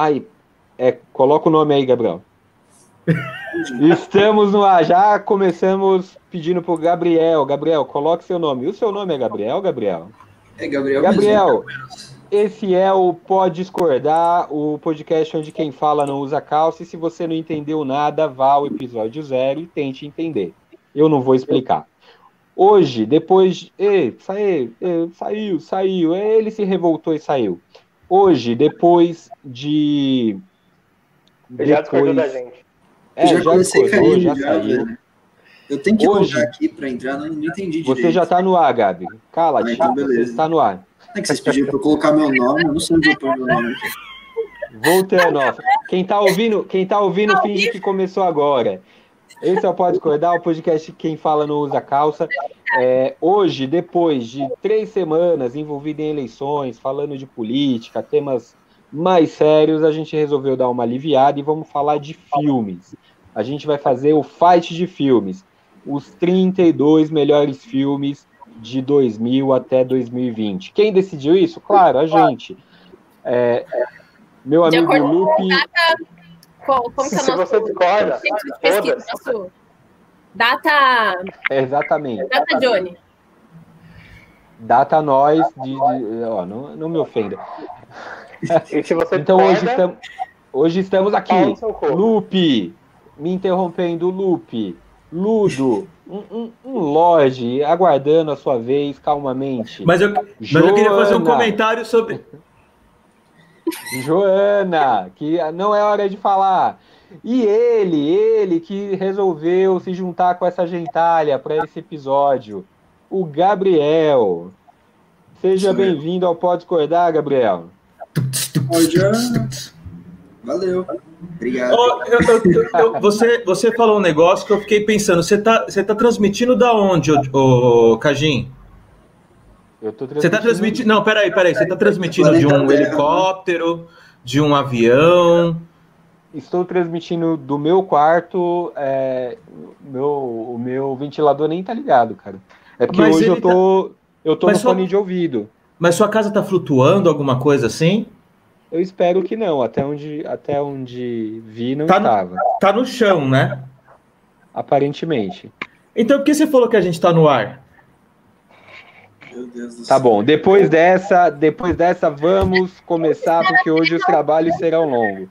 Aí, é, coloca o nome aí, Gabriel. Estamos no ar, já começamos pedindo pro Gabriel. Gabriel, coloque seu nome. O seu nome é Gabriel, Gabriel? É Gabriel. Gabriel, esse é o Pode Discordar, o podcast onde quem fala não usa calça. E se você não entendeu nada, vá ao episódio zero e tente entender. Eu não vou explicar. Hoje, depois. Ei, saiu, saiu, saiu. Ele se revoltou e saiu. Hoje, depois de. Ele já discordou da gente. É, já, já comecei discordou, já já, saiu. velho. Eu tenho que Hoje- aqui pra entrar, não, não entendi direito. Você já tá no ar, Gabi. Cala-te, Ah, então você beleza. está no ar. É que vocês pediram pra eu colocar meu nome, eu não sei onde eu ponho meu nome aqui. Voltando, ó. Quem tá ouvindo, quem tá ouvindo finge que começou agora. Esse é o Pode Discordar, o podcast Quem Fala Não Usa Calça. É, hoje, depois de três semanas envolvido em eleições, falando de política, temas mais sérios, a gente resolveu dar uma aliviada e vamos falar de filmes. A gente vai fazer o fight de filmes. Os 32 melhores filmes de 2000 até 2020. Quem decidiu isso? Claro, a gente. É, meu amigo acordo com Lupe. Como, é Se nosso você discorda, data, Exatamente. data Johnny. Data nós de. de- ó, não, não me ofenda. E se você Então hoje estamos, hoje estamos aqui. Lupe, me interrompendo, Lupe. Ludo, um, um, um Lorde, aguardando a sua vez calmamente. Mas eu, mas eu queria fazer um comentário sobre. Joana, que não é hora de falar. E ele, ele que resolveu se juntar com essa gentalha para esse episódio, o Gabriel. Seja bem-vindo ao Pode Discordar, Gabriel. Valeu. Obrigado. Ó, eu- eu- eu- você, você falou um negócio que eu fiquei pensando. Você tá, você tá transmitindo da onde, ô, ô, Cajim? Eu tô Você tá transmitindo. Não, peraí, peraí. Você tá transmitindo de um Terra. helicóptero, de um avião. Estou transmitindo do meu quarto. é, meu, o meu ventilador nem tá ligado, cara. É porque Mas hoje eu tô, eu tô Mas no só- fone de ouvido. Mas sua casa tá flutuando, alguma coisa assim? Eu espero que não. Até onde, até onde vi, não Tá no- estava. Tá no chão, né? Aparentemente. Então por que você falou que a gente tá no ar? Meu Deus do Tá céu. bom. Depois dessa, depois dessa, vamos começar, porque hoje os trabalhos serão longos.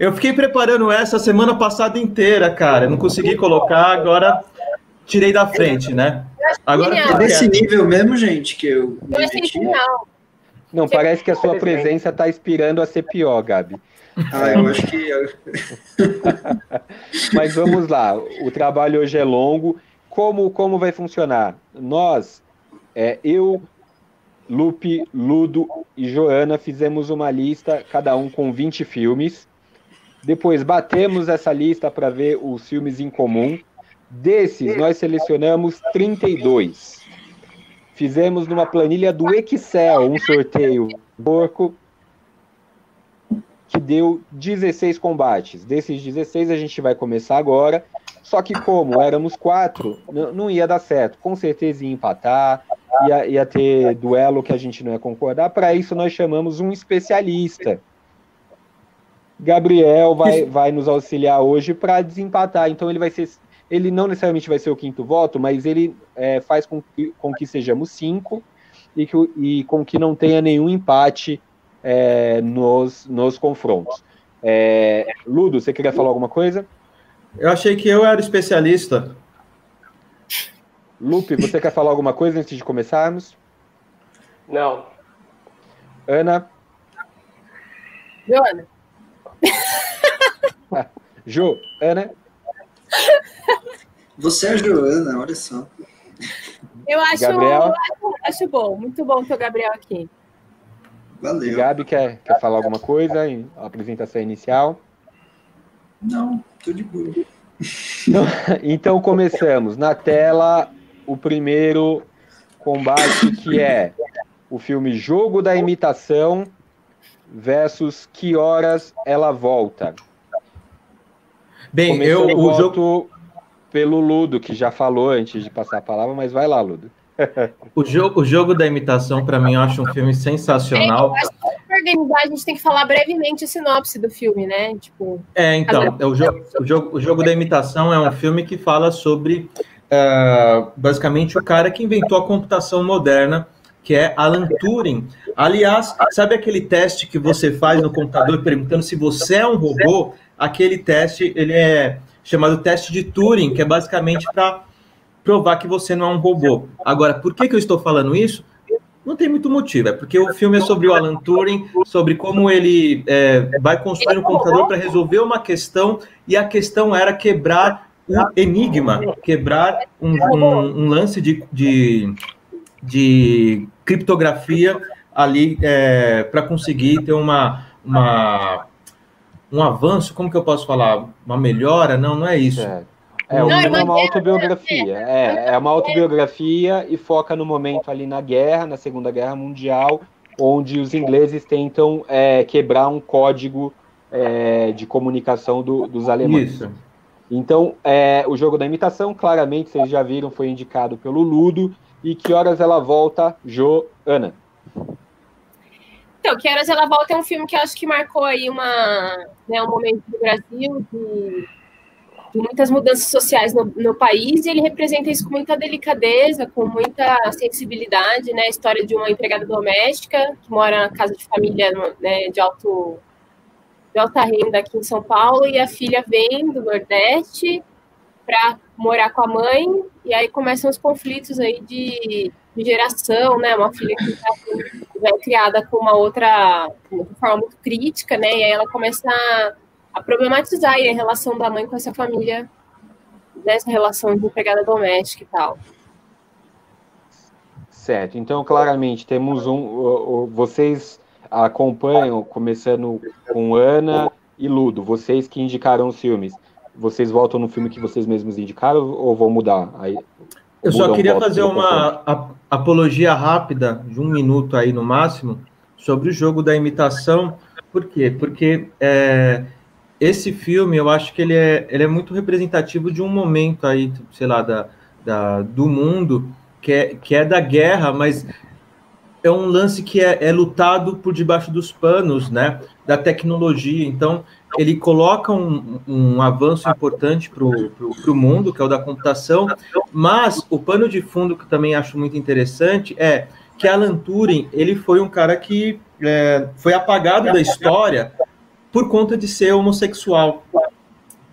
Eu fiquei preparando essa semana passada inteira, cara. Não consegui colocar, agora tirei da frente, né? Agora. É desse nível mesmo, gente, que eu achei. Não, parece que a sua presença tá inspirando a ser pior, Gabi. Ah, eu acho que. Mas vamos lá. O trabalho hoje é longo. Como, como vai funcionar? Nós, é, eu, Lupe, Ludo e Joana fizemos uma lista, cada um com 20 filmes. Depois batemos essa lista para ver os filmes em comum. Desses, nós selecionamos 32. Fizemos numa planilha do Excel um sorteio porco que deu 16 combates. Desses 16 a gente vai começar agora. Só que como éramos quatro, não ia dar certo. Com certeza ia empatar, ia, ia ter duelo que a gente não ia concordar. Para isso nós chamamos um especialista. Gabriel vai, vai nos auxiliar hoje para desempatar. Então ele vai ser, ele não necessariamente vai ser o quinto voto, mas ele é, faz com que, com que sejamos cinco e, que, e com que não tenha nenhum empate é, nos, nos confrontos. É, Ludo, você queria falar alguma coisa? Eu achei que eu era especialista. Lupe, você quer falar alguma coisa antes de começarmos? Não. Ana, Joana, Jo, Ana, Você é a Joana, olha só. eu acho, Gabriel? acho, acho bom, muito bom ter o Gabriel aqui. e Valeu. Gabi quer, quer falar alguma coisa apresentação inicial? Não, tô de boa. Então começamos. Na tela, o primeiro combate que é o filme Jogo da Imitação versus Que Horas Ela Volta. Bem, Começou eu, o jogo, pelo Ludo, que já falou antes de passar a palavra, mas vai lá, Ludo. o jogo, o jogo da imitação, para mim, eu acho um filme sensacional. Eu acho super organizar, a gente tem que falar brevemente a sinopse do filme, né? Tipo, É, então, é o, jogo, o, jogo, o jogo da imitação é um filme que fala sobre uh, basicamente o cara que inventou a computação moderna, que é Alan Turing. Aliás, sabe aquele teste que você faz no computador perguntando se você é um robô? Aquele teste, ele é chamado teste de Turing, que é basicamente para provar que você não é um robô. Agora, por que, que eu estou falando isso? Não tem muito motivo, é porque o filme é sobre o Alan Turing, sobre como ele é, vai construir um computador para resolver uma questão, e a questão era quebrar o enigma, quebrar um, um, um lance de, de, de, criptografia ali é, para conseguir ter uma, uma, um avanço, como que eu posso falar? Uma melhora? Não, não é isso. É. É, uma, é uma autobiografia. É, é uma autobiografia e foca no momento ali na guerra, na Segunda Guerra Mundial, onde os ingleses tentam é, quebrar um código é, de comunicação do, dos alemães. Isso. Então, é, o jogo da imitação, claramente, vocês já viram, foi indicado pelo Ludo. E que horas ela volta, Joana? Então, Que Horas Ela Volta é um filme que acho que marcou aí uma, né, um momento do Brasil de de muitas mudanças sociais no, no, país, e ele representa isso com muita delicadeza, com muita sensibilidade, né? A história de uma empregada doméstica que mora na casa de família né, de, alto, de alta renda aqui em São Paulo, e a filha vem do Nordeste para morar com a mãe, e aí começam os conflitos aí de, de geração, né? Uma filha que está é criada com uma outra, forma muito crítica, né? E aí ela começa a a problematizar a relação da mãe com essa família, dessa relação de empregada doméstica e tal. Certo, então claramente temos um. Vocês acompanham, começando com Ana e Ludo, vocês que indicaram os filmes. Vocês voltam no filme que vocês mesmos indicaram ou vão mudar? Aí, Eu só queria um fazer uma apologia rápida, de um minuto aí no máximo, sobre o jogo da imitação. Por quê? Porque é, esse filme, eu acho que ele é, ele é muito representativo de um momento aí, sei lá, da, da, do mundo, que é, que é da guerra, mas é um lance que é, é lutado por debaixo dos panos, né, da tecnologia. Então, ele coloca um, um avanço importante para o mundo, que é o da computação, mas o pano de fundo que também acho muito interessante é que Alan Turing, ele foi um cara que é, foi apagado da história por conta de ser homossexual.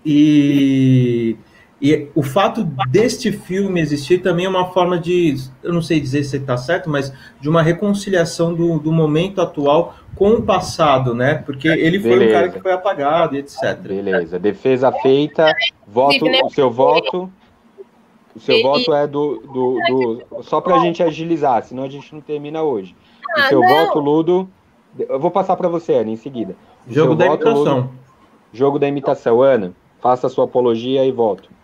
E, e o fato deste filme existir também é uma forma de, eu não sei dizer se está certo, mas de uma reconciliação do, do momento atual com o passado, né? Porque ele foi Beleza. um cara que foi apagado e etc. Beleza, defesa feita, voto, o seu voto. O seu voto é do. do, do só para a gente agilizar, senão a gente não termina hoje. O ah, seu voto, Ludo. Eu vou passar para você, Ana, em seguida. Jogo da voto, imitação. Jogo da imitação. Ana, faça a sua apologia e voto.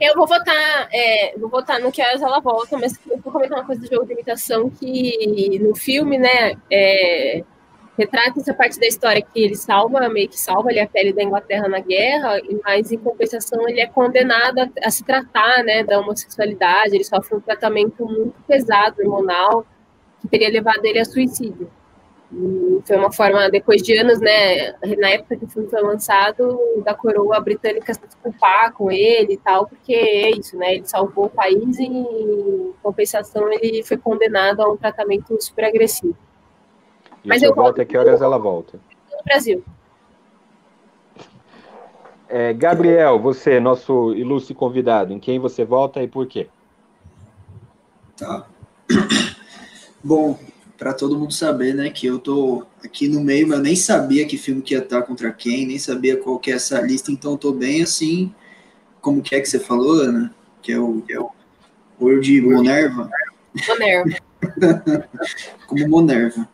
Eu vou votar, é, vou votar no que ela volta, mas eu vou comentar uma coisa do jogo de imitação que no filme, né, é, retrata essa parte da história que ele salva, meio que salva ali a pele da Inglaterra na guerra, mas em compensação ele é condenado a, a se tratar, né, da homossexualidade, ele sofre um tratamento muito pesado, hormonal, que teria levado ele a suicídio. E foi uma forma, depois de anos, né, na época que o filme foi lançado, da coroa britânica se desculpar com ele e tal, porque é isso, né, ele salvou o país e, em compensação, ele foi condenado a um tratamento super agressivo. E Mas eu volto, que horas ela volta? No Brasil. É, Gabriel, você, nosso ilustre convidado, em quem você volta e por quê? Tá. Bom, para todo mundo saber, né, que eu tô aqui no meio, mas eu nem sabia que filme que ia estar contra quem, nem sabia qual que é essa lista, então tô bem assim, como que é que você falou, Ana? Que é o, é o Olho de Monerva? Monerva. como Monerva.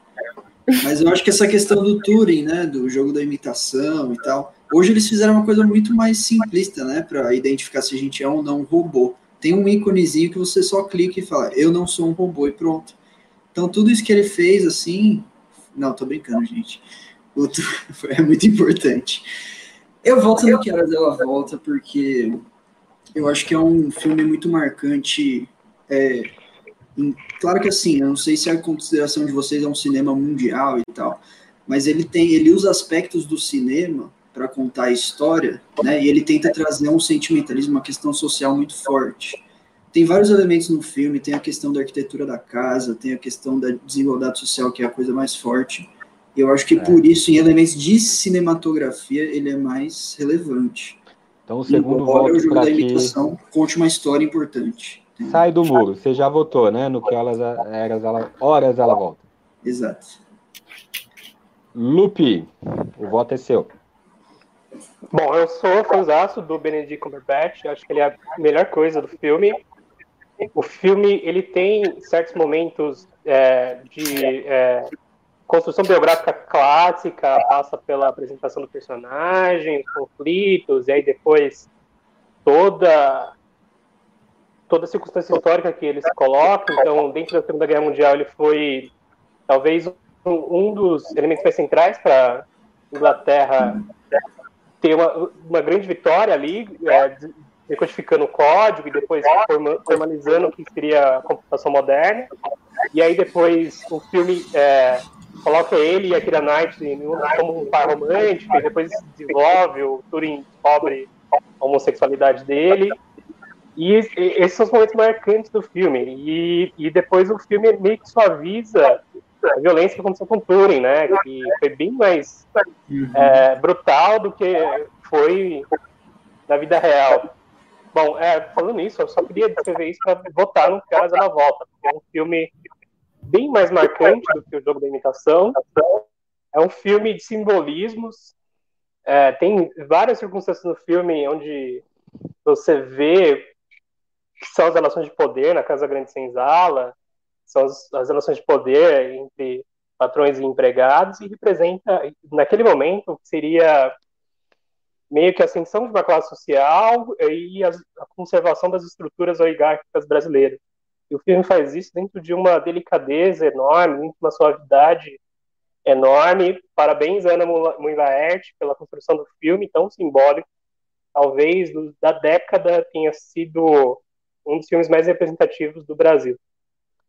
Mas eu acho que essa questão do Turing, né, do jogo da imitação e tal, hoje eles fizeram uma coisa muito mais simplista, né, para identificar se a gente é ou não um robô. Tem um íconezinho que você só clica e fala, eu não sou um robô e pronto. Então, tudo isso que ele fez, assim. Não, tô brincando, gente. É muito importante. Eu volto no Que Horas Ela Volta, porque eu acho que é um filme muito marcante. É, claro que assim, eu não sei se a consideração de vocês é um cinema mundial e tal, mas ele tem, ele usa aspectos do cinema para contar a história, né? E ele tenta trazer um sentimentalismo, uma questão social muito forte. Tem vários elementos no filme, tem a questão da arquitetura da casa, tem a questão da desigualdade social, que é a coisa mais forte. E eu acho que é. por isso, em elementos de cinematografia, ele é mais relevante. Então, o segundo voto o jogo da imitação que... conte uma história importante. Sai do muro. Você já votou, né? No que elas, eras, ela, horas ela volta. Exato. Lupe, o voto é seu. Bom, eu sou fãzaço do Benedict Cumberbatch. Acho que ele é a melhor coisa do filme. O filme ele tem certos momentos é, de é, construção biográfica clássica, passa pela apresentação do personagem, os conflitos, e aí depois toda toda a circunstância histórica que eles colocam. Então, dentro da Segunda Guerra Mundial, ele foi talvez um, um dos elementos mais centrais para Inglaterra ter uma, uma grande vitória ali, é, decodificando o código e depois formalizando o que seria a computação moderna. E aí depois o filme é, coloca ele e a Kira Knight como um par romântico, e depois desenvolve, o Turing descobre a homossexualidade dele. E esses são os momentos marcantes do filme. E, e depois o filme meio que suaviza a violência que aconteceu com Turing, né? Que foi bem mais uhum. é, brutal do que foi na vida real. Bom, é, falando isso, eu só queria descrever isso para votar no Caras na Volta, é um filme bem mais marcante do que o jogo da imitação. É um filme de simbolismos. É, tem várias circunstâncias no filme onde você vê que são as relações de poder na Casa Grande Senzala, são as, as relações de poder entre patrões e empregados, e representa, naquele momento, o que seria meio que a ascensão de uma classe social e a, a conservação das estruturas oligárquicas brasileiras. E o filme faz isso dentro de uma delicadeza enorme, dentro de uma suavidade enorme. Parabéns, Ana Mulaert, pela construção do filme tão simbólico. Talvez da década tenha sido um dos filmes mais representativos do Brasil.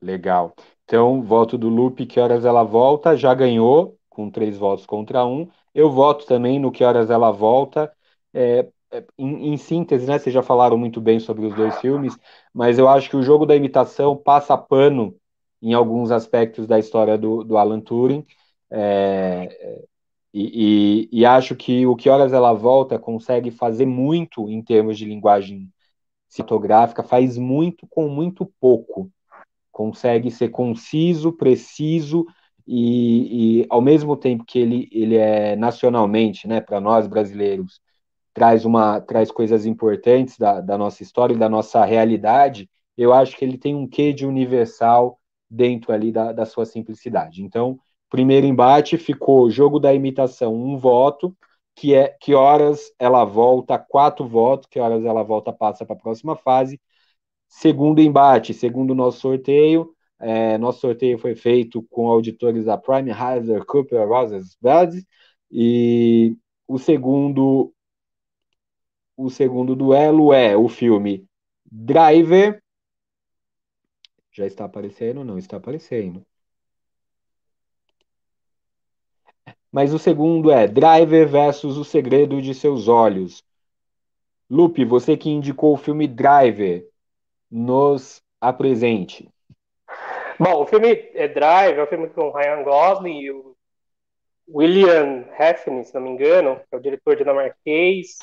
Legal. Então, voto do Lupe, que horas ela volta, já ganhou, com três votos contra um. Eu voto também no que horas ela volta. É, é, em, em, síntese, né, vocês já falaram muito bem sobre os dois filmes, mas eu acho que o jogo da imitação passa pano em alguns aspectos da história do, do Alan Turing. É, e, e, e, acho que o Que Horas Ela Volta consegue fazer muito em termos de linguagem cinematográfica, faz muito com muito pouco consegue ser conciso, preciso e, e, ao mesmo tempo que ele, ele é nacionalmente, né, para nós brasileiros, traz uma traz coisas importantes da, da nossa história e da nossa realidade, eu acho que ele tem um quê de universal dentro ali da, da sua simplicidade. Então, primeiro embate ficou jogo da imitação, um voto, que é que horas ela volta, quatro votos, que horas ela volta, passa para a próxima fase, Segundo embate, segundo o nosso sorteio, é, nosso sorteio foi feito com auditores da Prime, Heiser, Cooper, Roses, Bells, e o segundo o segundo duelo é o filme Driver. Já está aparecendo? Não está aparecendo. Mas o segundo é Driver versus O Segredo de Seus Olhos. Lupe, você que indicou o filme Driver, nos apresente. Bom, o filme é Drive, é um filme com Ryan Gosling e o William Hefner, se não me engano, que é o diretor dinamarquês.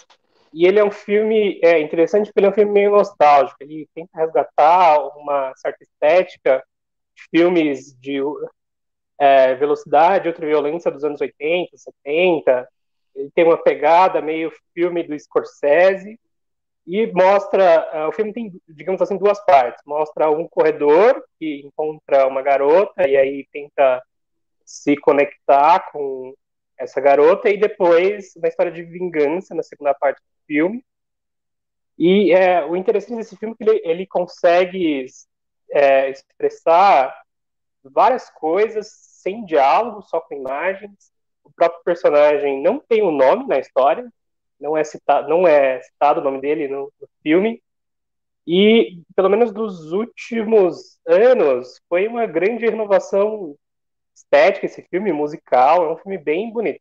E ele é um filme é, interessante porque ele é um filme meio nostálgico. Ele tenta resgatar uma certa estética de filmes de é, velocidade, outra violência dos anos 80, 70. Ele tem uma pegada meio filme do Scorsese, e mostra, uh, o filme tem, digamos assim, duas partes. Mostra um corredor que encontra uma garota e aí tenta se conectar com essa garota e depois uma história de vingança na segunda parte do filme. E é, o interessante desse filme é que ele, ele consegue é, expressar várias coisas sem diálogo, só com imagens. O próprio personagem não tem um nome na história, não é citado, não é citado o nome dele no, no filme. E, pelo menos dos últimos anos, foi uma grande renovação estética esse filme, musical. É um filme bem bonito.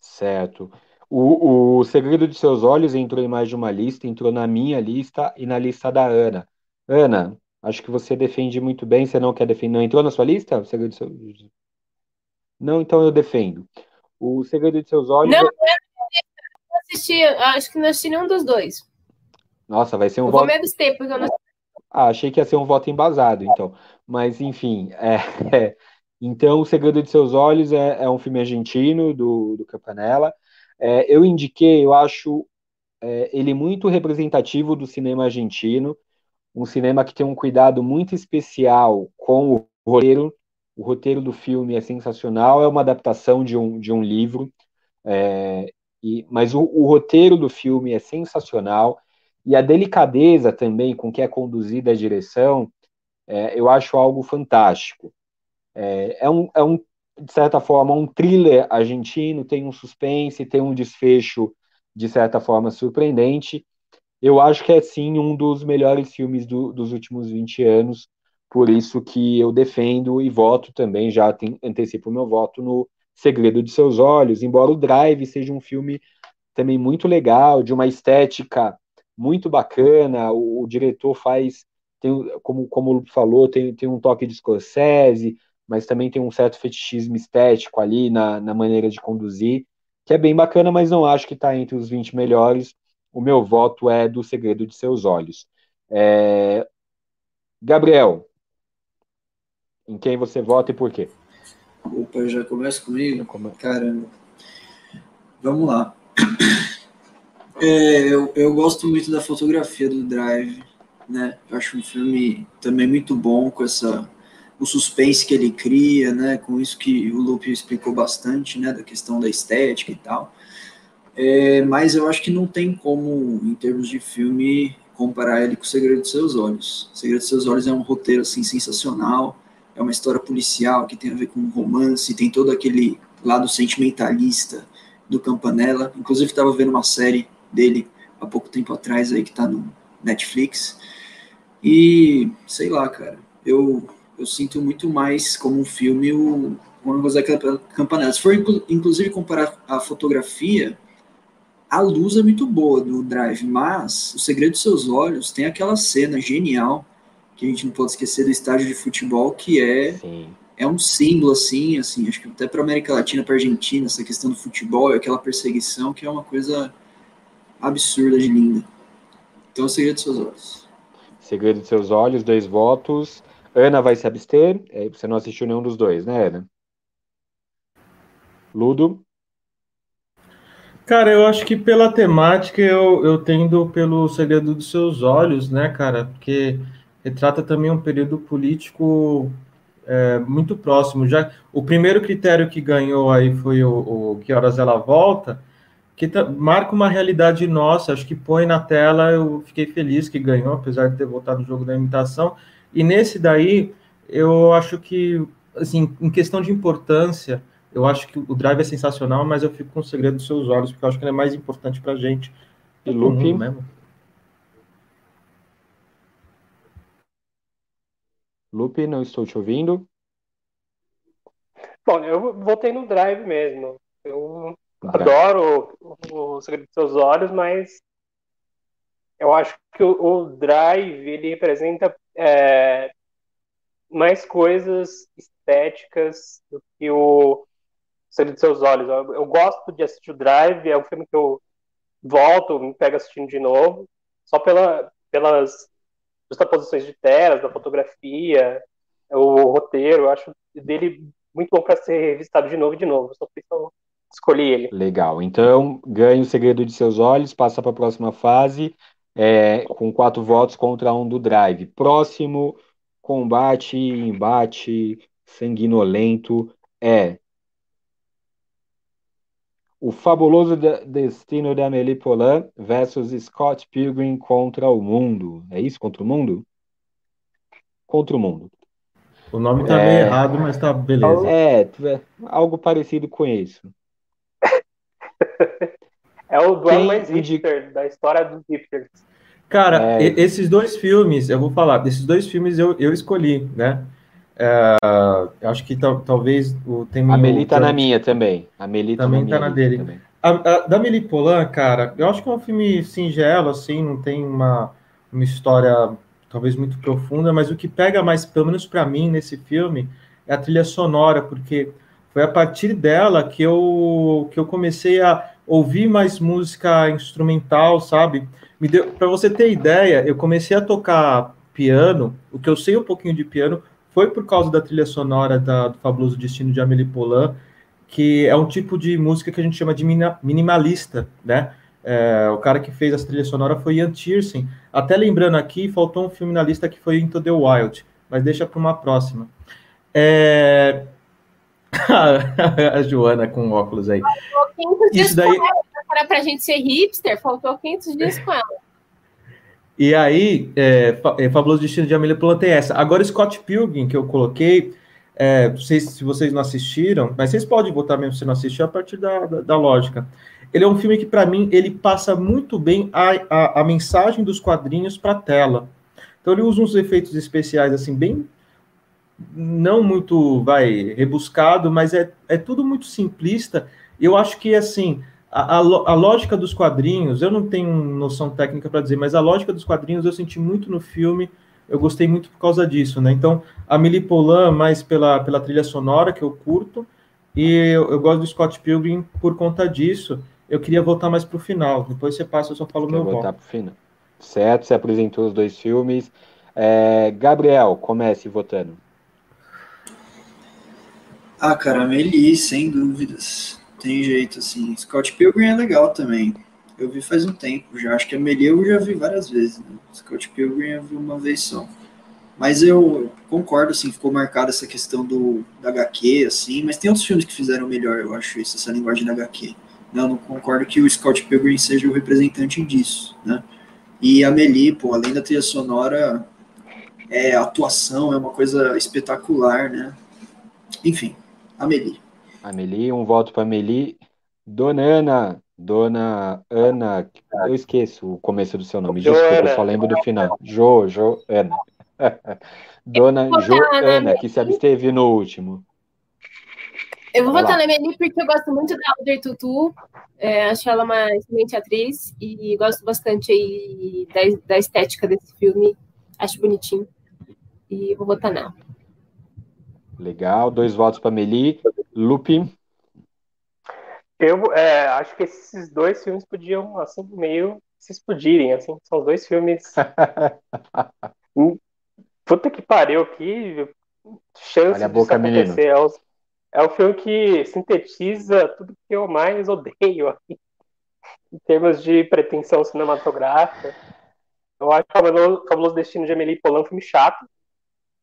Certo. O, o Segredo de Seus Olhos entrou em mais de uma lista, entrou na minha lista e na lista da Ana. Ana, acho que você defende muito bem, você não quer defender. Não entrou na sua lista? O Segredo de Seus Não, então eu defendo. O Segredo de Seus Olhos. Não, eu não assisti, acho que não assisti nenhum dos dois. Nossa, vai ser um eu voto. Vou me abster, porque eu não. Ah, achei que ia ser um voto embasado, então. Mas, enfim, é, é. então, O Segredo de Seus Olhos é, é um filme argentino do, do Campanella. É, eu indiquei, eu acho é, ele muito representativo do cinema argentino, um cinema que tem um cuidado muito especial com o roteiro. O roteiro do filme é sensacional, é uma adaptação de um, de um livro, é, e, mas o, o roteiro do filme é sensacional e a delicadeza também com que é conduzida a direção, é, eu acho algo fantástico. É, é, um, é um, de certa forma, um thriller argentino, tem um suspense, tem um desfecho, de certa forma, surpreendente. Eu acho que é, sim, um dos melhores filmes do, dos últimos 20 anos, por isso que eu defendo e voto também, já tem, antecipo o meu voto no Segredo de Seus Olhos, embora o Drive seja um filme também muito legal, de uma estética muito bacana. O, o diretor faz, tem, como, como falou, tem, tem um toque de Scorsese, mas também tem um certo fetichismo estético ali na, na maneira de conduzir, que é bem bacana, mas não acho que está entre os 20 melhores. O meu voto é do Segredo de Seus Olhos. É... Gabriel, em quem você vota e por quê? Opa, já começa comigo? Caramba. Vamos lá. É, eu, eu gosto muito da fotografia do Drive, né? Eu acho um filme também muito bom com essa o suspense que ele cria, né? Com isso que o Lupe explicou bastante, né? Da questão da estética e tal. É, mas eu acho que não tem como, em termos de filme, comparar ele com O Segredo dos Seus Olhos. O Segredo dos Seus Olhos é um roteiro assim sensacional, é uma história policial que tem a ver com romance, tem todo aquele lado sentimentalista do Campanella. Inclusive estava vendo uma série dele há pouco tempo atrás aí que tá no Netflix. E sei lá, cara, eu, eu sinto muito mais como um filme o Uma José Campanella. Se for inclusive comparar a fotografia, a luz é muito boa do Drive, mas O Segredo dos Seus Olhos tem aquela cena genial que a gente não pode esquecer do estádio de futebol que é Sim. é um símbolo assim, assim, acho que até para América Latina, para Argentina, essa questão do futebol, aquela perseguição que é uma coisa absurda de linda. Então, o segredo de seus olhos. Segredo de seus olhos, dois votos. Ana vai se abster. É, você não assistiu nenhum dos dois, né, Ana? Ludo? Cara, eu acho que pela temática eu, eu tendo pelo Segredo dos Seus Olhos, né, cara? Porque retrata também um período político é, muito próximo. Já o primeiro critério que ganhou aí foi o, o Que Horas Ela Volta, que tá, marca uma realidade nossa, acho que põe na tela, eu fiquei feliz que ganhou, apesar de ter voltado no jogo da imitação, e nesse daí, eu acho que, assim, em questão de importância, eu acho que o Drive é sensacional, mas eu fico com o segredo dos seus olhos, porque eu acho que ele é mais importante pra gente. E Lupe? Lupe, não estou te ouvindo. Bom, eu votei no Drive mesmo. Eu Adoro o, o Segredo dos Seus Olhos, mas eu acho que o, o Drive ele representa é, mais coisas estéticas do que o Segredo dos Seus Olhos. Eu, eu, gosto de assistir o Drive, é um filme que eu volto, me pego assistindo de novo, só pela, pelas justaposições de telas, da fotografia, o roteiro, eu acho dele muito bom para ser revistado de novo e de novo. Só escolhi ele. Legal. Então, ganha o segredo de seus olhos, passa para a próxima fase, é, com quatro votos contra um do Drive. Próximo combate, embate sanguinolento é o fabuloso destino de Amélie Poulain versus Scott Pilgrim contra o mundo. É isso? Contra o mundo? Contra o mundo. O nome tá é... meio errado, mas tá beleza. É, algo parecido com isso. é o duelo mais hipster da história dos hipsters. Cara, é... esses dois filmes, eu vou falar, desses dois filmes eu, eu escolhi, né? É, acho que talvez o tem A Meli tá na minha também. A Meli tá também tá na, dele. A, a, da Meli Polan, cara, eu acho que é um filme singelo, assim, não tem uma, uma história talvez muito profunda, mas o que pega mais, pelo menos para mim, nesse filme, é a trilha sonora, porque foi a partir dela que eu, que eu comecei a ouvir mais música instrumental, sabe? Me deu, para você ter ideia, eu comecei a tocar piano, o que eu sei um pouquinho de piano foi por causa da trilha sonora da, do Fabuloso Destino de Amélie Poulain, que é um tipo de música que a gente chama de minimalista, né? É, o cara que fez a trilha sonora foi Ian Tiersen. Até lembrando aqui, faltou um filme na lista que foi Into the Wild, mas deixa para uma próxima. É... a Joana com óculos aí. Faltou 500 dias daí... ela, para a gente ser hipster, faltou 500 dias com ela. E aí, é, é, Fabuloso Destino de Amélia Poulain essa. Agora, Scott Pilgrim, que eu coloquei, é, sei se vocês não assistiram, mas vocês podem votar mesmo se não assistiu, a partir da, da, da lógica. Ele é um filme que, para mim, ele passa muito bem a, a, a mensagem dos quadrinhos para a tela. Então, ele usa uns efeitos especiais, assim, bem... Não muito, vai, rebuscado, mas é, é tudo muito simplista. Eu acho que, assim, a, a, lógica dos quadrinhos, eu não tenho noção técnica para dizer, mas a lógica dos quadrinhos eu senti muito no filme, eu gostei muito por causa disso, né? Então, a Millie Polan, mais pela, pela trilha sonora, que eu curto, e eu, eu gosto do Scott Pilgrim por conta disso. Eu queria voltar mais para o final, depois você passa, eu só falo Quer meu voltar para o final. Certo, você apresentou os dois filmes. É, Gabriel, comece votando. Ah, cara, a Meli, sem dúvidas tem jeito, assim. Scott Pilgrim é legal também. Eu vi faz um tempo já. Acho que a Melia eu já vi várias vezes. Né? Scott Pilgrim eu vi uma vez só. Mas eu concordo, assim, ficou marcada essa questão do da HQ, assim, mas tem outros filmes que fizeram melhor, eu acho, isso, essa linguagem da HQ. Eu não concordo que o Scott Pilgrim seja o representante disso, né? E a Meli, pô, além da trilha sonora, é, a atuação é uma coisa espetacular, né? Enfim, a Meli. Amelie, um voto para Amelie. Dona Ana, Dona Ana, eu esqueço o começo do seu nome, desculpa, eu só lembro do final. Jo, Jo, Ana. Dona Joana, que se absteve no último. Eu vou Vai votar lá. na Amelie porque eu gosto muito da Audrey Tutu, é, acho ela uma excelente atriz e gosto bastante aí da, da estética desse filme, acho bonitinho. E vou votar nela. Legal, dois votos para Meli. Lupe. Eu é, acho que esses dois filmes podiam, assim, meio se explodirem, assim. São dois filmes. Puta que pariu, que chance Olha a boca, disso. É o, é o filme que sintetiza tudo que eu mais odeio aqui, em termos de pretensão cinematográfica. Eu acho que o Fabuloso Destino de Amélie Polan é um filme chato.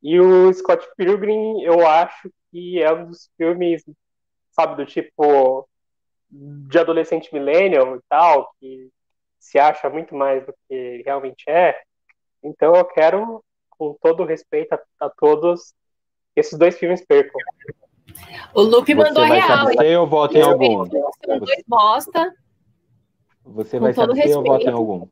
E o Scott Pilgrim, eu acho que é um dos filmes, sabe, do tipo de adolescente millennial e tal, que se acha muito mais do que realmente é. Então eu quero, com todo respeito a, a todos, esses dois filmes percam. O Lupe mandou vai real. Você ou vota em algum? São dois bosta. Você vai saber ou vota em algum?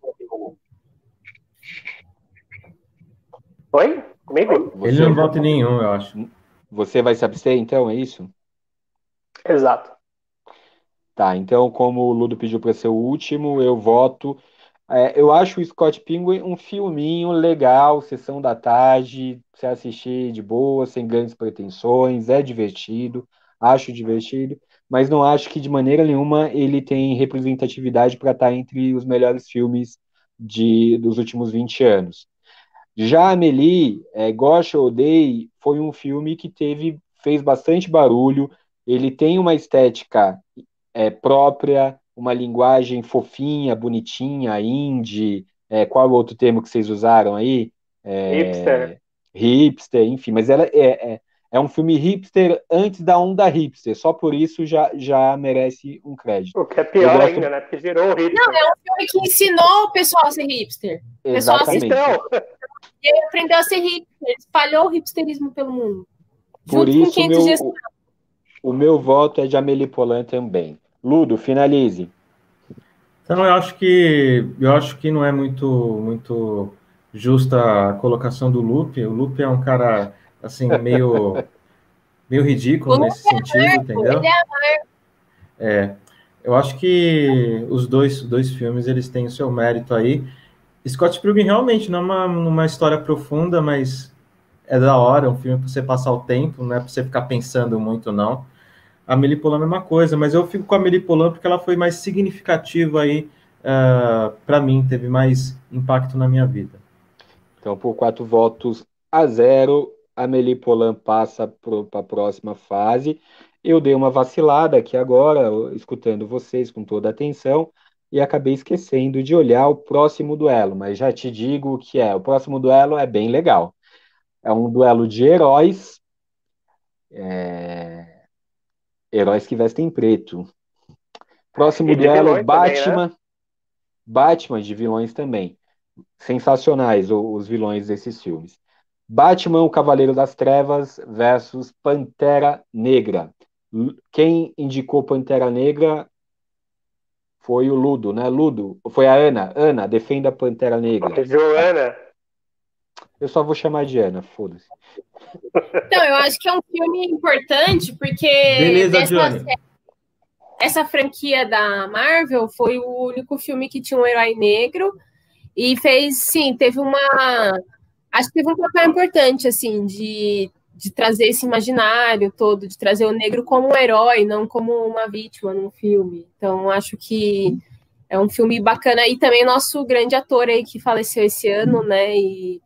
Oi? Comigo? Ele não vota em nenhum, eu acho. Você vai se abster, então, é isso? Exato. Tá, então, como o Ludo pediu para ser o último, eu voto. É, eu acho o Scott Pilgrim um filminho legal, sessão da tarde, você assistir de boa, sem grandes pretensões, é divertido, acho divertido, mas não acho que de maneira nenhuma ele tem representatividade para estar tá entre os melhores filmes de, dos últimos 20 anos. Já Amélie, é, Gosta ou Odeie, foi um filme que teve, fez bastante barulho, ele tem uma estética é, própria, uma linguagem fofinha, bonitinha, indie, é, qual o outro termo que vocês usaram aí? É, hipster. Hipster, enfim, mas ela é, é, é, um filme hipster antes da onda hipster, só por isso já, já merece um crédito. O que é pior gosto... ainda, né? Porque gerou o hipster. Não, é um filme que ensinou o pessoal a ser hipster. Exatamente. Pessoal e ele aprendeu a ser hipster, espalhou o hipsterismo pelo mundo. Por isso, meu, o, o meu voto é de Amélie Polan também. Ludo, finalize. Então eu acho que eu acho que não é muito muito justa a colocação do Lupe. O Lupe é um cara assim meio meio ridículo nesse é sentido, amargo, entendeu? É, é, eu acho que os dois dois filmes eles têm o seu mérito aí. Scott Pilgrim realmente não é uma, uma história profunda, mas é da hora, é um filme para você passar o tempo, não é para você ficar pensando muito não. A Melipolã é a mesma coisa, mas eu fico com a Melipolã porque ela foi mais significativa aí uh, ah, para mim, teve mais impacto na minha vida. Então, por quatro votos a zero, a Melipolã passa para a próxima fase. Eu dei uma vacilada aqui agora, escutando vocês com toda a atenção, e acabei esquecendo de olhar o próximo duelo, mas já te digo o que é. O próximo duelo é bem legal. É um duelo de heróis. É Heróis que vestem preto. Próximo duelo, Batman. Também, né? Batman de vilões também. Sensacionais os vilões desses filmes. Batman, o Cavaleiro das Trevas versus Pantera Negra. Quem indicou Pantera Negra foi o Ludo, né? Ludo, foi a Ana. Ana, defenda a Pantera Negra. Joana. Eu só vou chamar de Ana, foda-se. Então, eu acho que é um filme importante, porque Beleza, Johnny. essa franquia da Marvel foi o único filme que tinha um herói negro e fez, sim, teve uma. Acho que teve um papel importante, assim, de, de trazer esse imaginário todo, de trazer o negro como um herói, não como uma vítima num filme. Então, acho que é um filme bacana. E também nosso grande ator aí que faleceu esse ano, né? E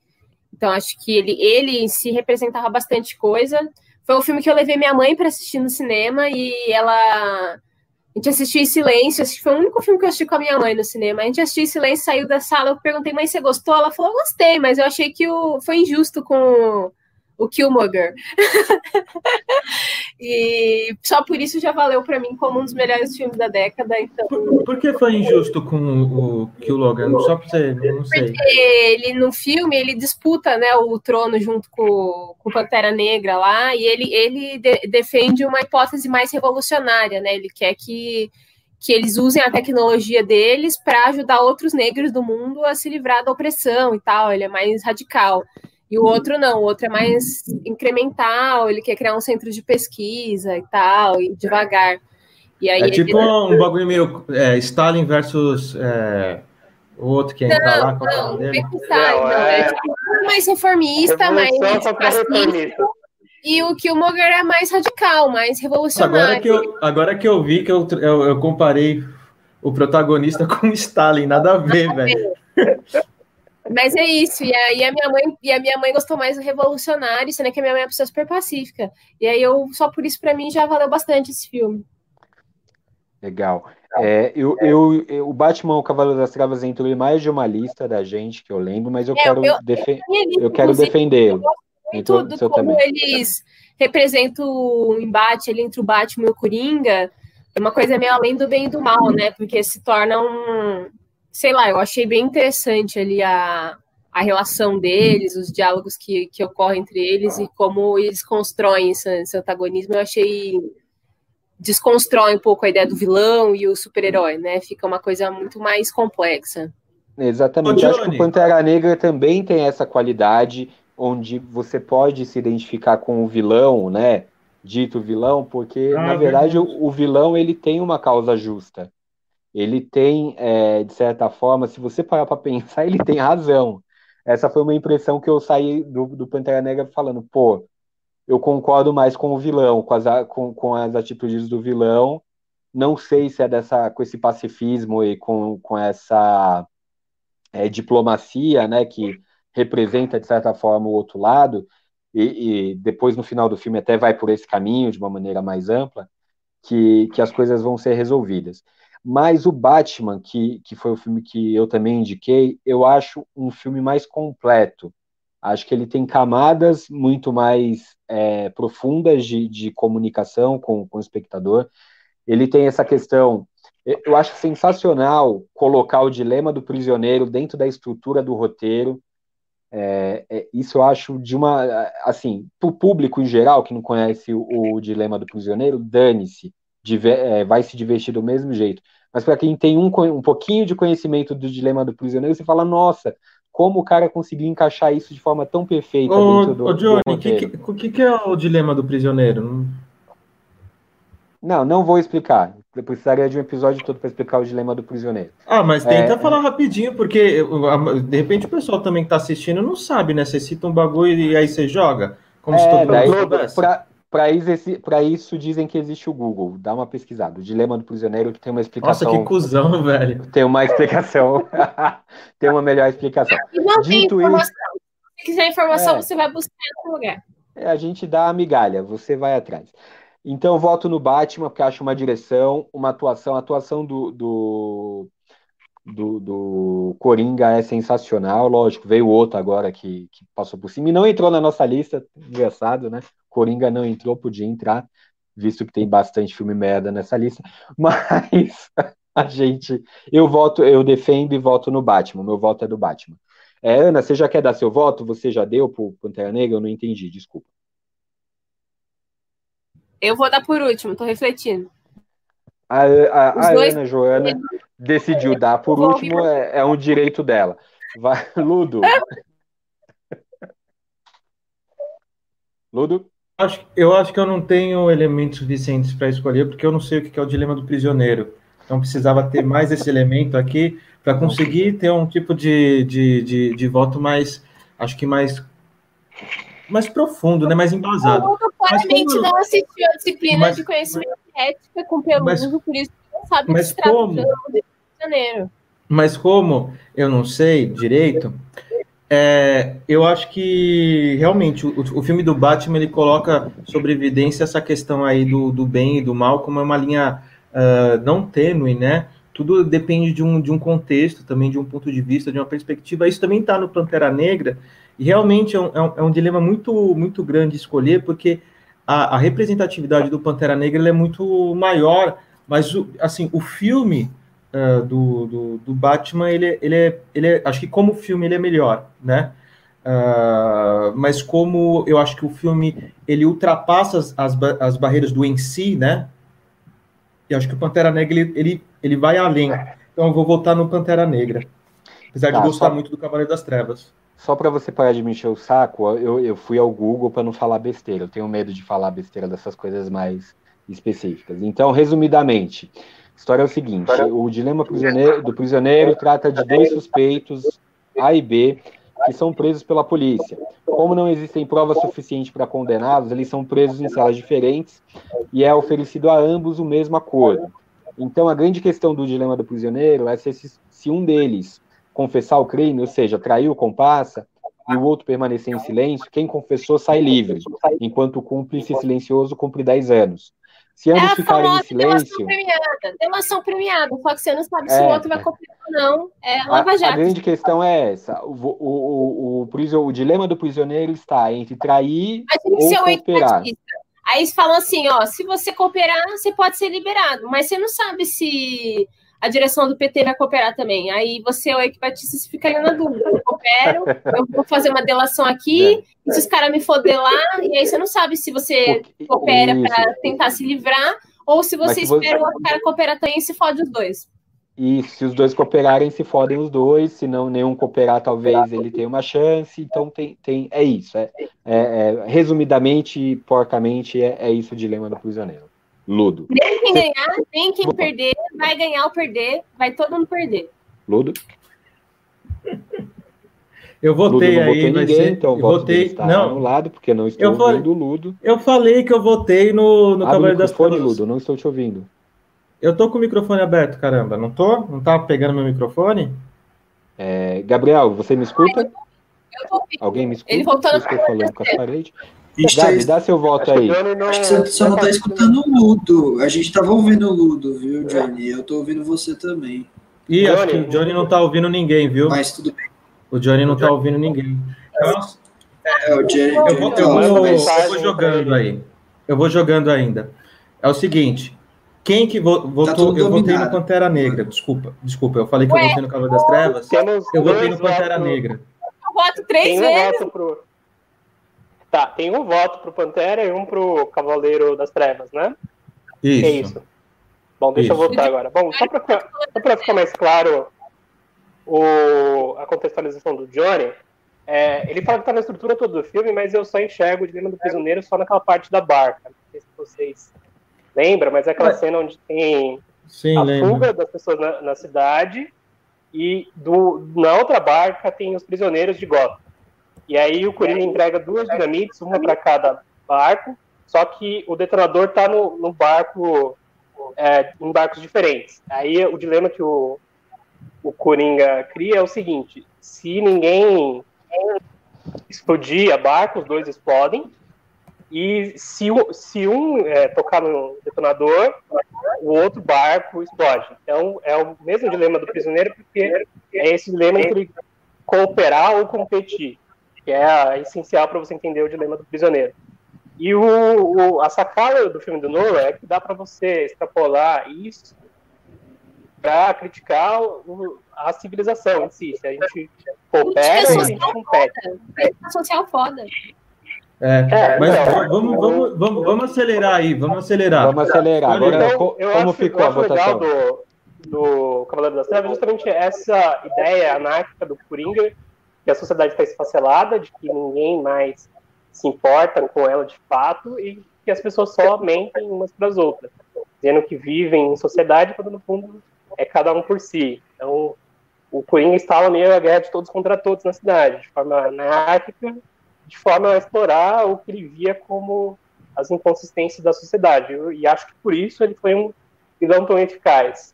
então, acho que ele, ele si representava bastante coisa. Foi um filme que eu levei minha mãe para assistir no cinema e ela. A gente assistiu em silêncio, acho que foi o único filme que eu assisti com a minha mãe no cinema. A gente assistiu em silêncio, saiu da sala, eu perguntei, mãe, você gostou? Ela falou, gostei, mas eu achei que o... foi injusto com o Killmonger. e só por isso já valeu para mim como um dos melhores filmes da década. Então... Por, por que foi injusto com o Killmonger? Só para você, não sei. Porque ele, no filme, ele disputa né, o trono junto com, com Pantera Negra lá, e ele, ele de, defende uma hipótese mais revolucionária, né? Ele quer que que eles usem a tecnologia deles para ajudar outros negros do mundo a se livrar da opressão e tal. Ele é mais radical. E o outro não, o outro é mais incremental, ele quer criar um centro de pesquisa e tal, e devagar. E aí é tipo ele... um bagulho meio é, Stalin versus é, o outro que entra não, lá. Qual é não, não, é Stalin, não, é, é tipo, mais reformista, mais pacífico. E o Killmonger é mais radical, mais revolucionário. Agora que eu, agora que eu vi que eu, eu, eu comparei o protagonista com o Stalin, nada a ver, velho. Mas é isso, e aí a minha mãe, e a minha mãe gostou mais do revolucionário, sendo que a minha mãe é uma pessoa super pacífica. E aí eu, só por isso, para mim, já valeu bastante esse filme. Legal. É, eu, eu, eu, o Batman, o Cavaleiro das Travas, entrou em mais de uma lista da gente que eu lembro, mas eu é, quero, eu, defe eu quero defendê-lo. Muito do como também. eles representam o embate ali entre o Batman e o Coringa, é uma coisa meio além do bem e do mal, né? Porque se torna um, sei lá, eu achei bem interessante ali a, a relação deles, os diálogos que, que ocorrem entre eles e como eles constroem esse, esse antagonismo. Eu achei desconstrói um pouco a ideia do vilão e o super-herói, né? Fica uma coisa muito mais complexa. Exatamente. Ô, Acho que o Pantera Negra também tem essa qualidade onde você pode se identificar com o vilão, né? Dito vilão, porque ah, na verdade o, o vilão ele tem uma causa justa ele tem, é, de certa forma, se você parar para pensar, ele tem razão. Essa foi uma impressão que eu saí do, do Pantera Negra falando, pô, eu concordo mais com o vilão, com as, com, com as atitudes do vilão. Não sei se é dessa, com esse pacifismo e com, com essa é, diplomacia, né, que representa, de certa forma, o outro lado, e, e, depois no final do filme até vai por esse caminho, de uma maneira mais ampla, que, que as coisas vão ser resolvidas. Mas o Batman, que, que foi o filme que eu também indiquei, eu acho um filme mais completo. Acho que ele tem camadas muito mais é, profundas de, de comunicação com, com o espectador. Ele tem essa questão. Eu acho sensacional colocar o dilema do prisioneiro dentro da estrutura do roteiro. É, é, isso eu acho de uma. Assim, para o público em geral que não conhece o, o dilema do prisioneiro, dane-se é, vai se divertir do mesmo jeito. Mas para quem tem um, um pouquinho de conhecimento do dilema do prisioneiro, você fala, nossa, como o cara conseguiu encaixar isso de forma tão perfeita ô, dentro do. Ô, Johnny, o que, que, que, é o dilema do prisioneiro? Não, não vou explicar. Eu precisaria de um episódio todo para explicar o dilema do prisioneiro. Ah, mas tenta é, falar rapidinho, porque de repente o pessoal também que está assistindo não sabe, né? Você cita um bagulho e aí você joga. Como é, se todo mundo soubesse. Para isso, isso, dizem que existe o Google. Dá uma pesquisada. O dilema do prisioneiro que tem uma explicação. Nossa, que cuzão, velho. Tem uma explicação. tem uma melhor explicação. Não Dito tem informação. Isso, Se quiser informação, é, você vai buscar em outro lugar. É, a gente dá a migalha, você vai atrás. Então, voto no Batman, porque acho uma direção, uma atuação. A atuação do, do, do, do Coringa é sensacional. Lógico, veio outro agora que, que passou por cima e não entrou na nossa lista. Engraçado, né? Coringa não entrou, podia entrar, visto que tem bastante filme merda nessa lista. Mas a gente. Eu voto, eu defendo e voto no Batman. Meu voto é do Batman. É, Ana, você já quer dar seu voto? Você já deu pro Pantera Negra? Eu não entendi, desculpa. Eu vou dar por último, tô refletindo. A, a, a dois... Ana Joana decidiu dar por último, é, é um direito dela. Vai, Ludo. Ludo? eu acho que eu não tenho elementos suficientes para escolher, porque eu não sei o que é o dilema do prisioneiro. Então precisava ter mais esse elemento aqui para conseguir ter um tipo de, de, de, de voto mais, acho que mais mais profundo, né? mais embasado. O claramente como... não assistiu a disciplina mas, de conhecimento mas, ética com Peluso, por isso não sabe mas que se trata como, Janeiro. Mas como eu não sei direito, é, eu acho que realmente o, o, filme do Batman ele coloca sobre evidência essa questão aí do, do bem e do mal como é uma linha uh, não tênue, né? Tudo depende de um, de um contexto, também de um ponto de vista, de uma perspectiva. Isso também está no Pantera Negra, e realmente é um, é um, é um, dilema muito, muito grande escolher, porque a, a representatividade do Pantera Negra é muito maior, mas o, assim, o filme uh, do, do, do, Batman, ele, ele, é, ele é, acho que como filme ele é melhor, né? Uh, mas como eu acho que o filme ele ultrapassa as, as, as barreiras do em si, né? E acho que o Pantera Negra ele, ele, ele vai além. Então eu vou voltar no Pantera Negra. Apesar tá, de gostar só... muito do Cavaleiro das Trevas. Só para você parar de me encher o saco, eu, eu fui ao Google para não falar besteira. Eu tenho medo de falar besteira dessas coisas mais específicas. Então, resumidamente, a história é o seguinte: o dilema prisioneiro, do prisioneiro trata de dois suspeitos, A e B, que são presos pela polícia. Como não existem provas suficientes para condená-los, eles são presos em celas diferentes e é oferecido a ambos o mesmo acordo. Então, a grande questão do dilema do prisioneiro é se, se um deles confessar o crime, ou seja, traiu o comparsa, e o outro permanecer em silêncio, quem confessou sai livre, enquanto o cúmplice silencioso cumpre 10 anos. Se ambos é ficarem em silêncio. Premiada, delação premiada, só que você não sabe se é, o outro vai cumprir ou não. É Lava Jato. A, grande questão é essa: o, o, o, o, o dilema do prisioneiro está entre trair ou cooperar. Aí eles falam assim: ó, se você cooperar, você pode ser liberado, mas você não sabe se a direção do PT vai cooperar também. Aí você é o equibatista, você fica ali na dúvida. Eu coopero, eu vou fazer uma delação aqui, é, e se os caras me foder lá, e aí você não sabe se você Porque, coopera para tentar se livrar, ou se você espera você... o cara cooperar também e se fode os dois. E se os dois cooperarem, se fodem os dois, se não nenhum cooperar, talvez ele tenha uma chance. Então tem, tem é isso. É, é, é resumidamente, porcamente, é, é isso o dilema do prisioneiro. Ludo. Nem quem ganhar, nem quem perder, vai ganhar ou perder, vai todo mundo perder. Ludo. Eu votei Ludo, aí, ninguém, ser... então eu votei não lado porque não estou eu ouvindo o Ludo. Eu falei que eu votei no, no Cavaleiro das Trevas. Ludo, não estou te ouvindo. Eu tô com o microfone aberto, caramba, não tô? Não tá pegando meu microfone? É, Gabriel, você me escuta? Eu tô. Alguém me escuta? Ele voltou no Estou falando com. Gabi, dá seu voto aí. Não... Acho que você só não tá escutando o Ludo. A gente tava ouvindo o Ludo, viu, Johnny? Eu tô ouvindo você também. Ih, acho que o Johnny não tá ouvindo ninguém, viu? Mas tudo bem. O Johnny não tá ouvindo ninguém. Nossa. É, o Johnny, eu, vou, eu, vou, eu vou jogando aí. Eu vou jogando ainda. É o seguinte. Quem que votou? Tá eu votei no Pantera Negra. Desculpa, desculpa. Eu falei que eu votei no Cavaleiro das Trevas. Eu votei no Pantera Negra. Eu voto três vezes. Voto pro... Tá, tem um voto pro Pantera e um pro Cavaleiro das Trevas, né? Isso. É isso. Bom, deixa eu voltar agora. Bom, só para ficar mais claro o, a contextualização do Johnny, é, ele fala que tá na estrutura toda do filme, mas eu só enxergo o dilema do prisioneiro só naquela parte da barca. Não sei se vocês lembram, mas é aquela cena onde tem Sim, a lembro. fuga das pessoas na, na, cidade e do, na outra barca tem os prisioneiros de Gotham. E aí o Coringa entrega duas dinamites, uma para cada barco, só que o detonador tá no, no barco, é, em barcos diferentes. Aí o dilema que o, o Coringa cria é o seguinte: se ninguém explodir a barco, os dois explodem, e se, se um é, tocar no detonador, o outro barco explode. Então, é o mesmo dilema do prisioneiro, porque é esse dilema entre cooperar ou competir, que é essencial para você entender o dilema do prisioneiro. E o, o, a sacada do filme do Nolan é que dá para você extrapolar isso para criticar o, a civilização em si. Se a gente coopera ou a gente compete. É social foda. É, é, mas então, vamos, vamos, vamos, vamos acelerar aí, vamos acelerar. Vamos acelerar. Agora, então, eu como acho, ficou eu a votação? do, do Cavaleiro das Trevas justamente essa ideia anárquica do Coringa, que a sociedade está esfacelada, de que ninguém mais se importa com ela de fato e que as pessoas só mentem umas para as outras, dizendo que vivem em sociedade, quando no fundo é cada um por si. Então, o Coringa estava meio a guerra de todos contra todos na cidade, de forma anárquica, de forma a explorar o que ele via como as inconsistências da sociedade. E acho que por isso ele foi um vilão tão eficaz.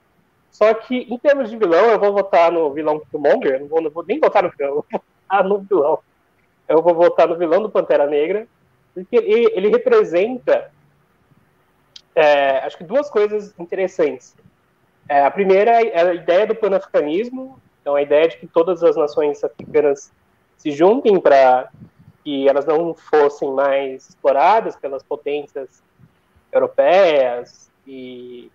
Só que, em termos de vilão, eu vou votar no vilão Killmonger, não vou, não vou nem votar no vilão, eu vou votar no vilão. Eu vou votar no vilão do Pantera Negra, porque ele, ele representa, é, acho que duas coisas interessantes. É, a primeira é a ideia do pan-africanismo, então a ideia de que todas as nações africanas se juntem para que elas não fossem mais exploradas pelas potências europeias e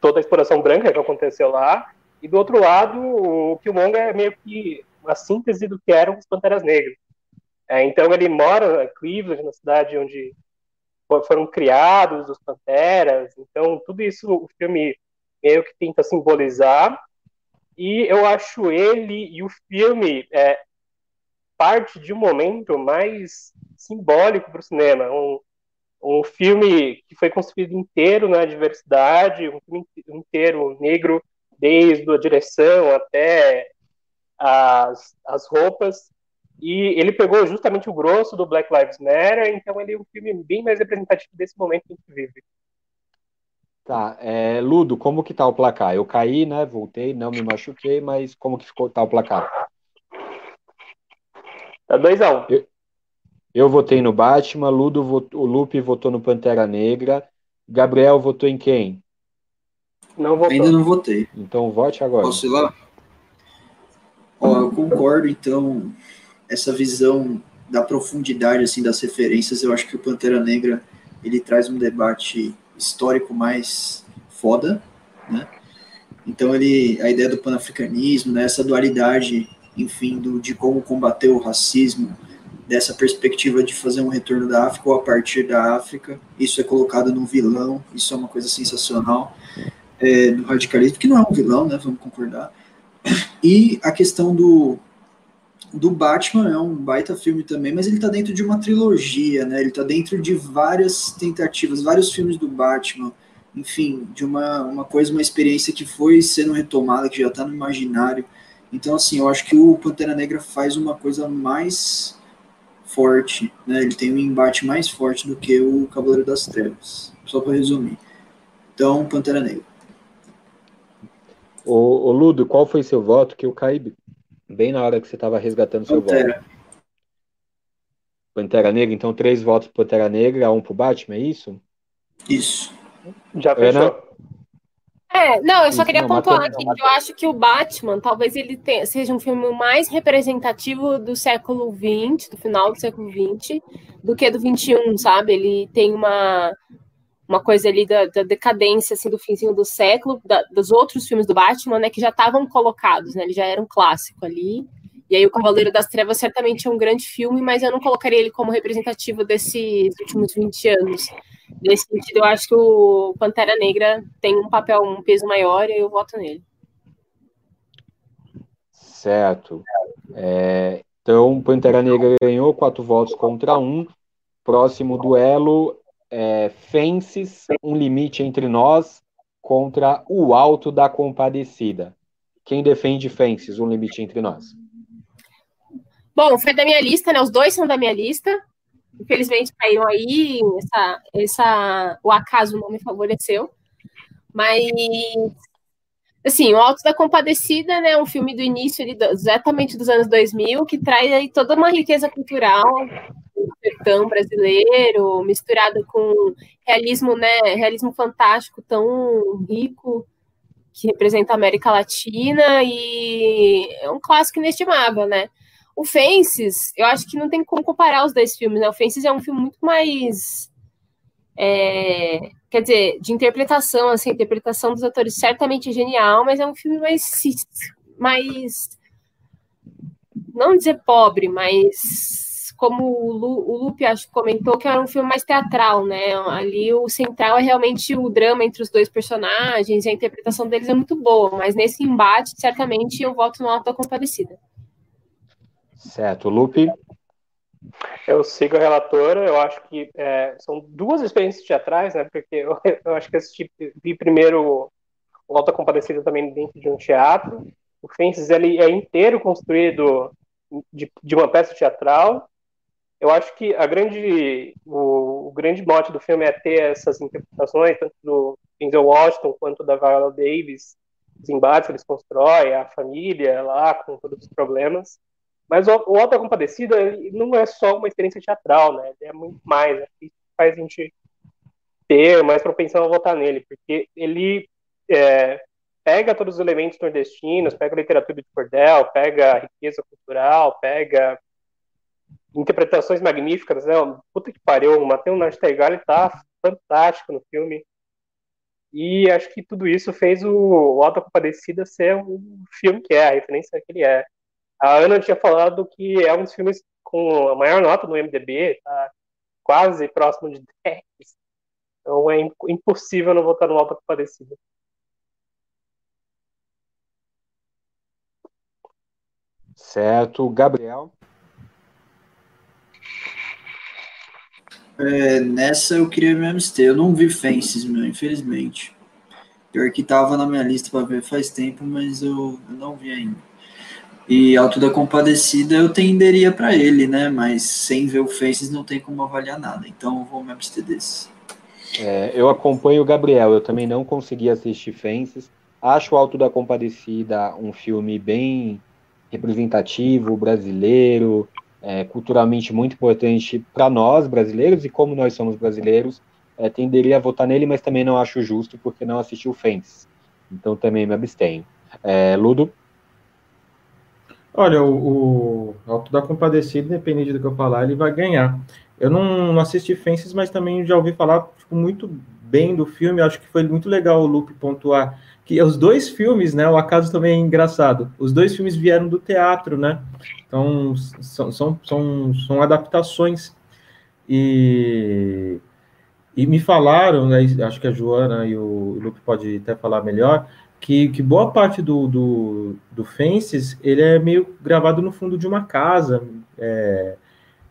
toda a exploração branca que aconteceu lá. E do outro lado, o Killmonger é meio que uma síntese do que eram os Panteras Negras. É, então ele mora em Cleveland, na cidade onde foram criados os Panteras. Então tudo isso o filme meio que tenta simbolizar. E eu acho ele e o filme é, parte de um momento mais simbólico para o cinema. Um, um filme que foi construído inteiro na diversidade, um filme inteiro negro, desde a direção até as, as roupas. E ele pegou justamente o grosso do Black Lives Matter, então ele é um filme bem mais representativo desse momento que a gente vive. Tá, é, Ludo, como que tá o placar? Eu caí, né? Voltei, não me machuquei, mas como que ficou tá o placar? Tá 2x1. Um. Eu, eu, votei no Batman, Ludo votou, o Lupe votou no Pantera Negra. Gabriel votou em quem? Não votou. Ainda não votei. Então vote agora. Posso ir lá? Ó, eu concordo, então, essa visão da profundidade, assim, das referências, eu acho que o Pantera Negra, ele traz um debate histórico mais foda, né? Então ele, a ideia do panafricanismo, né, essa dualidade, enfim, do, de como combater o racismo, dessa perspectiva de fazer um retorno da África ou a partir da África, isso é colocado no vilão, isso é uma coisa sensacional é, do radicalismo, que não é um vilão, né, vamos concordar. E a questão do, do Batman é um baita filme também, mas ele está dentro de uma trilogia, né? Ele está dentro de várias tentativas, vários filmes do Batman, enfim, de uma, uma coisa, uma experiência que foi sendo retomada, que já está no imaginário. Então, assim, eu acho que o Pantera Negra faz uma coisa mais forte, né? Ele tem um embate mais forte do que o Cavaleiro das Trevas. Só para resumir. Então, Pantera Negra. Ô, ô, Ludo, qual foi seu voto? Que eu caí bem na hora que você estava resgatando seu Pantera. voto. Pantera Negra, então três votos pro Pantera Negra, um pro Batman, é isso? Isso. Já fechou. É, não, eu só queria não, pontuar aqui que eu acho que o Batman talvez ele tenha, seja um filme mais representativo do século XX, do final do século XX, do que do XXI, sabe? Ele tem uma, uma coisa ali da, da, decadência assim do finzinho do século, da, dos outros filmes do Batman, né, que já estavam colocados, né, ele já era um clássico ali. E aí o Cavaleiro das Trevas certamente é um grande filme, mas eu não colocaria ele como representativo desses últimos 20 anos. Nesse sentido, eu acho que o Pantera Negra tem um papel, um peso maior e eu voto nele. Certo. É, então, Pantera Negra ganhou quatro votos contra um. Próximo duelo é Fences, um limite entre nós contra o Alto da Compadecida. Quem defende Fences, um limite entre nós? Bom, foi da minha lista, né? Os dois são da minha lista. Infelizmente caíram aí, essa, essa, o acaso não me favoreceu. Mas, assim, O Alto da Compadecida, né? Um filme do início, ali, exatamente dos anos 2000, que traz aí toda uma riqueza cultural do sertão brasileiro, misturado com realismo, né? Realismo fantástico tão rico que representa a América Latina e é um clássico inestimável, né? O Fences, eu acho que não tem como comparar os dois filmes, né? O Fences é um filme muito mais. É, quer dizer, de interpretação, assim, a interpretação dos atores certamente é genial, mas é um filme mais. mais não dizer pobre, mas como o, Lu, o Lupe acho que comentou que era um filme mais teatral, né? Ali o central é realmente o drama entre os dois personagens e a interpretação deles é muito boa, mas nesse embate, certamente eu voto no Alto da Compadecida. Certo. Lupe? Eu sigo a relatora, eu acho que é, são duas experiências teatrais, né? Porque eu, eu acho que assisti, vi primeiro o Alta Compadecida também dentro de um teatro. O Fences ele é inteiro construído de, de uma peça teatral. Eu acho que a grande, o, o, grande mote do filme é ter essas interpretações, tanto do Denzel Washington quanto da Viola Davis, os embates que eles constroem, a família lá com todos os problemas. Mas o, o Alta Compadecida não é só uma experiência teatral, né? é muito mais. Né? Isso faz a gente ter mais propensão a votar nele, porque ele é, pega todos os elementos nordestinos, pega a literatura de cordel, pega a riqueza cultural, pega interpretações magníficas, né? Puta que pariu, o Matheus Nastergalli tá fantástico no filme. E acho que tudo isso fez o, o Alta Compadecida ser o filme que é, a referência que ele é. A Ana tinha falado que é um dos filmes com a maior nota no MDB, tá quase próximo de 10. Então é impossível não votar no Alta Compadecida. Certo. Gabriel? É, nessa eu queria me abster. Eu não vi Fences, meu, infelizmente. Pior que tava na minha lista para ver faz tempo, mas eu, eu não vi ainda. E Alto da Compadecida eu tenderia para ele, né? Mas sem ver o Faces não tem como avaliar nada. Então eu vou me abster desse. É, eu acompanho o Gabriel, eu também não consegui assistir Fences. Acho o Alto da Compadecida um filme bem representativo, brasileiro, é, culturalmente muito importante para nós brasileiros, e como nós somos brasileiros, é, tenderia a votar nele, mas também não acho justo porque não assisti o Fences. Então também me abstenho. É, Ludo? Olha, o, o Alto da Compadecida, independente do que eu falar, ele vai ganhar. Eu não, não assisti Fences, mas também já ouvi falar tipo, muito bem do filme. Acho que foi muito legal o Lupe pontuar que os dois filmes, né? O acaso também é engraçado. Os dois filmes vieram do teatro, né? Então são, são, são, são adaptações. E, e me falaram, né, acho que a Joana e o Lupe pode até falar melhor, que, que boa parte do, do, do Fences, ele é meio gravado no fundo de uma casa, é,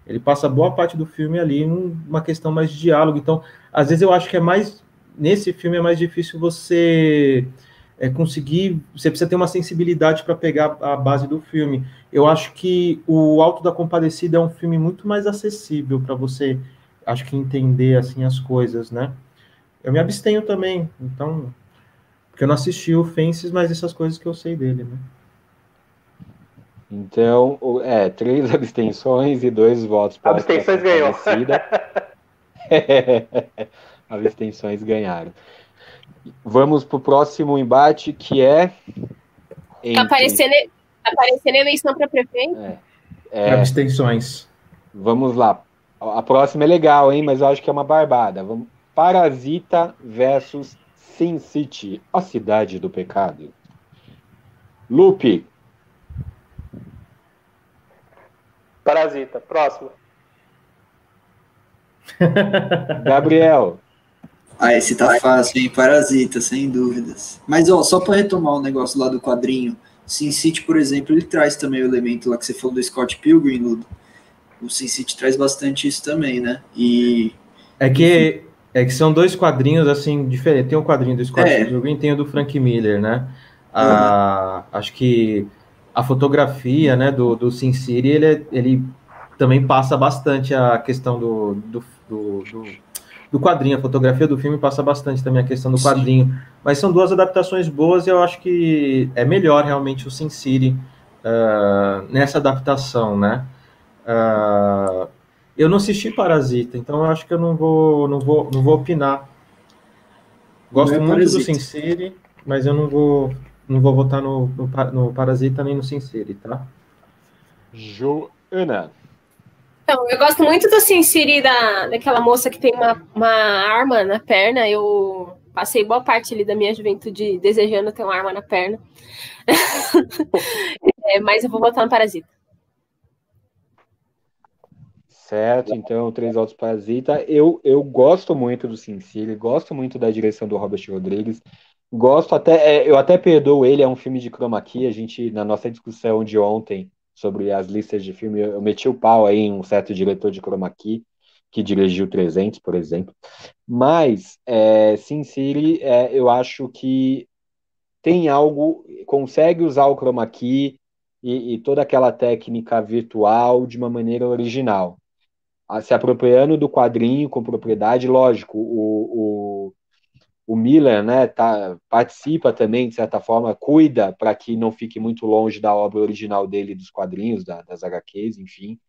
ele passa boa parte do filme ali numa questão mais de diálogo, então, às vezes eu acho que é mais, nesse filme é mais difícil você é, conseguir, você precisa ter uma sensibilidade para pegar a base do filme. Eu acho que o Alto da Compadecida é um filme muito mais acessível para você, acho que entender assim as coisas, né? Eu me abstenho também, então porque eu não assisti o Fences, mas essas coisas que eu sei dele, né? Então, é, três abstenções e dois votos para Abstenções ganhou. abstenções ganharam. Vamos para o próximo embate, que é. Entre... Tá aparecendo, tá aparecendo eleição para prefeito? É, é... Abstenções. Vamos lá. A próxima é legal, hein? Mas eu acho que é uma barbada. Vamos... Parasita versus Sin City, a cidade do pecado. Lupe. Parasita, próximo. Gabriel. Ah, esse tá fácil, hein? Parasita, sem dúvidas. Mas, ó, só para retomar o um negócio lá do quadrinho, Sin City, por exemplo, ele traz também o elemento lá que você falou do Scott Pilgrim, Ludo. O Sin City traz bastante isso também, né? E. É que, é que são dois quadrinhos, assim, diferentes. Tem um quadrinho do Scott é. Pilgrim e tem o do Frank Miller, né? Ah, Acho que a fotografia, né, do, do Sin City, ele, é, ele também passa bastante a questão do, do, do, do do quadrinho. A fotografia do filme passa bastante também a questão do quadrinho. Sim. Mas são duas adaptações boas e eu acho que é melhor realmente o Sin City uh, nessa adaptação, né? Uh, eu não assisti Parasita, então eu acho que eu não vou, não vou, não vou opinar. Gosto é muito Parasita. do Sin City, mas eu não vou, não vou votar no, no, no Parasita nem no Sin City, tá? Joana. Então, eu gosto muito do Sin City da, daquela moça que tem uma, uma arma na perna. Eu passei boa parte ali da minha juventude desejando ter uma arma na perna. é, mas eu vou botar no Parasita. Certo, então, três votos Parasita. Eu, eu gosto muito do Sin City, gosto muito da direção do Robert Rodrigues. Gosto até, é, eu até perdoo ele, é um filme de chroma key. A gente, na nossa discussão de ontem, sobre as listas de filme. Eu meti o pau aí em um certo diretor de chroma key, que dirigiu 300, por exemplo. Mas, é, Sin City, é, eu acho que tem algo, consegue usar o chroma key e, e toda aquela técnica virtual de uma maneira original. Se apropriando do quadrinho com propriedade, lógico, o, o o Miller né, tá, participa também, de certa forma, cuida para que não fique muito longe da obra original dele, dos quadrinhos, da, das HQs, enfim.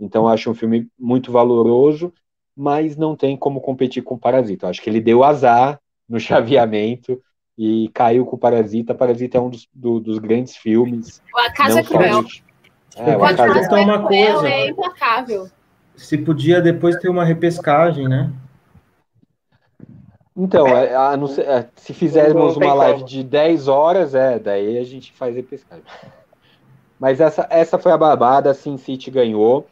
Então, acho um filme muito valoroso, mas não tem como competir com o Parasita. acho que ele deu azar no chaveamento e caiu com o Parasita. Parasita é um dos, do, dos grandes filmes. A Casa Cruel. É, o Casa Cruel é uma coisa. É implacável. Se podia depois ter uma repescagem, né? Então, é, a, a, é, se fizermos uma live de 10 horas, é, daí a gente faz repescagem. Mas essa, essa foi a babada, a Sin City ganhou,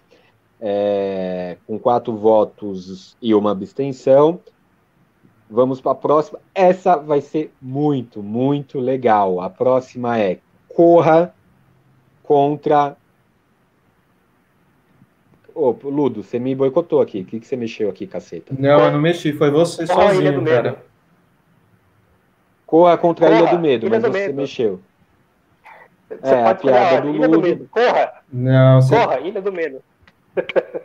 é, com quatro votos e uma abstenção. Vamos para a próxima. Essa vai ser muito, muito legal. A próxima é Corra contra Ô, Ludo, você me boicotou aqui. O que, que você mexeu aqui, caceta? Não, eu não mexi. Foi você Corra sozinho, cara. Corra contra a Ilha do Medo, Ilha mas do você medo. mexeu. Você é, a piada do Ilha Ludo. Do medo. Corra! Não, você... Corra, Ilha do Medo.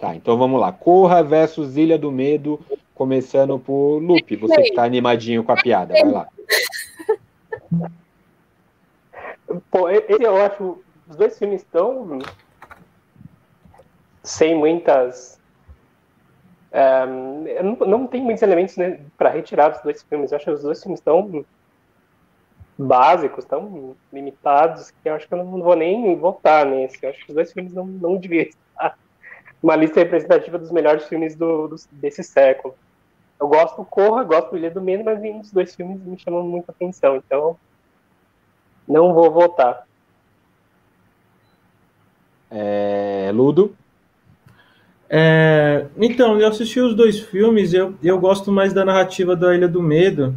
tá, então vamos lá. Corra versus Ilha do Medo, começando por Lupe. Você que tá animadinho com a piada, vai lá. Pô, esse eu acho. Os dois filmes estão sem muitas. Um, não, não tem muitos elementos né, para retirar dos dois filmes. Eu acho que os dois filmes estão básicos, tão limitados, que eu acho que eu não vou nem votar nesse. Eu acho que os dois filmes não, não deviam estar uma lista representativa dos melhores filmes do, do, desse século. Eu gosto do Corra, gosto do Ilha do Medo, mas nenhum dos dois filmes me chamam muita atenção, então não vou votar. É, Ludo? É, então, eu assisti os dois filmes, eu, eu gosto mais da narrativa da Ilha do Medo,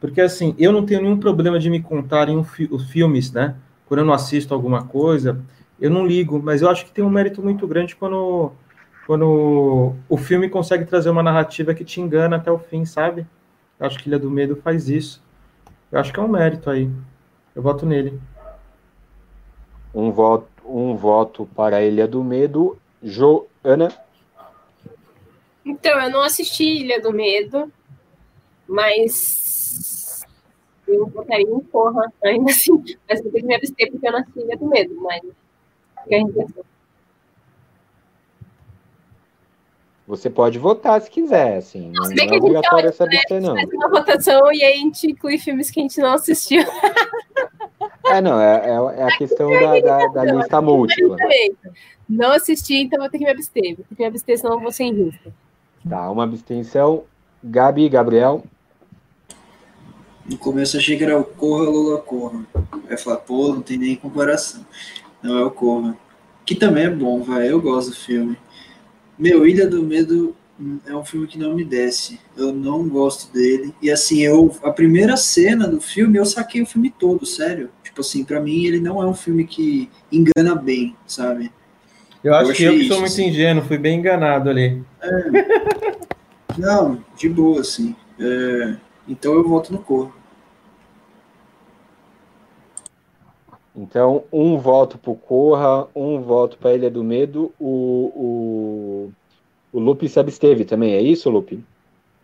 porque assim, eu não tenho nenhum problema de me contarem um fi os filmes, né? Quando eu não assisto alguma coisa, eu não ligo, mas eu acho que tem um mérito muito grande quando, quando o filme consegue trazer uma narrativa que te engana até o fim, sabe? Eu acho que Ilha do Medo faz isso. Eu acho que é um mérito aí. Eu voto nele. Um voto, um voto para Ilha do Medo. Jo Ana? Então, eu não assisti Ilha do Medo, mas eu botaria em porra ainda assim. Mas eu tenho que me abster porque eu não assisti Ilha do Medo, mas Você pode votar se quiser, assim. Não, não é obrigatório se abster, não. Faz uma votação e aí a gente inclui filmes que a gente não assistiu. É, não, é, é, é a questão da, da, da lista múltipla. Não assisti, então vou ter que me abster. Vou ter que me abster, senão eu vou ser injusta. Tá, uma abstenção. Gabi, Gabriel. No começo eu achei que era o Corra, Lula Corra. Aí falar, pô, não tem nem comparação. Não é o Corra. Que também é bom, vai. Eu gosto do filme. Meu, Ilha do Medo é um filme que não me desce. Eu não gosto dele. E assim, eu a primeira cena do filme, eu saquei o filme todo, sério. Tipo assim, para mim ele não é um filme que engana bem, sabe? Eu acho eu que eu que sou muito assim. ingênuo, fui bem enganado ali. É. não, de boa, assim. É, então eu volto no Corra. Então, um voto pro Corra, um voto para Ilha do Medo, o, o o Lupe se absteve também, é isso, Lupe?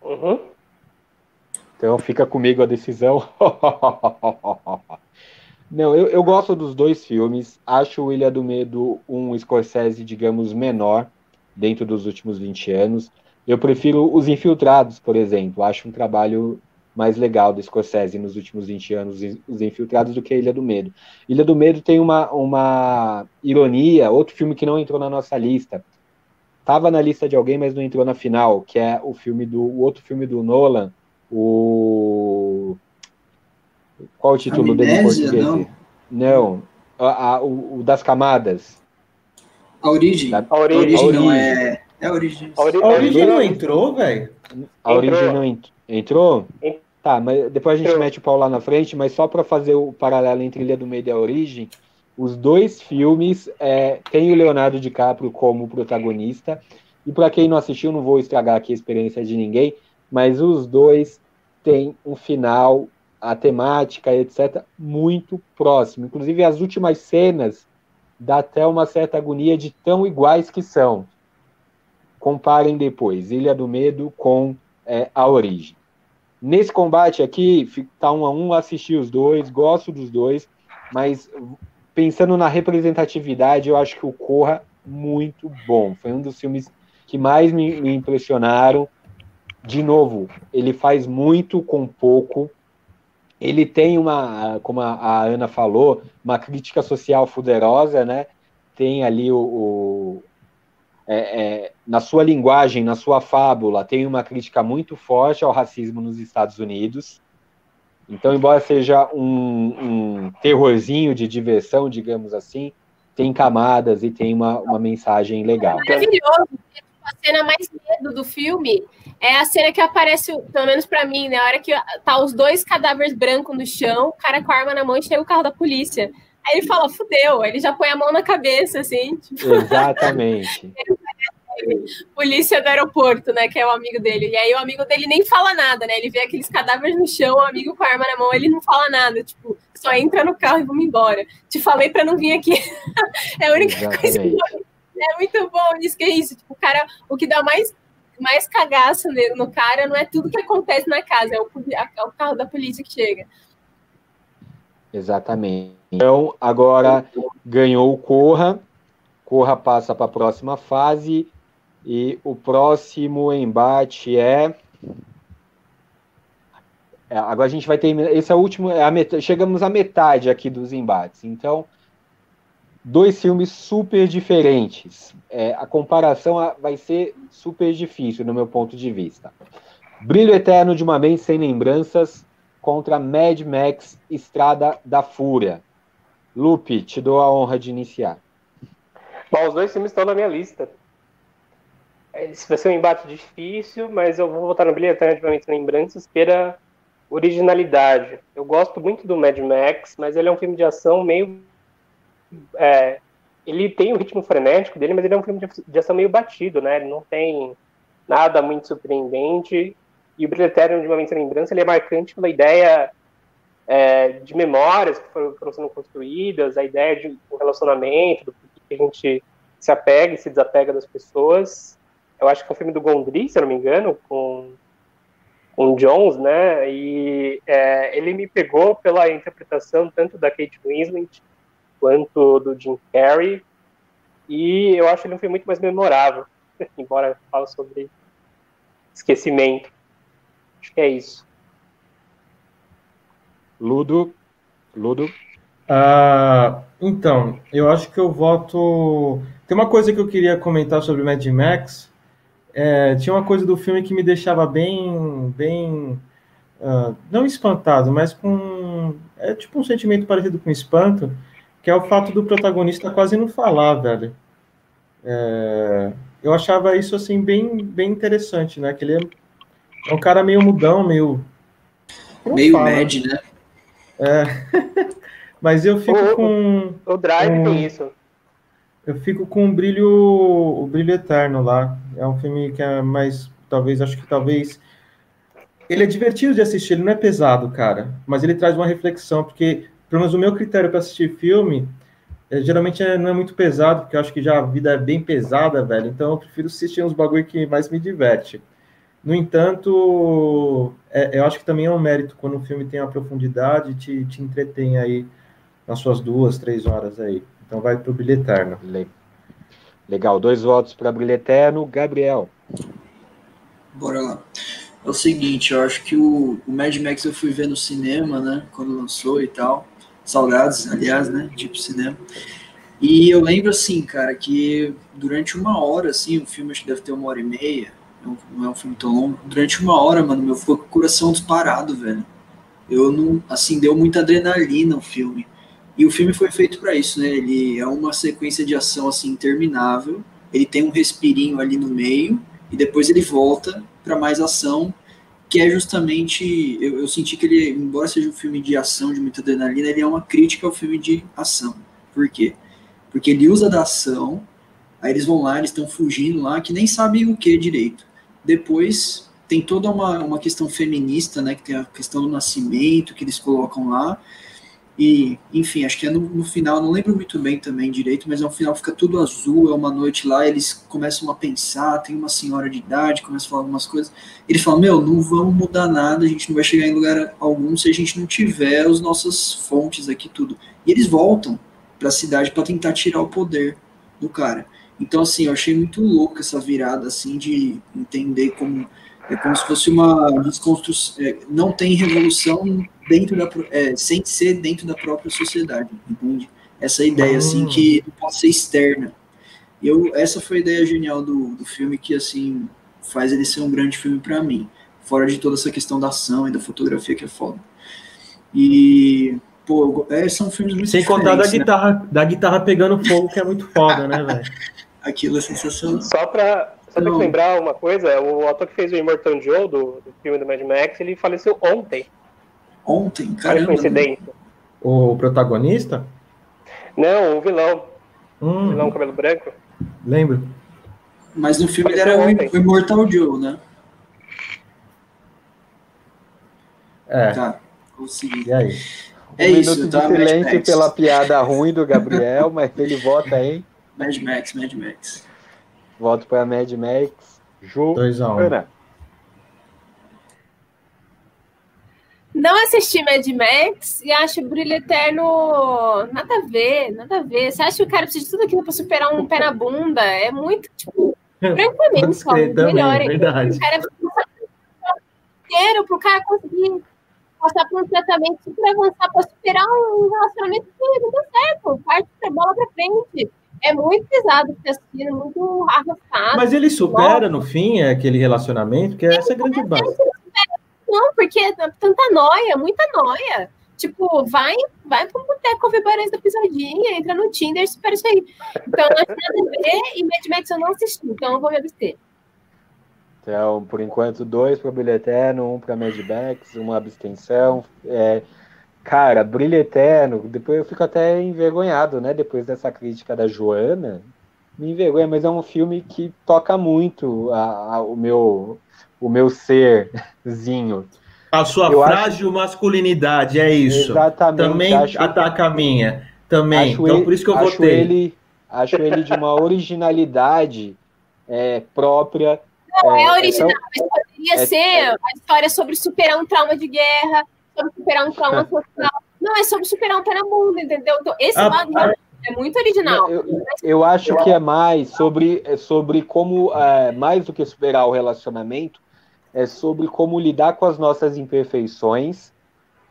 Uhum. Então fica comigo a decisão. Não, eu, eu gosto dos dois filmes. Acho o Ilha do Medo um Scorsese, digamos, menor dentro dos últimos 20 anos. Eu prefiro Os Infiltrados, por exemplo. Acho um trabalho mais legal do Scorsese nos últimos 20 anos, Os Infiltrados, do que Ilha do Medo. Ilha do Medo tem uma, uma ironia, outro filme que não entrou na nossa lista, Tava na lista de alguém, mas não entrou na final, que é o filme do o outro filme do Nolan, o qual o título Amnésia, dele em português? Não, não a, a, o, o, das camadas. A origem. Da, a origem, a origem não é é a origem. A, ori a origem não entrou, velho. A origem não ent entrou? Tá, mas depois a gente entrou. mete o pau lá na frente, mas só para fazer o paralelo entre Ilha do Meio e a Origem, os dois filmes é, têm o Leonardo DiCaprio como protagonista. E para quem não assistiu, não vou estragar aqui a experiência de ninguém, mas os dois têm um final, a temática, etc., muito próximo. Inclusive, as últimas cenas dá até uma certa agonia de tão iguais que são. Comparem depois Ilha do Medo com é, A Origem. Nesse combate aqui, tá um a um, assisti os dois, gosto dos dois, mas pensando na representatividade, eu acho que o Corra muito bom. Foi um dos filmes que mais me, me impressionaram. De novo, ele faz muito com pouco. Ele tem uma, como a, Ana falou, uma crítica social poderosa, né? Tem ali o, o é, é, na sua linguagem, na sua fábula, tem uma crítica muito forte ao racismo nos Estados Unidos. Então, embora seja um, um terrorzinho de diversão, digamos assim, tem camadas e tem uma, uma mensagem legal. Maravilhoso. A cena mais medo do filme é a cena que aparece, pelo menos para mim, na né? hora que tá os dois cadáveres brancos no chão, o cara com a arma na mão e chega o carro da polícia. Aí ele fala, fudeu, ele já põe a mão na cabeça, assim. Tipo... Exatamente. polícia do aeroporto, né? Que é o amigo dele. E aí o amigo dele nem fala nada, né? Ele vê aqueles cadáveres no chão, o amigo com a arma na mão, ele não fala nada, tipo, só entra no carro e vamos embora. Te falei para não vir aqui. é a única Exatamente. coisa que é muito bom isso que é isso. Tipo, o cara, o que dá mais mais cagaço no cara não é tudo que acontece na casa, é o, é o carro da polícia que chega. Exatamente. Então, agora ganhou o Corra. Corra passa para a próxima fase e o próximo embate é... é. agora a gente vai ter. Esse é o último. É met... Chegamos à metade aqui dos embates. Então, dois filmes super diferentes. É, a comparação vai ser super difícil, no meu ponto de vista. Brilho Eterno de uma Mente Sem Lembranças contra Mad Max Estrada da Fúria. Lupe, te dou a honra de iniciar. Bom, os dois filmes estão na minha lista. Esse vai ser um embate difícil, mas eu vou votar no Brilho Eternamente Lembranças pela originalidade. Eu gosto muito do Mad Max, mas ele é um filme de ação meio. É, ele tem o ritmo frenético dele, mas ele é um filme de ação meio batido, né? Ele não tem nada muito surpreendente. E o Brilho Eterno de uma Mente Lembrança ele é marcante pela ideia é, de memórias que foram, foram, sendo construídas, a ideia de um relacionamento, do que a gente se apega e se desapega das pessoas eu acho que é um filme do Gondry, se eu não me engano, com, com Jones, né? E é, ele me pegou pela interpretação tanto da Kate Winslet quanto do Jim Carrey. E eu acho ele um filme muito mais memorável, embora fale sobre esquecimento. Acho que é isso. Ludo. Ludo. Ah, então, eu acho que eu voto. Tem uma coisa que eu queria comentar sobre Mad Max, é, tinha uma coisa do filme que me deixava bem, bem uh, não espantado, mas com é tipo um sentimento parecido com espanto, que é o fato do protagonista quase não falar, velho. É, eu achava isso assim bem, bem interessante, né? Que ele é, é um cara meio mudão, meio. Meio fala, mad, né? É. Mas eu fico o, com. O Drive com, tem isso. Eu fico com o brilho, o brilho eterno lá. É um filme que é mais, talvez, acho que talvez ele é divertido de assistir, ele não é pesado, cara, mas ele traz uma reflexão, porque, pelo menos o meu critério para assistir filme, é, geralmente é, não é muito pesado, porque eu acho que já a vida é bem pesada, velho, então eu prefiro assistir uns bagulho que mais me diverte. No entanto, é, eu acho que também é um mérito quando um filme tem uma profundidade te, te entretém aí nas suas duas, três horas aí. Então vai pro Brilho Eterno. Legal, dois votos para Brilho Eterno. Gabriel. Bora lá. É o seguinte, eu acho que o, o Mad Max eu fui ver no cinema, né? Quando lançou e tal. Saudades, aliás, né? Tipo cinema. E eu lembro, assim, cara, que durante uma hora, assim, o filme acho que deve ter uma hora e meia, não é um filme tão longo. Durante uma hora, mano, meu ficou com o coração disparado, velho. Eu não, assim, deu muita adrenalina o filme. E o filme foi feito para isso, né? Ele é uma sequência de ação, assim, interminável. Ele tem um respirinho ali no meio, e depois ele volta para mais ação, que é justamente. Eu, eu, senti que ele, embora seja um filme de ação, de muita adrenalina, ele é uma crítica ao filme de ação. Por quê? Porque ele usa da ação, aí eles vão lá, eles estão fugindo lá, que nem sabem o que direito. Depois tem toda uma, uma questão feminista, né? Que tem a questão do nascimento que eles colocam lá. E, enfim, acho que é no, no, final, não lembro muito bem também direito, mas no final fica tudo azul, é uma noite lá, eles começam a pensar, tem uma senhora de idade, começa a falar algumas coisas. Ele fala, meu, não vamos mudar nada, a gente não vai chegar em lugar algum se a gente não tiver as nossas fontes aqui, tudo. E eles voltam para a cidade para tentar tirar o poder do cara. Então, assim, eu achei muito louco essa virada, assim, de entender como é como se fosse uma desconstrução. É, não tem revolução dentro da, é, sem ser dentro da própria sociedade, entende? Essa ideia, assim, que não pode ser externa. Eu, essa foi a ideia genial do, do filme, que, assim, faz ele ser um grande filme para mim. Fora de toda essa questão da ação e da fotografia, que é foda. E, pô, é, são filmes muito Sem contar da né? guitarra, da guitarra pegando fogo, que é muito foda, né, velho? Aquilo é sensacional. Só pra, só pra lembrar uma coisa, o ator que fez o Immortal Joe, do, do filme do Mad Max, ele faleceu ontem. Ontem, cara. Olha coincidência. O protagonista? Não, o vilão. Hum. O vilão cabelo branco. Lembro. Mas no filme ele era o, o Immortal Joe, né? É. Tá, consegui. E aí? É um isso, minuto tá? de silêncio pela piada ruim do Gabriel, mas ele vota em Mad Max, Mad Max. Voto para Mad Max. Ju. 2x1. Um. Não assisti Mad Max e acho o Brilho Eterno nada a ver, nada a ver. Você acha que o cara precisa de tudo aquilo para superar um pé na bunda? É muito, tipo, francamente, melhor. Verdade. O cara inteiro para o cara conseguir passar por um tratamento super avançado para superar um relacionamento que não deu certo. Parte a bola para frente é muito pesado ficar assistindo, muito arrastado. Mas ele supera no fim aquele relacionamento, que é essa grande base. Não, porque é tanta noia, muita noia. Tipo, vai, vai pro boteco ouvir Barões da Pisadinha, entra no Tinder, supera isso aí. Então, não tem nada a ver e Mad Max eu não assisti, então eu vou me abster. Então, por enquanto, dois para Brilho Eterno, um para Mad Max, uma abstenção. É, Cara, Brilho Eterno, depois eu fico até envergonhado, né? Depois dessa crítica da Joana, me envergonha, mas é um filme que toca muito a, a, o meu o meu serzinho. A sua eu frágil acho... masculinidade, é isso. Exatamente. Também acho... ataca a minha. Também. Acho então, ele, por isso que eu acho votei. Ele, acho ele de uma originalidade é, própria. Não, é, é original, mas poderia é, ser a história sobre superar um trauma de guerra, sobre superar um trauma social. Não, é sobre superar um bunda, entendeu? Então, esse ah, lado ah, é muito original. Eu, eu, acho que é mais sobre, é sobre como, é, mais do que superar o relacionamento, é sobre como lidar com as nossas imperfeições,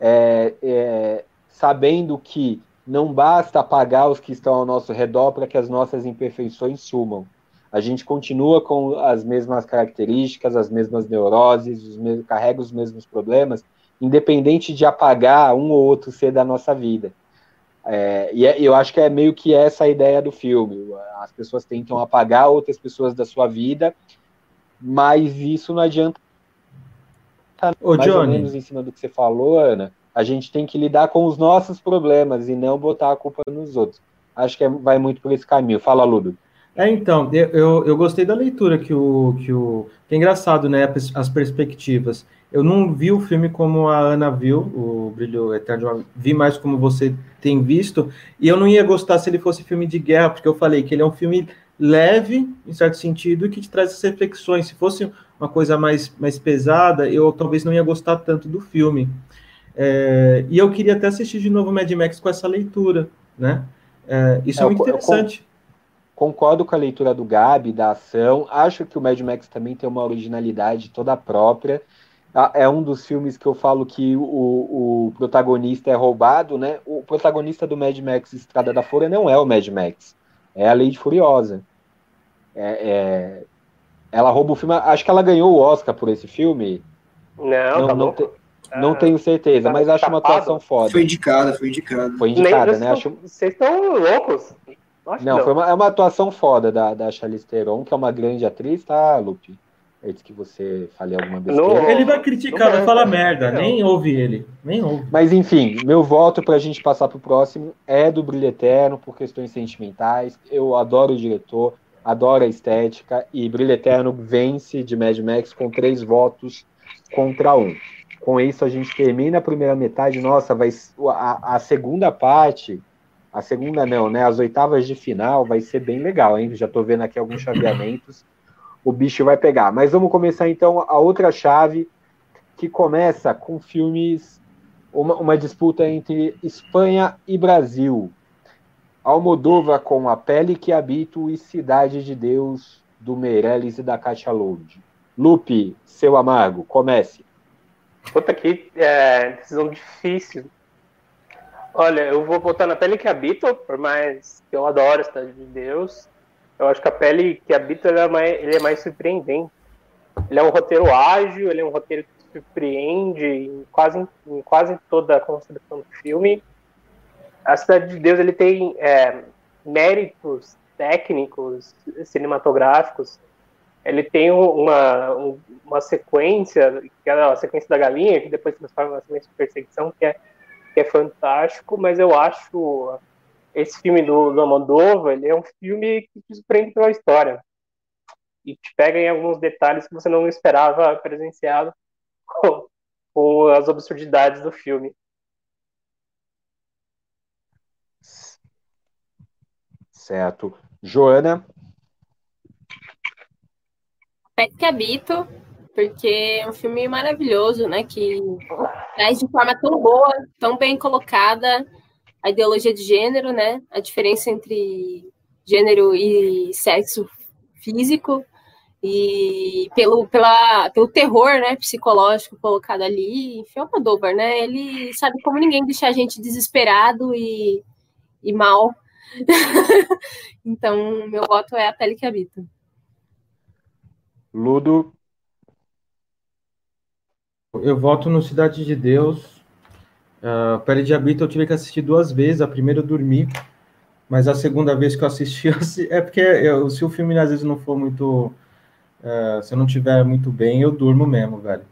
é, é, sabendo que não basta apagar os que estão ao nosso redor para que as nossas imperfeições sumam. A gente continua com as mesmas características, as mesmas neuroses, os mesmos, carrega os mesmos problemas, independente de apagar um ou outro ser da nossa vida. É, e é, eu acho que é meio que essa a ideia do filme. As pessoas tentam apagar outras pessoas da sua vida, mas isso não adianta. Ô, mais Johnny. ou menos em cima do que você falou, Ana. A gente tem que lidar com os nossos problemas e não botar a culpa nos outros. Acho que é, vai muito por esse caminho. Fala, Ludo. É, então, eu, eu, eu gostei da leitura que o, que o. Que é engraçado, né? As perspectivas. Eu não vi o filme como a Ana viu, o Brilho Eterno, vi mais como você tem visto, e eu não ia gostar se ele fosse filme de guerra, porque eu falei que ele é um filme leve, em certo sentido, e que te traz essas reflexões. Se fosse uma coisa mais, mais pesada, eu talvez não ia gostar tanto do filme. É, e eu queria até assistir de novo Mad Max com essa leitura, né? É, isso é, é muito interessante. Concordo com a leitura do Gabi, da ação. Acho que o Mad Max também tem uma originalidade toda própria. É um dos filmes que eu falo que o, o protagonista é roubado, né? O protagonista do Mad Max Estrada da Fúria não é o Mad Max, é a Lady Furiosa. É, é... Ela rouba o filme. Acho que ela ganhou o Oscar por esse filme. Não, não, tá não, te, não tenho certeza, tá mas acho uma atuação foda. Foi indicada, foi indicada. Foi indicada, Nem- né? Acho... Vocês estão loucos? Acho Não, que foi uma, é uma atuação foda da, da Charlize Theron, que é uma grande atriz, tá, Lupe? Antes que você fale alguma besteira. Não. Ele vai criticar, Não, vai falar não. merda, Não. nem ouve ele, nem ouve. Mas enfim, meu voto pra gente passar pro próximo é do Brilho Eterno, por questões sentimentais. Eu adoro o diretor, adoro a estética, e Brilho Eterno vence de Mad Max com três votos contra um. Com isso, a gente termina a primeira metade. Nossa, vai a, a segunda parte, a segunda não, né? As oitavas de final vai ser bem legal, hein? Já tô vendo aqui alguns chaveamentos. O bicho vai pegar. Mas vamos começar então a outra chave, que começa com filmes uma, uma disputa entre Espanha e Brasil. Almodóvar com A Pele que Habito e Cidade de Deus, do Meirelles e da Katia Load. Lupe, seu amargo, comece. Puta que é, decisão difícil. Olha, eu vou botar na pele que habito, por mais que eu adoro Cidade de Deus. Eu acho que a pele que habito ele é, mais, ele é mais surpreendente. Ele é um roteiro ágil, ele é um roteiro que surpreende em quase, em quase toda a construção do filme. A Cidade de Deus ele tem é, méritos técnicos, cinematográficos. Ele tem uma, um- uma sequência, que é a sequência da galinha, que depois se transforma numa sequência de perseguição, que é, que é fantástico, mas eu acho esse filme do, do Almodóvar, ele é um filme que te surpreende pela história. E te pega em alguns detalhes que você não esperava presenciado com, com as absurdidades do filme. Certo. Joana, Pet que Habito, porque é um filme maravilhoso, né? Que traz de forma tão boa, tão bem colocada a ideologia de gênero, né? A diferença entre gênero e sexo físico e pelo, pela, pelo terror, né, psicológico colocado ali, enfim, é o Almodóvar, né, ele sabe como ninguém deixar a gente desesperado e, e mal. então, meu voto é a pele que habita. Ludo, Eu voto no Cidade de Deus. Uh, Pele de Habito eu tive que assistir duas vezes. A primeira eu dormi, mas a segunda vez que eu assisti, eu assi- é porque eu- se o filme às vezes não for muito. uh, se eu não tiver muito bem, eu durmo mesmo, velho.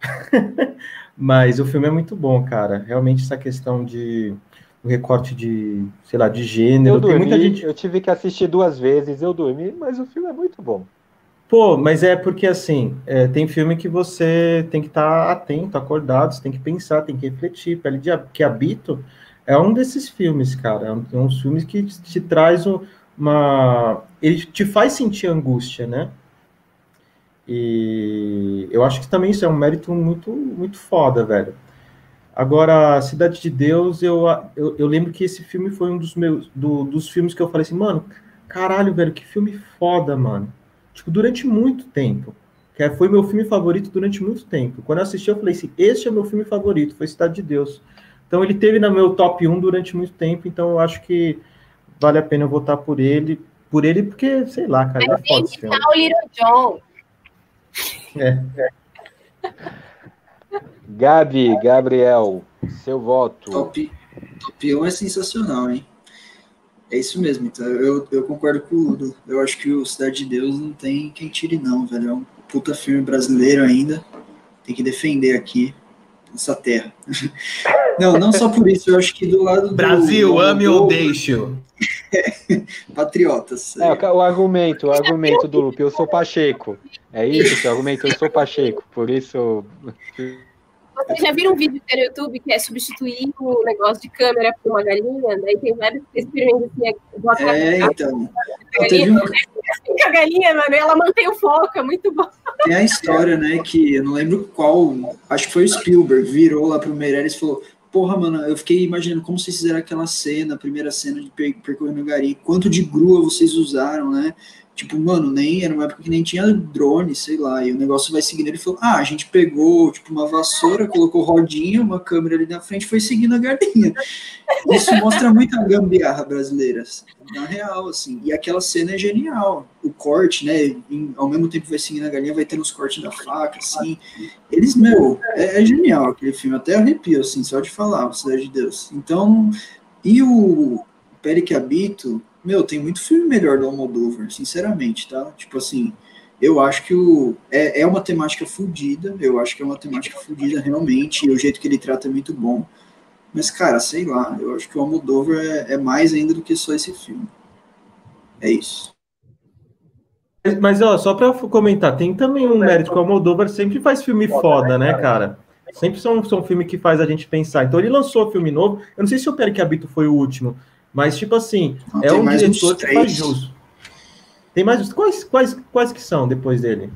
mas o filme é muito bom, cara. Realmente essa questão de recorte de, sei lá, de gênero. eu dormi, muita gente. eu tive que assistir duas vezes, eu dormi, mas o filme é muito bom. Pô, mas é porque assim, é, tem filme que você tem que estar atento, acordado, você tem que pensar, tem que refletir. Pele de que Habito é um desses filmes, cara. É um, é uns filmes que te traz um- uma. Ele te faz sentir angústia, né? E eu acho que também isso é um mérito muito, muito foda, velho. Agora, Cidade de Deus, eu, eu, eu lembro que esse filme foi um dos meus do- dos filmes que eu falei assim, mano, caralho, velho, que filme foda, mano. Tipo, durante muito tempo. Que é- foi meu filme favorito durante muito tempo. Quando eu assisti, eu falei assim: este é meu filme favorito, foi Cidade de Deus. Então ele teve no meu top 1 durante muito tempo, então eu acho que vale a pena eu votar por ele. Por ele, porque, sei lá, cara, ele é foda esse filme. O Little John. Gabi, Gabriel, seu voto. Top, Top 1 é sensacional, hein? É isso mesmo, então eu, eu concordo com o Ludo. Eu acho que o Cidade de Deus não tem quem tire, não, velho. É um puta filme brasileiro ainda. Tem que defender aqui essa terra. Não, não só por isso, eu acho que do lado do. Brasil, do, ame ou deixe. Patriotas. É, o argumento, o argumento do Lupe, eu sou Pacheco. É isso, o argumento, eu sou Pacheco. Por isso. Vocês já viram um vídeo no YouTube que é substituir o negócio de câmera por uma galinha? Daí tem vários experimentos assim. É, então. Teve uma... A galinha, mano, ela mantém o foco, é muito bom. Tem a história, né, que eu não lembro qual, acho que foi o Spielberg, virou lá pro Meirelles e falou: Porra, mano, eu fiquei imaginando como vocês fizeram aquela cena, a primeira cena de percorrendo o gari, quanto de grua vocês usaram, né? Tipo, mano, nem era uma época que nem tinha drone, sei lá, e o negócio vai seguindo. Ele falou: ah, a gente pegou, tipo, uma vassoura, colocou rodinha, uma câmera ali na frente, foi seguindo a galinha. Isso mostra muito a gambiarra brasileira, na real, assim. E aquela cena é genial. O corte, né? Em, ao mesmo tempo vai seguindo a galinha, vai tendo os cortes da faca, assim. Eles, meu, é, é genial aquele filme, até arrepio, assim, só de falar, Cidade de Deus. Então, e o Pele que Habito meu, tem muito filme melhor do Almodóvar, sinceramente, tá? Tipo assim, eu acho que o, é, é uma temática fodida, eu acho que é uma temática fodida realmente, e o jeito que ele trata é muito bom. Mas, cara, sei lá, eu acho que o Almodóvar é, é mais ainda do que só esse filme. É isso. Mas, ó, só pra comentar, tem também um mérito que o Almodóvar sempre faz filme foda, né, cara? Sempre são, são filme que faz a gente pensar. Então ele lançou filme novo. Eu não sei se o Pere que Habito foi o último, mas, tipo assim, não, é um diretor que faz jus. Tem mais. Quais, quais, quais que são depois dele?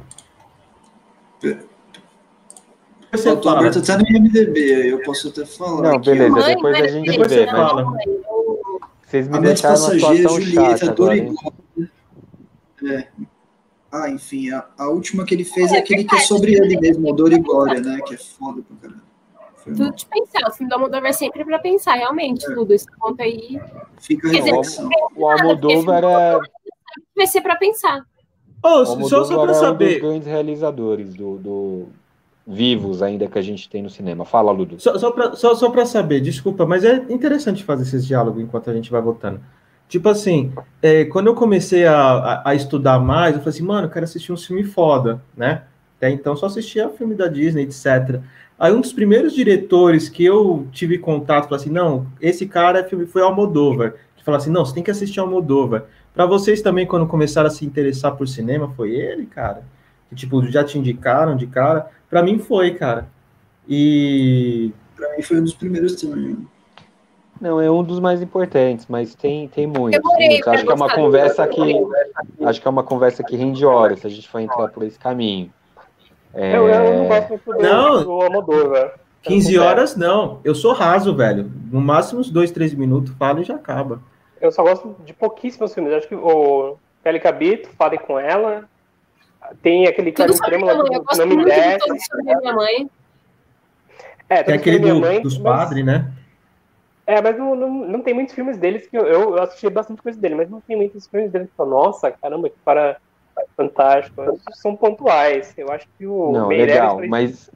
Você eu tô aberto até no IMDB, eu posso até falar. Não, beleza, aqui, depois a gente depois vê. Você fala. Vocês me deixaram uma situação Julieta, chata É. Ah, enfim, a, a, última que ele fez é aquele que é sobre ele mesmo, Dor e Glória, né? Que é foda pra caramba tudo de pensar. O filme do Almodóvar é sempre para pensar, realmente, é. tudo. Esse ponto aí. Fica Quer dizer, o Almodóvar é. Vai ser para pensar. Oh, só só para saber. É um dos grandes realizadores do, do, vivos ainda que a gente tem no cinema. Fala, Ludo. Só, só para só, só saber, desculpa, mas é interessante fazer esses diálogos enquanto a gente vai votando. Tipo assim, é, quando eu comecei a, a, a, estudar mais, eu falei assim, mano, eu quero assistir um filme foda, né? Até então só assistia filme da Disney, etc. Aí um dos primeiros diretores que eu tive contato, falou assim, não, esse cara foi Almodóvar. Que falou assim, não, você tem que assistir Almodóvar. Para vocês também, quando começaram a se interessar por cinema, foi ele, cara? Que, tipo, já te indicaram de cara? Para mim foi, cara. E... Para mim foi um dos primeiros também. Não, é um dos mais importantes, mas tem, tem muitos. muitos. Acho que é uma conversa que acho que é uma conversa que rende horas se a gente for entrar por esse caminho. É... Eu, eu, não gosto muito do, não, do Almodóvar. 15 horas, não. Eu sou raso, velho. No máximo uns 2, 3 minutos, falo e já acaba. Eu só gosto de pouquíssimos filmes. Acho que o Kelly Cabito, Fale com Ela. Tem aquele cara extremo lá do Não Me Desce. De minha mãe. É, tem aquele do, mãe, dos mas... padres, né? É, mas não, não, não tem muitos filmes deles que eu, eu assisti bastante coisa dele, mas não tem muitos filmes deles que eu nossa, caramba, que para fantástico. São pontuais. Eu acho que o. Não, Meirelles legal, mas.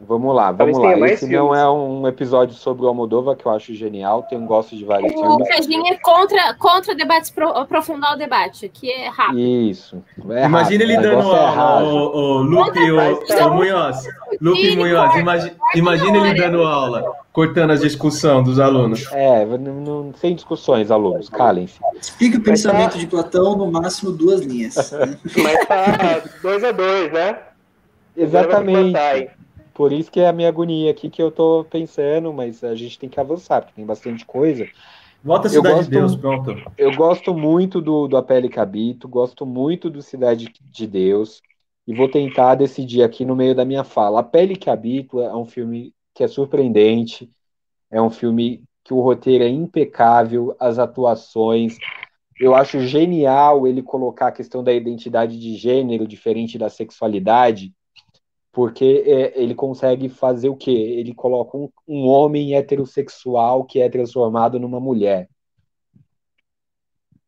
Vamos lá, vamos lá. Esse filmes. não é um episódio sobre o Almodóvar que eu acho genial. Tenho gosto de vários o filmes. O Cajinha é contra, contra debates, pro, aprofundar o debate, que é rápido. Isso. É imagina ele dando é aula, o, o Lupe e o, o Munhoz. Lupe Munhoz, imagina, imagina ele dando aula, cortando a discussão dos alunos. É, não, não, sem discussões, alunos, calem-se. Explica o pensamento tá... de Platão, no máximo duas linhas. Mas tá dois a dois, né? Exatamente. Por isso que é a minha agonia aqui que eu tô pensando, mas a gente tem que avançar, porque tem bastante coisa. Volta a Cidade gosto, de Deus, pronto. Eu gosto muito do, do Apele Cabito, gosto muito do Cidade de Deus, e vou tentar decidir aqui no meio da minha fala. A Pele que Habito é um filme que é surpreendente, é um filme que o roteiro é impecável, as atuações. Eu acho genial ele colocar a questão da identidade de gênero diferente da sexualidade, porque é, ele consegue fazer o quê? Ele coloca um, um homem heterossexual que é transformado numa mulher.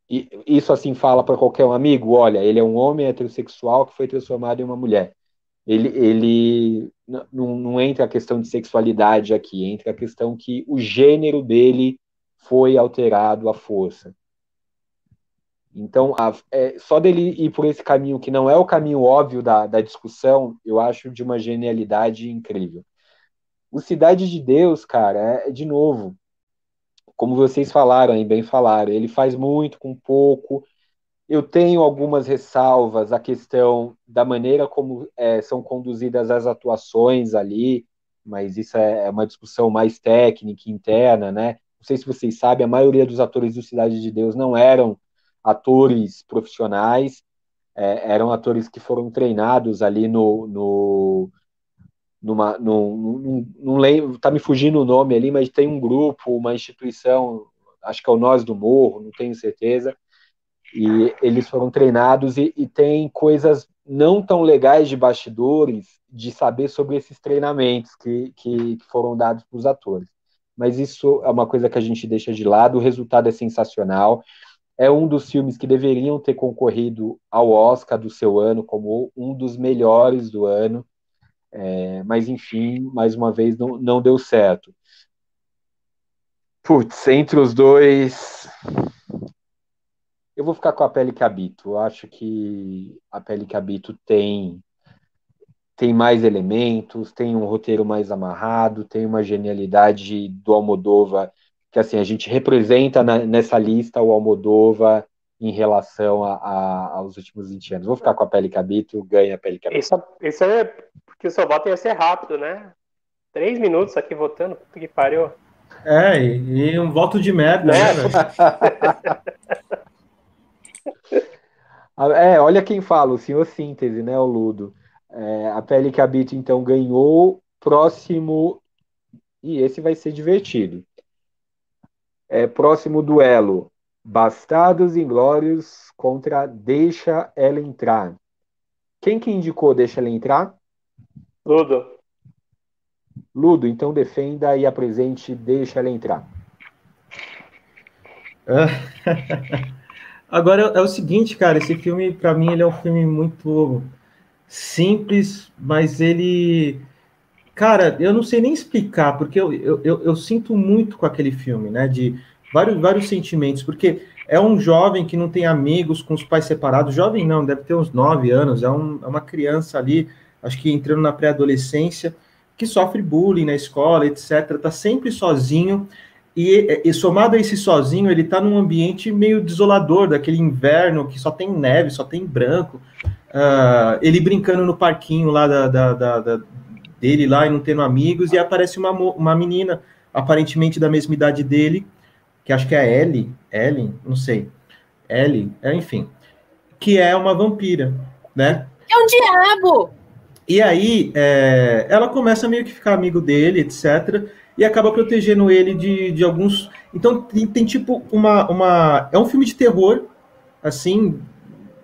E isso assim fala para qualquer um amigo, olha, ele é um homem heterossexual que foi transformado em uma mulher. ele, ele não, não entra a questão de sexualidade aqui, entra a questão que o gênero dele foi alterado à força. Então, a, é, só dele ir por esse caminho, que não é o caminho óbvio da, da discussão, eu acho de uma genialidade incrível. O Cidade de Deus, cara, é, de novo, como vocês falaram aí, bem falaram, ele faz muito com pouco. Eu tenho algumas ressalvas à questão da maneira como é, são conduzidas as atuações ali, mas isso é, é uma discussão mais técnica, interna, né? Não sei se vocês sabem, a maioria dos atores do Cidade de Deus não eram atores profissionais, é, eram atores que foram treinados ali no. no numa, num, não lembro, tá me fugindo o nome ali, mas tem um grupo, uma instituição, acho que é o Nós do Morro, não tenho certeza, e eles foram treinados e, e tem coisas não tão legais de bastidores de saber sobre esses treinamentos que, que, que foram dados para os atores. Mas isso é uma coisa que a gente deixa de lado, o resultado é sensacional é um dos filmes que deveriam ter concorrido ao Oscar do seu ano como um dos melhores do ano, é, mas enfim, mais uma vez não, não deu certo. Putz, entre os dois, eu vou ficar com a pele que habito. Eu acho que a pele que habito tem tem mais elementos, tem um roteiro mais amarrado, tem uma genialidade do Almodóvar que assim a gente representa na, nessa lista o Almodova em relação a, a, aos últimos 20 anos. Vou ficar com a pele cabito, ganha a pele cabito. Isso, isso é porque o seu voto ia ser rápido, né? Três minutos aqui votando, puta que pariu. É, e, um voto de merda, né, é, olha quem fala, o senhor síntese, né, o Ludo. É, a pele que habita, então, ganhou. Próximo. E esse vai ser divertido. É, próximo duelo: Bastardos Inglórios contra Deixa Ela Entrar. Quem que indicou Deixa Ela Entrar? Ludo. Ludo, então defenda e apresente Deixa Ela Entrar. Agora é o seguinte, cara, esse filme para mim ele é um filme muito simples, mas ele Cara, eu não sei nem explicar, porque eu, eu, eu, eu, sinto muito com aquele filme, né? De vários, vários sentimentos, porque é um jovem que não tem amigos com os pais separados. Jovem não, deve ter uns nove anos, é, um, é uma criança ali, acho que entrando na pré-adolescência, que sofre bullying na escola, etc. Tá sempre sozinho. E, e, somado a esse sozinho, ele tá num ambiente meio desolador, daquele inverno que só tem neve, só tem branco. Uh, ele brincando no parquinho lá da, da, da dele lá e não tendo amigos, e aparece uma, uma menina, aparentemente da mesma idade dele, que acho que é a Ellie, Ellen, não sei, Ellie, é, enfim, que é uma vampira, né? É um diabo! E aí, é, ela começa meio que ficar amigo dele, etc., e acaba protegendo ele de, de alguns... Então, tem, tem tipo uma, uma... É um filme de terror, assim,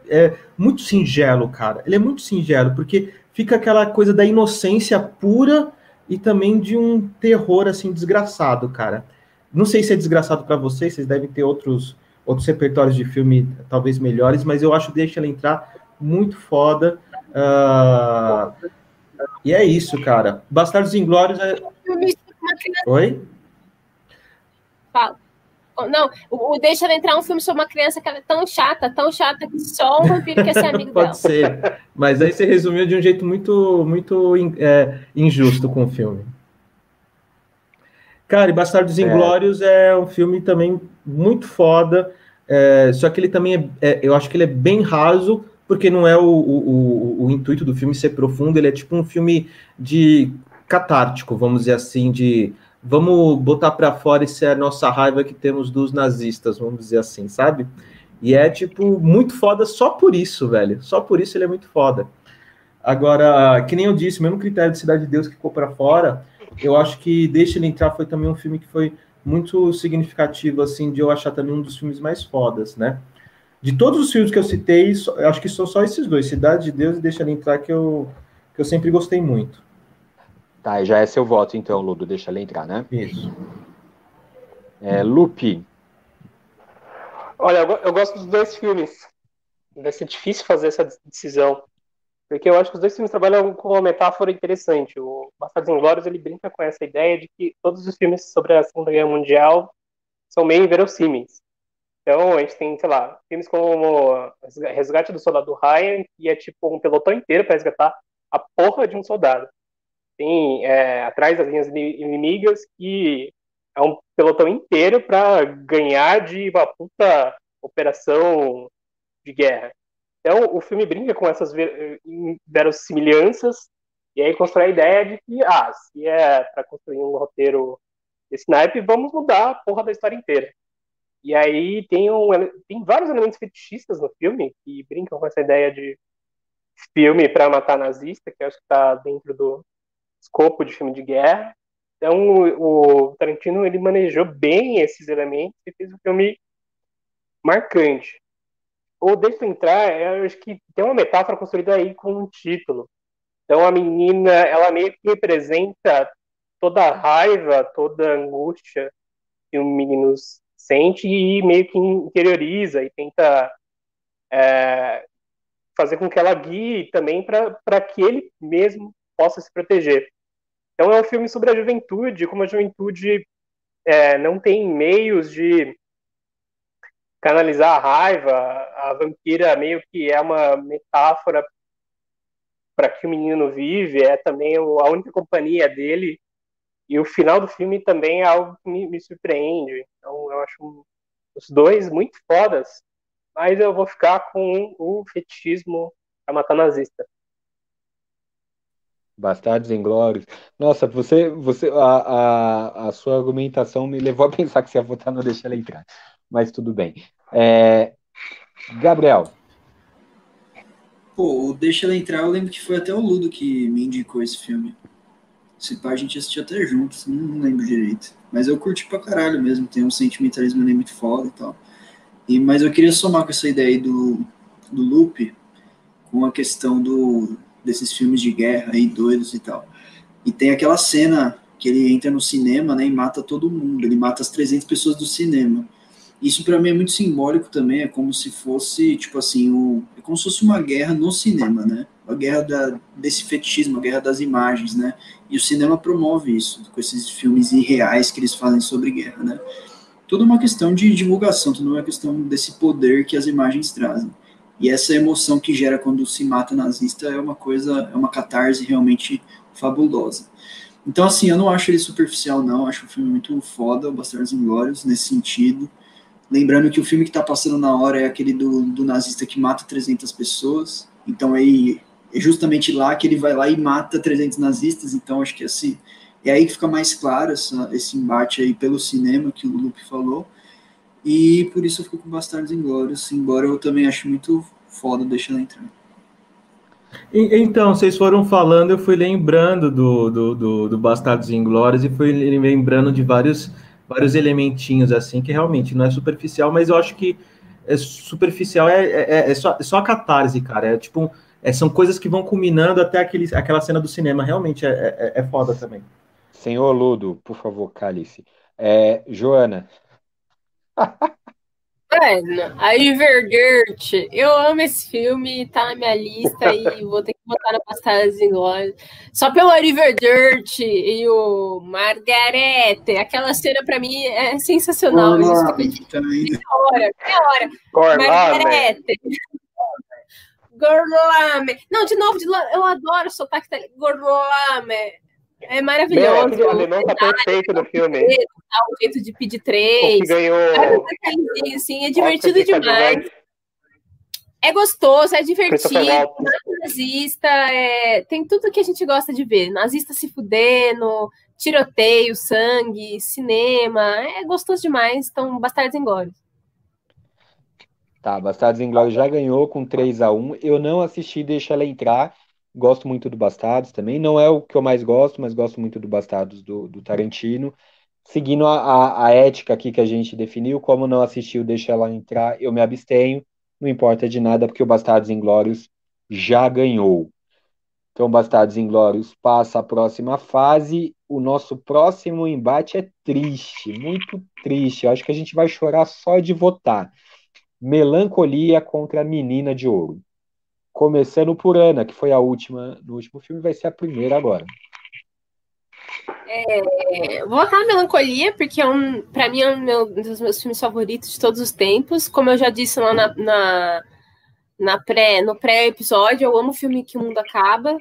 é muito singelo, cara. Ele é muito singelo, porque fica aquela coisa da inocência pura e também de um terror assim desgraçado, cara. Não sei se é desgraçado para vocês, vocês devem ter outros outros repertórios de filme talvez melhores, mas eu acho Deixa ela entrar muito foda. Uh... E é isso, cara. Bastardos Inglórios é. Oi? Fala. Não, o, Deixa ela entrar um filme sobre uma criança que ela é tão chata, tão chata que só um vampiro quer ser amigo Pode dela. Pode ser. Mas aí você resumiu de um jeito muito, muito é, injusto com o filme. Cara, e Bastardos é. Inglórios é um filme também muito foda. É, só que ele também é, é, eu acho que ele é bem raso, porque não é o, o, o, o, intuito do filme ser profundo, ele é tipo um filme de catártico, vamos dizer assim, de vamos botar para fora essa nossa raiva que temos dos nazistas, vamos dizer assim, sabe? E é, tipo, muito foda só por isso, velho. Só por isso ele é muito foda. Agora, que nem eu disse, mesmo critério de Cidade de Deus que ficou para fora, eu acho que Deixa Ele Entrar foi também um filme que foi muito significativo, assim, de eu achar também um dos filmes mais fodas, né? De todos os filmes que eu citei, acho que são só esses dois, Cidade de Deus e Deixa Ele Entrar, que eu, que eu sempre gostei muito. Tá, já é seu voto então, Ludo. Deixa ele entrar, né? Isso. É, Lupe. Olha, eu, eu gosto dos dois filmes. Vai ser difícil fazer essa decisão. Porque eu acho que os dois filmes trabalham com uma metáfora interessante. O Bastardos Inglórios, ele brinca com essa ideia de que todos os filmes sobre a Segunda Guerra Mundial são meio inverossímeis. Então, a gente tem, sei lá, filmes como Resgate do Soldado Ryan, que é tipo um pelotão inteiro para resgatar a porra de um soldado. Tem é, Atrás das Linhas Inimigas, que é um pelotão inteiro para ganhar de uma puta operação de guerra. Então, o filme brinca com essas verossimilhanças e aí constrói a ideia de que, ah, se é para construir um roteiro de snipe, vamos mudar a porra da história inteira. E aí tem, um, tem vários elementos fetichistas no filme que brincam com essa ideia de filme para matar nazista, que acho que está dentro do escopo de filme de guerra. Então o, Tarantino ele manejou bem esses elementos e fez um filme marcante. O Deixa Eu Entrar, eu acho que tem uma metáfora construída aí com um título. Então a menina, ela meio que representa toda a raiva, toda a angústia que o menino sente e meio que interioriza e tenta é, fazer com que ela guie também para que ele mesmo possa se proteger. Então é um filme sobre a juventude, como a juventude é, não tem meios de canalizar a raiva, a vampira meio que é uma metáfora para que o menino vive, é também a única companhia dele, e o final do filme também é algo que me, me surpreende. Então eu acho os dois muito fodas, mas eu vou ficar com o fetichismo a matar nazista. Bastardos Inglórios. Nossa, você, você, a, a, a, sua argumentação me levou a pensar que você ia votar no Deixa Ela Entrar. Mas tudo bem. É... Gabriel. Pô, o Deixa Ela Entrar, eu lembro que foi até o Ludo que me indicou esse filme. Esse pai a gente assistiu até juntos, não lembro direito. Mas eu curti pra caralho mesmo, tem um sentimentalismo ali muito foda e tal. E, mas eu queria somar com essa ideia aí do, do loop, com a questão do, desses filmes de guerra aí, doidos e tal. E tem aquela cena que ele entra no cinema, né, e mata todo mundo, ele mata as 300 pessoas do cinema. Isso para mim é muito simbólico também, é como se fosse, tipo assim, o, é como se fosse uma guerra no cinema, né? A guerra da, desse fetichismo, a guerra das imagens, né? E o cinema promove isso, com esses filmes irreais que eles fazem sobre guerra, né? Tudo uma questão de divulgação, tudo uma questão desse poder que as imagens trazem. E essa emoção que gera quando se mata nazista é uma coisa, é uma catarse realmente fabulosa. Então, assim, eu não acho ele superficial, não. Acho o filme muito foda, o Bastardos Inglórios, nesse sentido. Lembrando que o filme que está passando na hora é aquele do, do nazista que mata 300 pessoas. Então, aí, é justamente lá que ele vai lá e mata 300 nazistas. Então, acho que assim, é aí que fica mais claro essa, esse embate aí pelo cinema que o Lupe falou. E por isso eu fico com Bastardos Inglórios, embora eu também ache muito foda deixar ela entrar. Então, vocês foram falando, eu fui lembrando do, do, do, do Bastardos Inglórios e fui lembrando de vários, vários elementinhos, assim, que realmente não é superficial, mas eu acho que é superficial é, é, é, só, é só a catarse, cara. É tipo, é, são coisas que vão culminando até aquele, aquela cena do cinema. Realmente é, é, é foda também. Senhor Ludo, por favor, cale-se. É, Joana, Mano, a Divergert, eu amo esse filme, tá na minha lista e vou ter que botar na Bastardos Inglórios. Só pelo Oliver Dirt e o Margarete, aquela cena pra mim é sensacional. Orlame, isso que hora, que hora. Margarete. Gorlame. Não, de novo, de, eu adoro o sotaque italiano. Gorlame. É maravilhoso. Meu, o alemão tá perfeito no filme. O jeito de pedir três. que ganhou. Assim, é divertido demais. É gostoso, é divertido, é nazista, é... tem tudo que a gente gosta de ver. Nazista se fudendo, tiroteio, sangue, cinema, é gostoso demais. Então, Bastardos Inglórios. Tá, Bastardos Inglórios já ganhou com 3 a 1 Eu não assisti, deixa ela entrar. Gosto muito do Bastardos também. Não é o que eu mais gosto, mas gosto muito do Bastardos do, do Tarantino. Seguindo a, a, a, ética aqui que a gente definiu, como não assistiu, deixa ela entrar, eu me abstenho. Não importa de nada, porque o Bastardos Inglórios já ganhou. Então, Bastardos Inglórios passa a próxima fase. O nosso próximo embate é triste, muito triste. Eu acho que a gente vai chorar só de votar. Melancolia contra a Menina de Ouro. Começando por Ana, que foi a última no último filme, vai ser a primeira agora. É, vou votar na Melancolia, porque é um, para mim é um, meu, um, dos meus filmes favoritos de todos os tempos. Como eu já disse lá na, na, na pré, no pré-episódio, eu amo filme que o mundo acaba.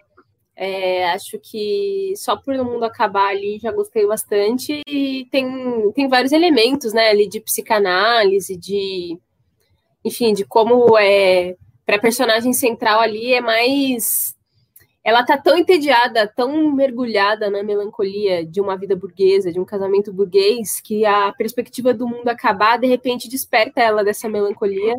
É, acho que só por o mundo acabar ali já gostei bastante. E tem, tem vários elementos, né, ali de psicanálise, de. Enfim, de como é. Para a personagem central ali é mais ela tá tão entediada, tão mergulhada na melancolia de uma vida burguesa, de um casamento burguês, que a perspectiva do mundo acabar, de repente, desperta ela dessa melancolia.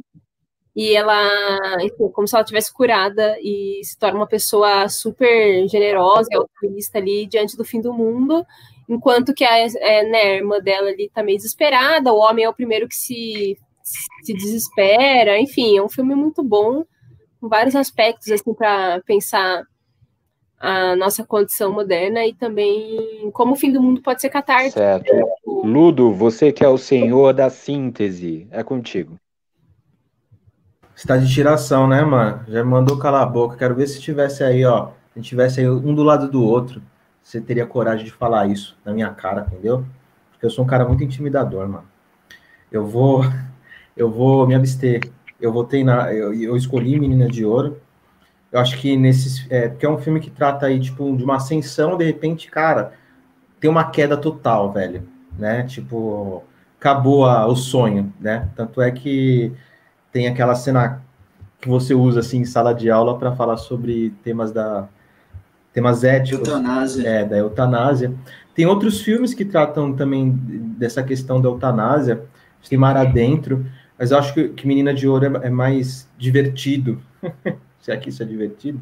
E ela, enfim, como se ela tivesse curada e se torna uma pessoa super generosa altruísta ali diante do fim do mundo, enquanto que a, é, né, a irmã dela ali tá meio desesperada, o homem é o primeiro que se, se desespera, enfim, é um filme muito bom, com vários aspectos, assim, para pensar a nossa condição moderna e também como o fim do mundo pode ser catártico. Certo. Ludo, você que é o senhor da síntese, é contigo. Está de tiração, né, mano? Já me mandou calar a boca. Quero ver se tivesse aí, ó. Se tivesse aí um do lado do outro, você teria coragem de falar isso na minha cara, entendeu? Porque eu sou um cara muito intimidador, mano. Eu vou, eu vou me abster. Eu votei na, eu, eu escolhi Menina de Ouro eu acho que nesses. É, porque é um filme que trata aí, tipo, de uma ascensão, de repente, cara, tem uma queda total, velho. Né? Tipo, acabou a, o sonho, né? Tanto é que tem aquela cena que você usa assim em sala de aula para falar sobre temas da temas éticos, eutanásia. é, da eutanásia. Tem outros filmes que tratam também dessa questão da eutanásia, tem Mar Adentro, mas eu acho que, que Menina de Ouro é, é mais divertido. se é que isso é divertido.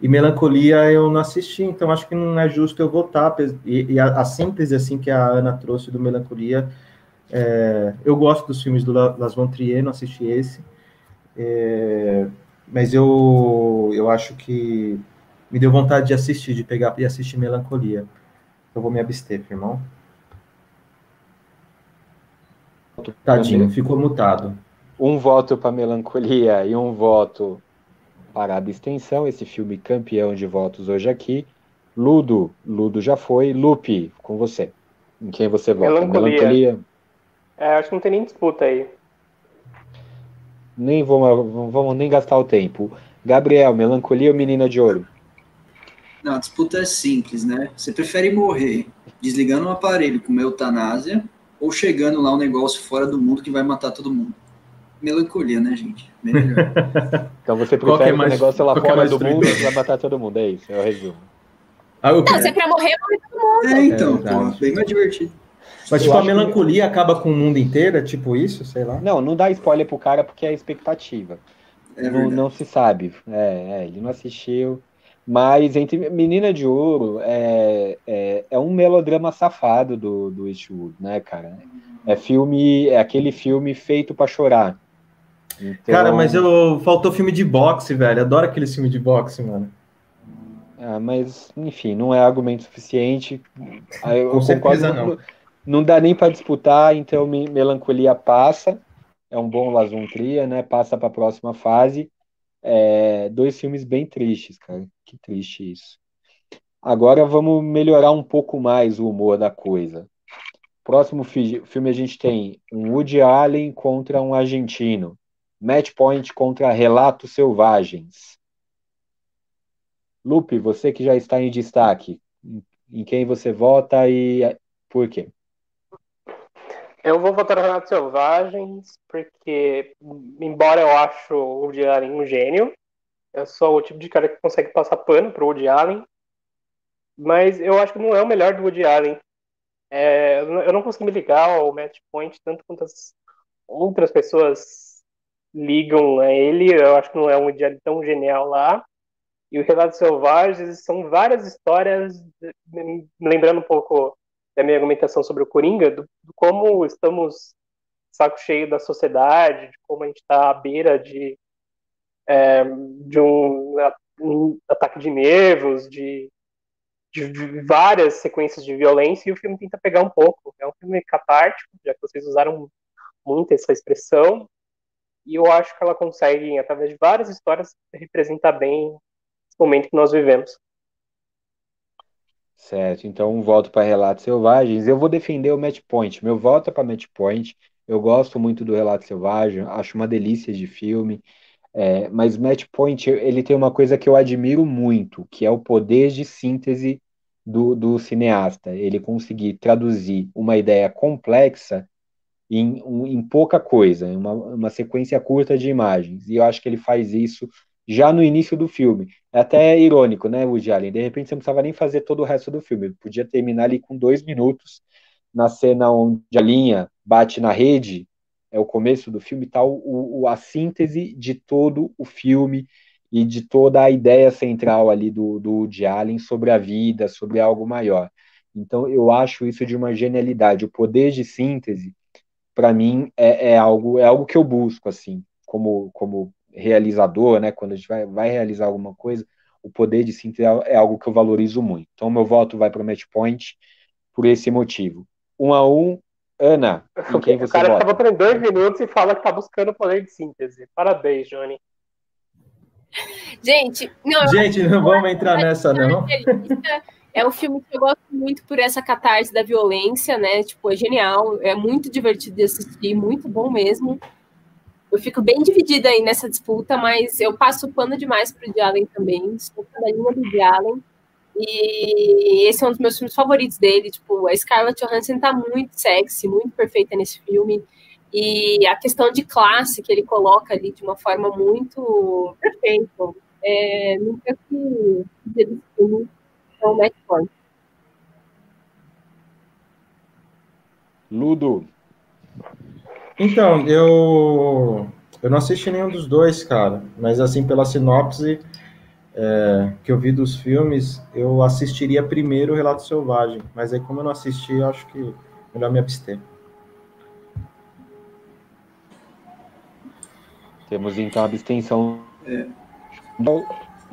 E Melancolia eu não assisti, então acho que não é justo eu votar. E, e a, a, síntese assim que a Ana trouxe do Melancolia, é, eu gosto dos filmes do Las Trier, não assisti esse, é, mas eu, eu acho que me deu vontade de assistir, de pegar e assistir Melancolia. Eu vou me abster, irmão. Tadinho, ficou mutado. Um voto para Melancolia e um voto para a abstenção, esse filme campeão de votos hoje aqui. Ludo, Ludo já foi. Lupe, com você. Em quem você vota? Melancolia. Melancolia. É, acho que não tem nem disputa aí. Nem vamos, vamos nem gastar o tempo. Gabriel, Melancolia ou Menina de Ouro? Não, a disputa é simples, né? Você prefere morrer desligando um aparelho com uma eutanásia ou chegando lá um negócio fora do mundo que vai matar todo mundo? melancolia, né, gente? Melhor. então você prefere é mais, o negócio lá é fora é do mundo e vai matar todo mundo, é isso, é o resumo. Ah, Não, se é pra morrer, morre todo mundo. É, então, é, pô, bem mais divertido. Mas, tipo, a melancolia que... acaba com o mundo inteiro, tipo isso, sei lá. Não, não dá spoiler pro cara porque é expectativa. É não, não, se sabe. É, é, ele não assistiu. Mas entre Menina de Ouro é, é, é um melodrama safado do, do Eastwood, né, cara? É filme, é aquele filme feito para chorar. Então... Cara, mas eu faltou filme de boxe, velho. Adoro aquele filme de boxe, mano. Ah, mas, enfim, não é argumento suficiente. Ah, eu Com certeza não. não. Não dá nem para disputar, então Melancolia passa. É um bom Lazuntria, né? Passa para a próxima fase. É, dois filmes bem tristes, cara. Que triste isso. Agora vamos melhorar um pouco mais o humor da coisa. Próximo filme a gente tem um Woody Allen contra um argentino. Match Point contra Relatos Selvagens. Lupe, você que já está em destaque, em quem você vota e por quê? Eu vou votar no Relatos Selvagens, porque, embora eu acho o Woody Allen um gênio, eu sou o tipo de cara que consegue passar pano pro Woody Allen, mas eu acho que não é o melhor do Woody Allen. É, eu não consegui me ligar ao Match Point tanto quanto as outras pessoas ligam a ele. Eu acho que não é um diário tão genial lá. E o Relatos Selvagens são várias histórias, lembrando um pouco da minha argumentação sobre o Coringa, do, do como estamos saco cheio da sociedade, de como a gente está à beira de, é, de um, um, ataque de nervos, de, de várias sequências de violência, e o filme tenta pegar um pouco. É um filme catártico, já que vocês usaram muito essa expressão, E eu acho que ela consegue, através de várias histórias, representar bem esse momento que nós vivemos. Certo, então voto para Relatos Selvagens. Eu vou defender o Match Point. Meu voto é para Match Point. Eu gosto muito do Relato Selvagem, acho uma delícia de filme. É, mas Match Point, ele tem uma coisa que eu admiro muito, que é o poder de síntese do, do cineasta. Ele conseguir traduzir uma ideia complexa em, em pouca coisa, uma, uma sequência curta de imagens. E eu acho que ele faz isso já no início do filme. É até irônico, né, Woody Allen? De repente você não precisava nem fazer todo o resto do filme. Ele podia terminar ali com dois minutos na cena onde a linha bate na rede, é o começo do filme, tal, tá o, o, a síntese de todo o filme e de toda a ideia central ali do, do Woody Allen sobre a vida, sobre algo maior. Então eu acho isso de uma genialidade. O poder de síntese para mim é, é, algo é algo que eu busco assim como como realizador né quando a gente vai, vai realizar alguma coisa o poder de síntese é, é algo que eu valorizo muito então meu voto vai para o match point por esse motivo um a um Ana em quem você o cara vota? botando em dois minutos e fala que tá buscando o poder de síntese parabéns Johnny gente não gente não vamos entrar nessa não é um filme que eu gosto muito por essa catarse da violência, né? Tipo, é genial, é muito divertido de assistir, muito bom mesmo. Eu fico bem dividida aí nessa disputa, mas eu passo pano demais pro de Allen também. Sou da linha do Allen. E esse é um dos meus filmes favoritos dele. Tipo, a Scarlett Johansson tá muito sexy, muito perfeita nesse filme. E a questão de classe que ele coloca ali de uma forma muito perfeita. É, nunca que desse filme é o match. Ludo. Então, eu eu não assisti nenhum dos dois, cara, mas assim pela sinopse é, que eu vi dos filmes, eu assistiria primeiro o Relato Selvagem, mas aí como eu não assisti, eu acho que melhor me abster. Temos então a abstenção. É.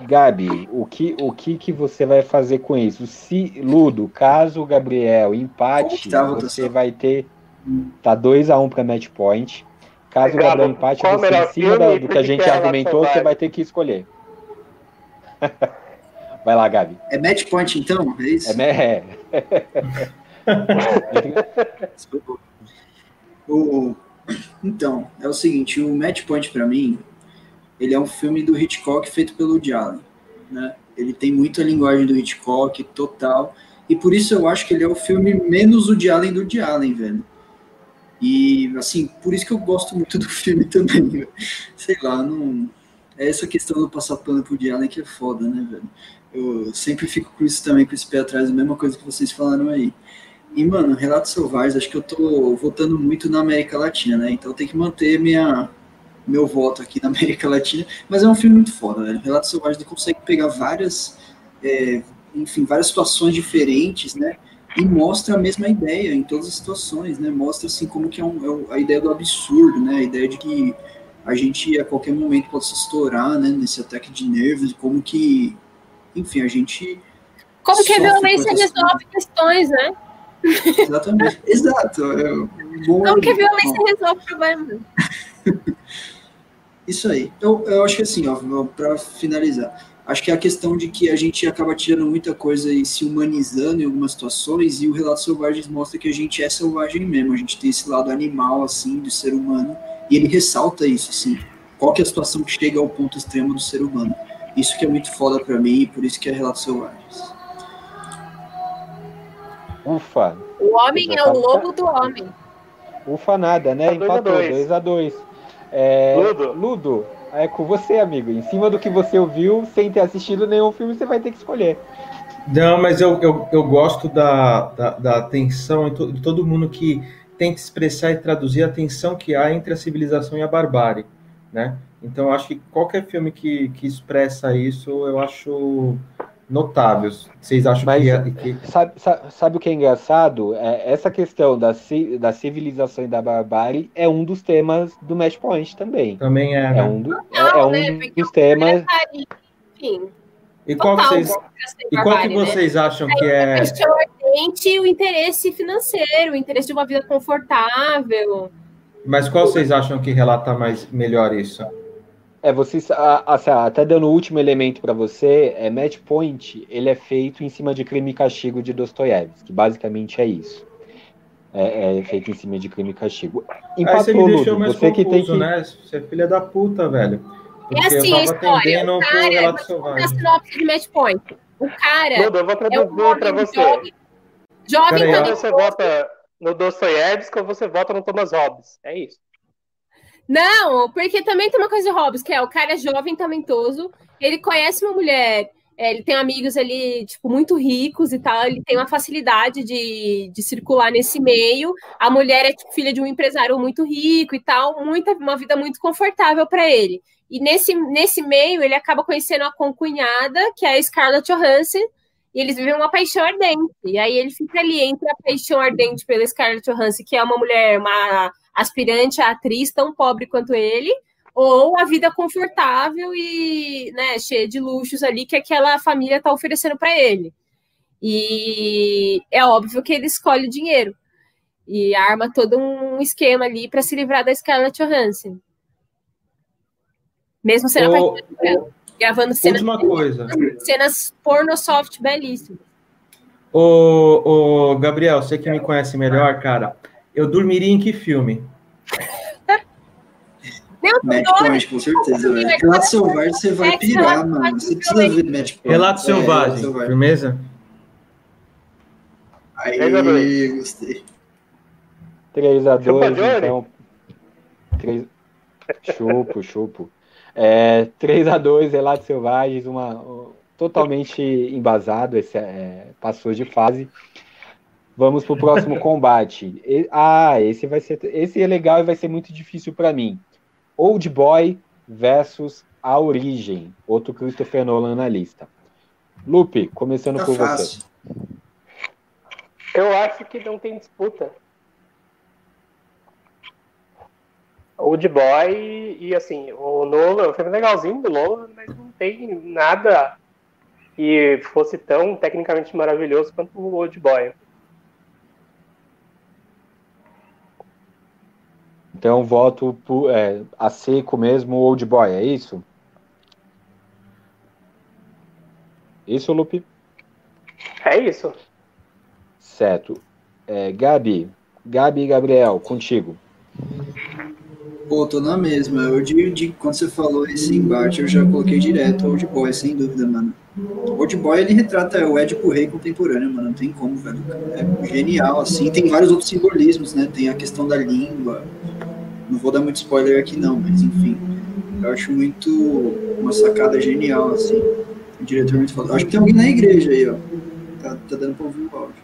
Gabi, o que, o que, que você vai fazer com isso? Se, Ludo, caso o Gabriel empate, tá, você vai ter. Tá 2x1 um para match point. Caso o Gabriel empate, você, em cima da, do que a gente argumentou, você vai ter que escolher. vai lá, Gabi. É match point, então? É isso? É. o, então, é o seguinte: o match point para mim ele é um filme do Hitchcock feito pelo Woody Allen, né? Ele tem muita linguagem do Hitchcock, total, e por isso eu acho que ele é o filme menos Woody Allen do Woody Allen, velho. E, assim, por isso que eu gosto muito do filme também, velho. Sei lá, não... É essa questão do passar pano pro Allen que é foda, né, velho? Eu sempre fico com isso também, com esse pé atrás, a mesma coisa que vocês falaram aí. E, mano, Relatos Selvagens, acho que eu tô votando muito na América Latina, né? Então tem que manter minha, meu voto aqui na América Latina, mas é um filme muito foda, né? Relato Selvagem ele consegue pegar várias, é, enfim, várias situações diferentes, né? E mostra a mesma ideia em todas as situações, né? Mostra assim como que é, um, é a ideia do absurdo, né? A ideia de que a gente a qualquer momento pode se estourar, né? Nesse ataque de nervos, como que, enfim, a gente como que a violência resolve questões, né? Exatamente. Exato. É um. Como que a violência bom. resolve problemas. Isso aí. Eu, eu acho que assim, ó, para finalizar, acho que é a questão de que a gente acaba tirando muita coisa e se humanizando em algumas situações, e o Relato Selvagens mostra que a gente é selvagem mesmo, a gente tem esse lado animal, assim, do ser humano, e ele ressalta isso, assim, qual que é a situação que chega ao ponto extremo do ser humano. Isso que é muito foda para mim, e por isso que é Relatos Selvagens. Ufa! O homem é o lobo do homem. Ufa nada, né? Tá Empatou, 2 a 2 é, Ludo. Ludo, é com você, amigo. Em cima do que você ouviu, sem ter assistido nenhum filme, você vai ter que escolher. Não, mas eu, eu, eu gosto da, da, da de todo mundo que tenta expressar e traduzir a tensão que há entre a civilização e a barbárie, né? Então, acho que qualquer filme que, que expressa isso, eu acho notáveis. Vocês acham Mas, que, é, que... Sabe, sabe, sabe, o que é engraçado? É, essa questão da, da civilização e da barbárie é um dos temas do Match Point também. Também é. É né? um, do, é, é um né? dos temas. Enfim. E qual, Total, vocês, e qual que vocês né? acham que é. O o interesse financeiro, o interesse de uma vida confortável. Mas qual vocês acham que relata mais melhor isso? É, vocês, até dando o último elemento para você, é Match Point, ele é feito em cima de Crime e Castigo de Dostoiévski, que basicamente é isso. É, é, feito em cima de Crime e Castigo. Empatou, Aí você me deixou mais você confuso, que tem que... né? Você é filha da puta, velho. Porque é assim, a história, o cara, na sinopse de Match Point, o cara... Eu vou traduzir é um para você. Jovem, jovem também. Você vota no Dostoiévski ou você vota no Thomas Hobbes, é isso. Não, porque também tem uma coisa de Hobbes, que é o cara é jovem, talentoso, ele conhece uma mulher, é, ele tem amigos ali, tipo, muito ricos e tal, ele tem uma facilidade de, de circular nesse meio. A mulher é tipo, filha de um empresário muito rico e tal, muita, uma vida muito confortável para ele. E nesse, nesse meio, ele acaba conhecendo a concunhada, que é a Scarlett Johansson, e eles vivem uma paixão ardente. E aí ele fica ali entre a paixão ardente pela Scarlett Johansson, que é uma mulher, uma aspirante a atriz tão pobre quanto ele, ou a vida confortável e né, cheia de luxos ali que aquela família está oferecendo para ele. E é óbvio que ele escolhe o dinheiro e arma todo um esquema ali para se livrar da Scarlett Johansson. Mesmo sendo o... gravando cenas, Última coisa. cenas porno soft belíssimas. Ô, ô, Gabriel, você que me conhece melhor, cara, eu dormiria em que filme? Point, com certeza, velho. Relato Selvagem você vai pirar, mano. Você precisa ver Match Point. Relato é, Selvagem, firmeza? Aí, gostei. 3x2, então. 3... Chupo, chupo. É, 3x2, Relatos Selvagens, uma, totalmente embasado, esse, é, passou de fase. Vamos pro próximo combate. E, ah, esse vai ser, esse é legal e vai ser muito difícil para mim. Old Boy versus A Origem, outro Christopher Nolan na lista. Lupe, começando tá por fácil. você. Eu acho que não tem disputa. Old Boy e assim, o Nolan, o filme é legalzinho do Nolan, mas não tem nada que fosse tão tecnicamente maravilhoso quanto o Old Boy. Então voto por, é, a seco mesmo Old Boy, é isso? Isso, Lupe? É isso. Certo. É, Gabi, Gabi e Gabriel, contigo. Pô, tô na mesma. Eu de, de, quando você falou esse embate, eu já coloquei direto Old Boy, sem dúvida, mano. Old Boy, ele retrata o Édipo Rei contemporâneo, mano. Não tem como, velho. É genial, assim. Tem vários outros simbolismos, né? Tem a questão da língua, não vou dar muito spoiler aqui não, mas enfim. Eu acho muito uma sacada genial, assim. O diretor muito foda. Acho que tem alguém na igreja aí, ó. Tá, tá dando pra ouvir o áudio.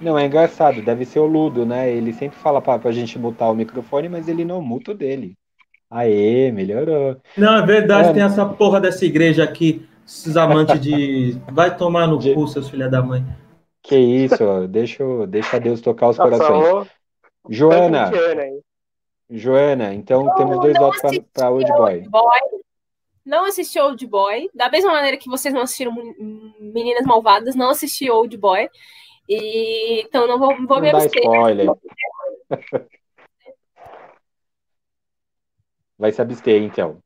Não, é engraçado, deve ser o Ludo, né? Ele sempre fala pra, pra gente mutar o microfone, mas ele não muta o dele. Aê, melhorou. Não, é verdade, é, tem essa porra dessa igreja aqui, esses amantes de. Vai tomar no de... cu, seus filhos da mãe. Que isso, deixa, deixa Deus tocar os Nossa, corações. Joana. Joana, então eu temos dois votos para Old Boy. Boy. Não assisti Old Boy. Da mesma maneira que vocês não assistiram Meninas Malvadas, não assisti Old Boy. E, então não vou, vou não me abster. spoiler. Vai se abster, então.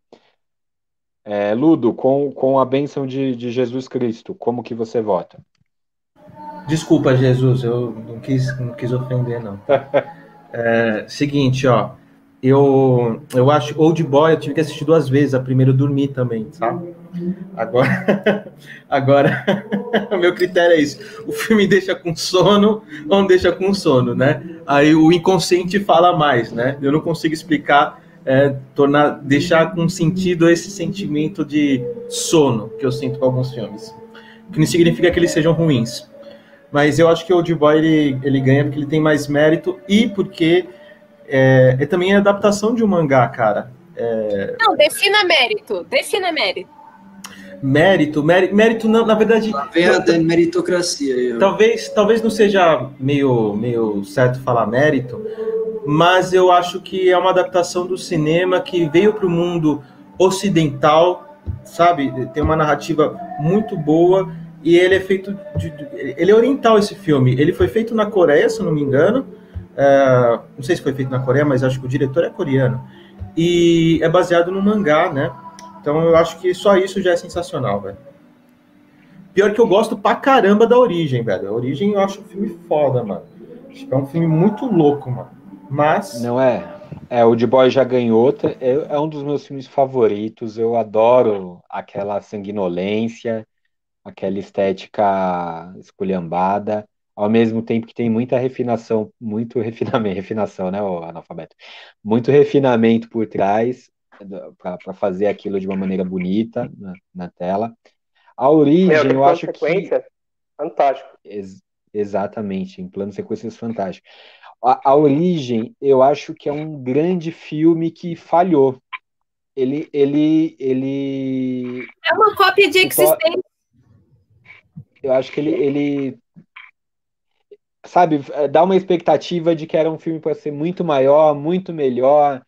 É, Ludo, com, com a bênção de, de Jesus Cristo, como que você vota? Desculpa, Jesus, eu não quis, não quis ofender, não. É, seguinte, ó. Eu, eu acho Old Boy, eu tive que assistir duas vezes. A primeira eu dormi também, sabe? Agora, agora o meu critério é isso. O filme deixa com sono ou não deixa com sono, né? Aí o inconsciente fala mais, né? Eu não consigo explicar, é, tornar, deixar com sentido esse sentimento de sono que eu sinto com alguns filmes. Que não significa que eles sejam ruins mas eu acho que o Old Boy ele, ele ganha porque ele tem mais mérito e porque é, é também a adaptação de um mangá, cara. É... Não, defina mérito, defina mérito. Mérito, mérito, mérito não, na verdade. Vem a meritocracia aí. Talvez, talvez não seja meio, meio certo falar mérito, mas eu acho que é uma adaptação do cinema que veio para o mundo ocidental, sabe? Tem uma narrativa muito boa e ele é feito de, ele é oriental esse filme. Ele foi feito na Coreia, se não me engano, É, não sei se foi feito na Coreia, mas acho que o diretor é coreano. E é baseado no mangá, né? Então eu acho que só isso já é sensacional, velho. Pior que eu gosto pra caramba da Origem, velho. A Origem eu acho um filme foda, mano. Acho que é um filme muito louco, mano. Mas. Não é? É, o The Boy já ganhou. É, é um dos meus filmes favoritos. Eu adoro aquela sanguinolência, aquela estética esculhambada ao mesmo tempo que tem muita refinação, muito refinamento, refinação, né, o analfabeto, muito refinamento por trás para fazer aquilo de uma maneira bonita na, na tela. A origem, Meu, eu acho que fantástico. Ex exatamente, em plano sequências fantástico. A, a, origem, eu acho que é um grande filme que falhou. Ele, ele, ele. É uma cópia de existência. Eu acho que ele, ele sabe, é, dá uma expectativa de que era um filme para ser muito maior, muito melhor,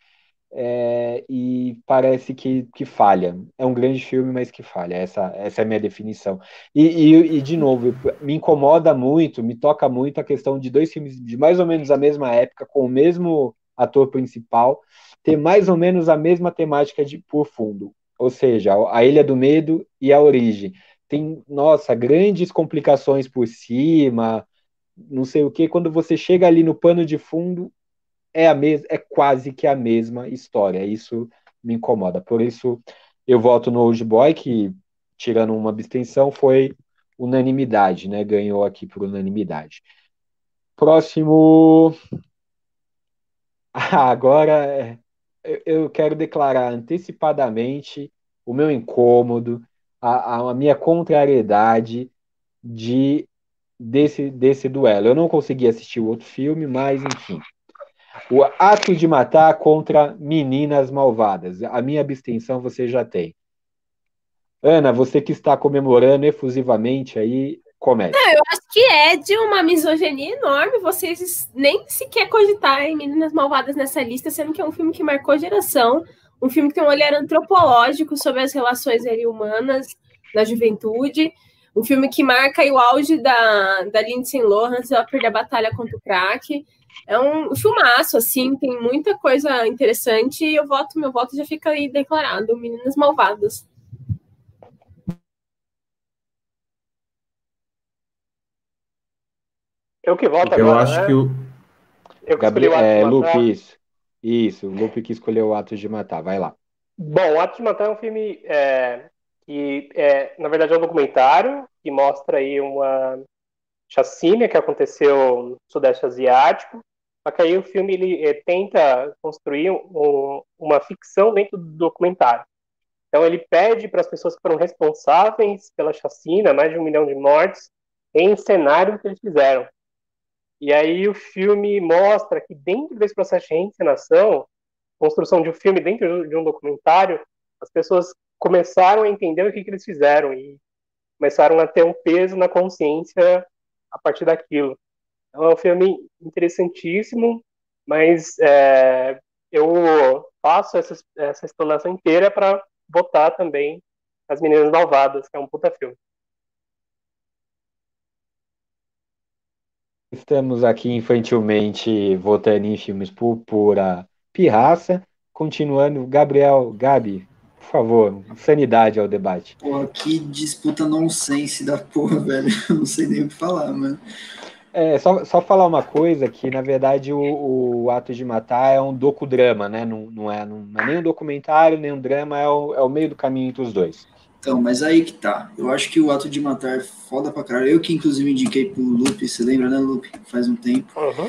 é, e parece que, que falha. É um grande filme, mas que falha. Essa, essa é a minha definição. E, e, e, de novo, me incomoda muito, me toca muito a questão de dois filmes de mais ou menos a mesma época, com o mesmo ator principal, ter mais ou menos a mesma temática de por fundo. Ou seja, a Ilha do Medo e a Origem. Tem, nossa, grandes complicações por cima, não sei o que, quando você chega ali no pano de fundo, é a mesma, é quase que a mesma história. Isso me incomoda. Por isso eu voto no Old Boy, que tirando uma abstenção foi unanimidade, né? Ganhou aqui por unanimidade. Próximo. agora eu quero declarar antecipadamente o meu incômodo, a, a minha contrariedade de desse, desse duelo. Eu não consegui assistir o outro filme, mas enfim. O ato de matar contra meninas malvadas. A minha abstenção você já tem. Ana, você que está comemorando efusivamente aí, comece. Não, eu acho que é de uma misoginia enorme vocês nem sequer cogitar em Meninas Malvadas nessa lista, sendo que é um filme que marcou geração, um filme que tem um olhar antropológico sobre as relações humanas na juventude, um filme que marca o auge da, da Lindsay Lohan, ela perder a batalha contra o crack. É um filmaço, assim, tem muita coisa interessante e eu voto, meu voto já fica aí declarado, Meninas Malvadas. Eu que voto eu agora, acho né? que o... Eu que Gabriel, é, Lupe, isso. O Lupe que escolheu o Ato de Matar, vai lá. Bom, o Ato de Matar é um filme é, que é, na verdade é um documentário que mostra aí uma chacina que aconteceu no Sudeste Asiático, só que aí o filme ele é, tenta construir um, uma ficção dentro do documentário. Então ele pede para as pessoas que foram responsáveis pela chacina, mais de um milhão de mortes, em cenário que eles fizeram. E aí o filme mostra que dentro desse processo de reencenação, construção de um filme dentro de um documentário, as pessoas começaram a entender o que, que eles fizeram e começaram a ter um peso na consciência a partir daquilo. Então, é um filme interessantíssimo, mas é, eu faço essa, essa explanação inteira para votar também As Meninas Malvadas, que é um puta filme. Estamos aqui infantilmente votando em filmes por pura pirraça. Continuando, Gabriel, Gabi, por favor, sanidade ao debate. Pô, que disputa nonsense da porra, velho. Eu não sei nem o que falar, mano. É, só, só falar uma coisa, que na verdade o, o Ato de Matar é um docudrama, né? Não, não, é, não é nem um documentário, nem um drama, é o, é o meio do caminho entre os dois. Então, mas aí que tá. Eu acho que o Ato de Matar é foda pra caralho. Eu que inclusive indiquei pro Lupe, você lembra, né, Lupe? Faz um tempo. Uhum.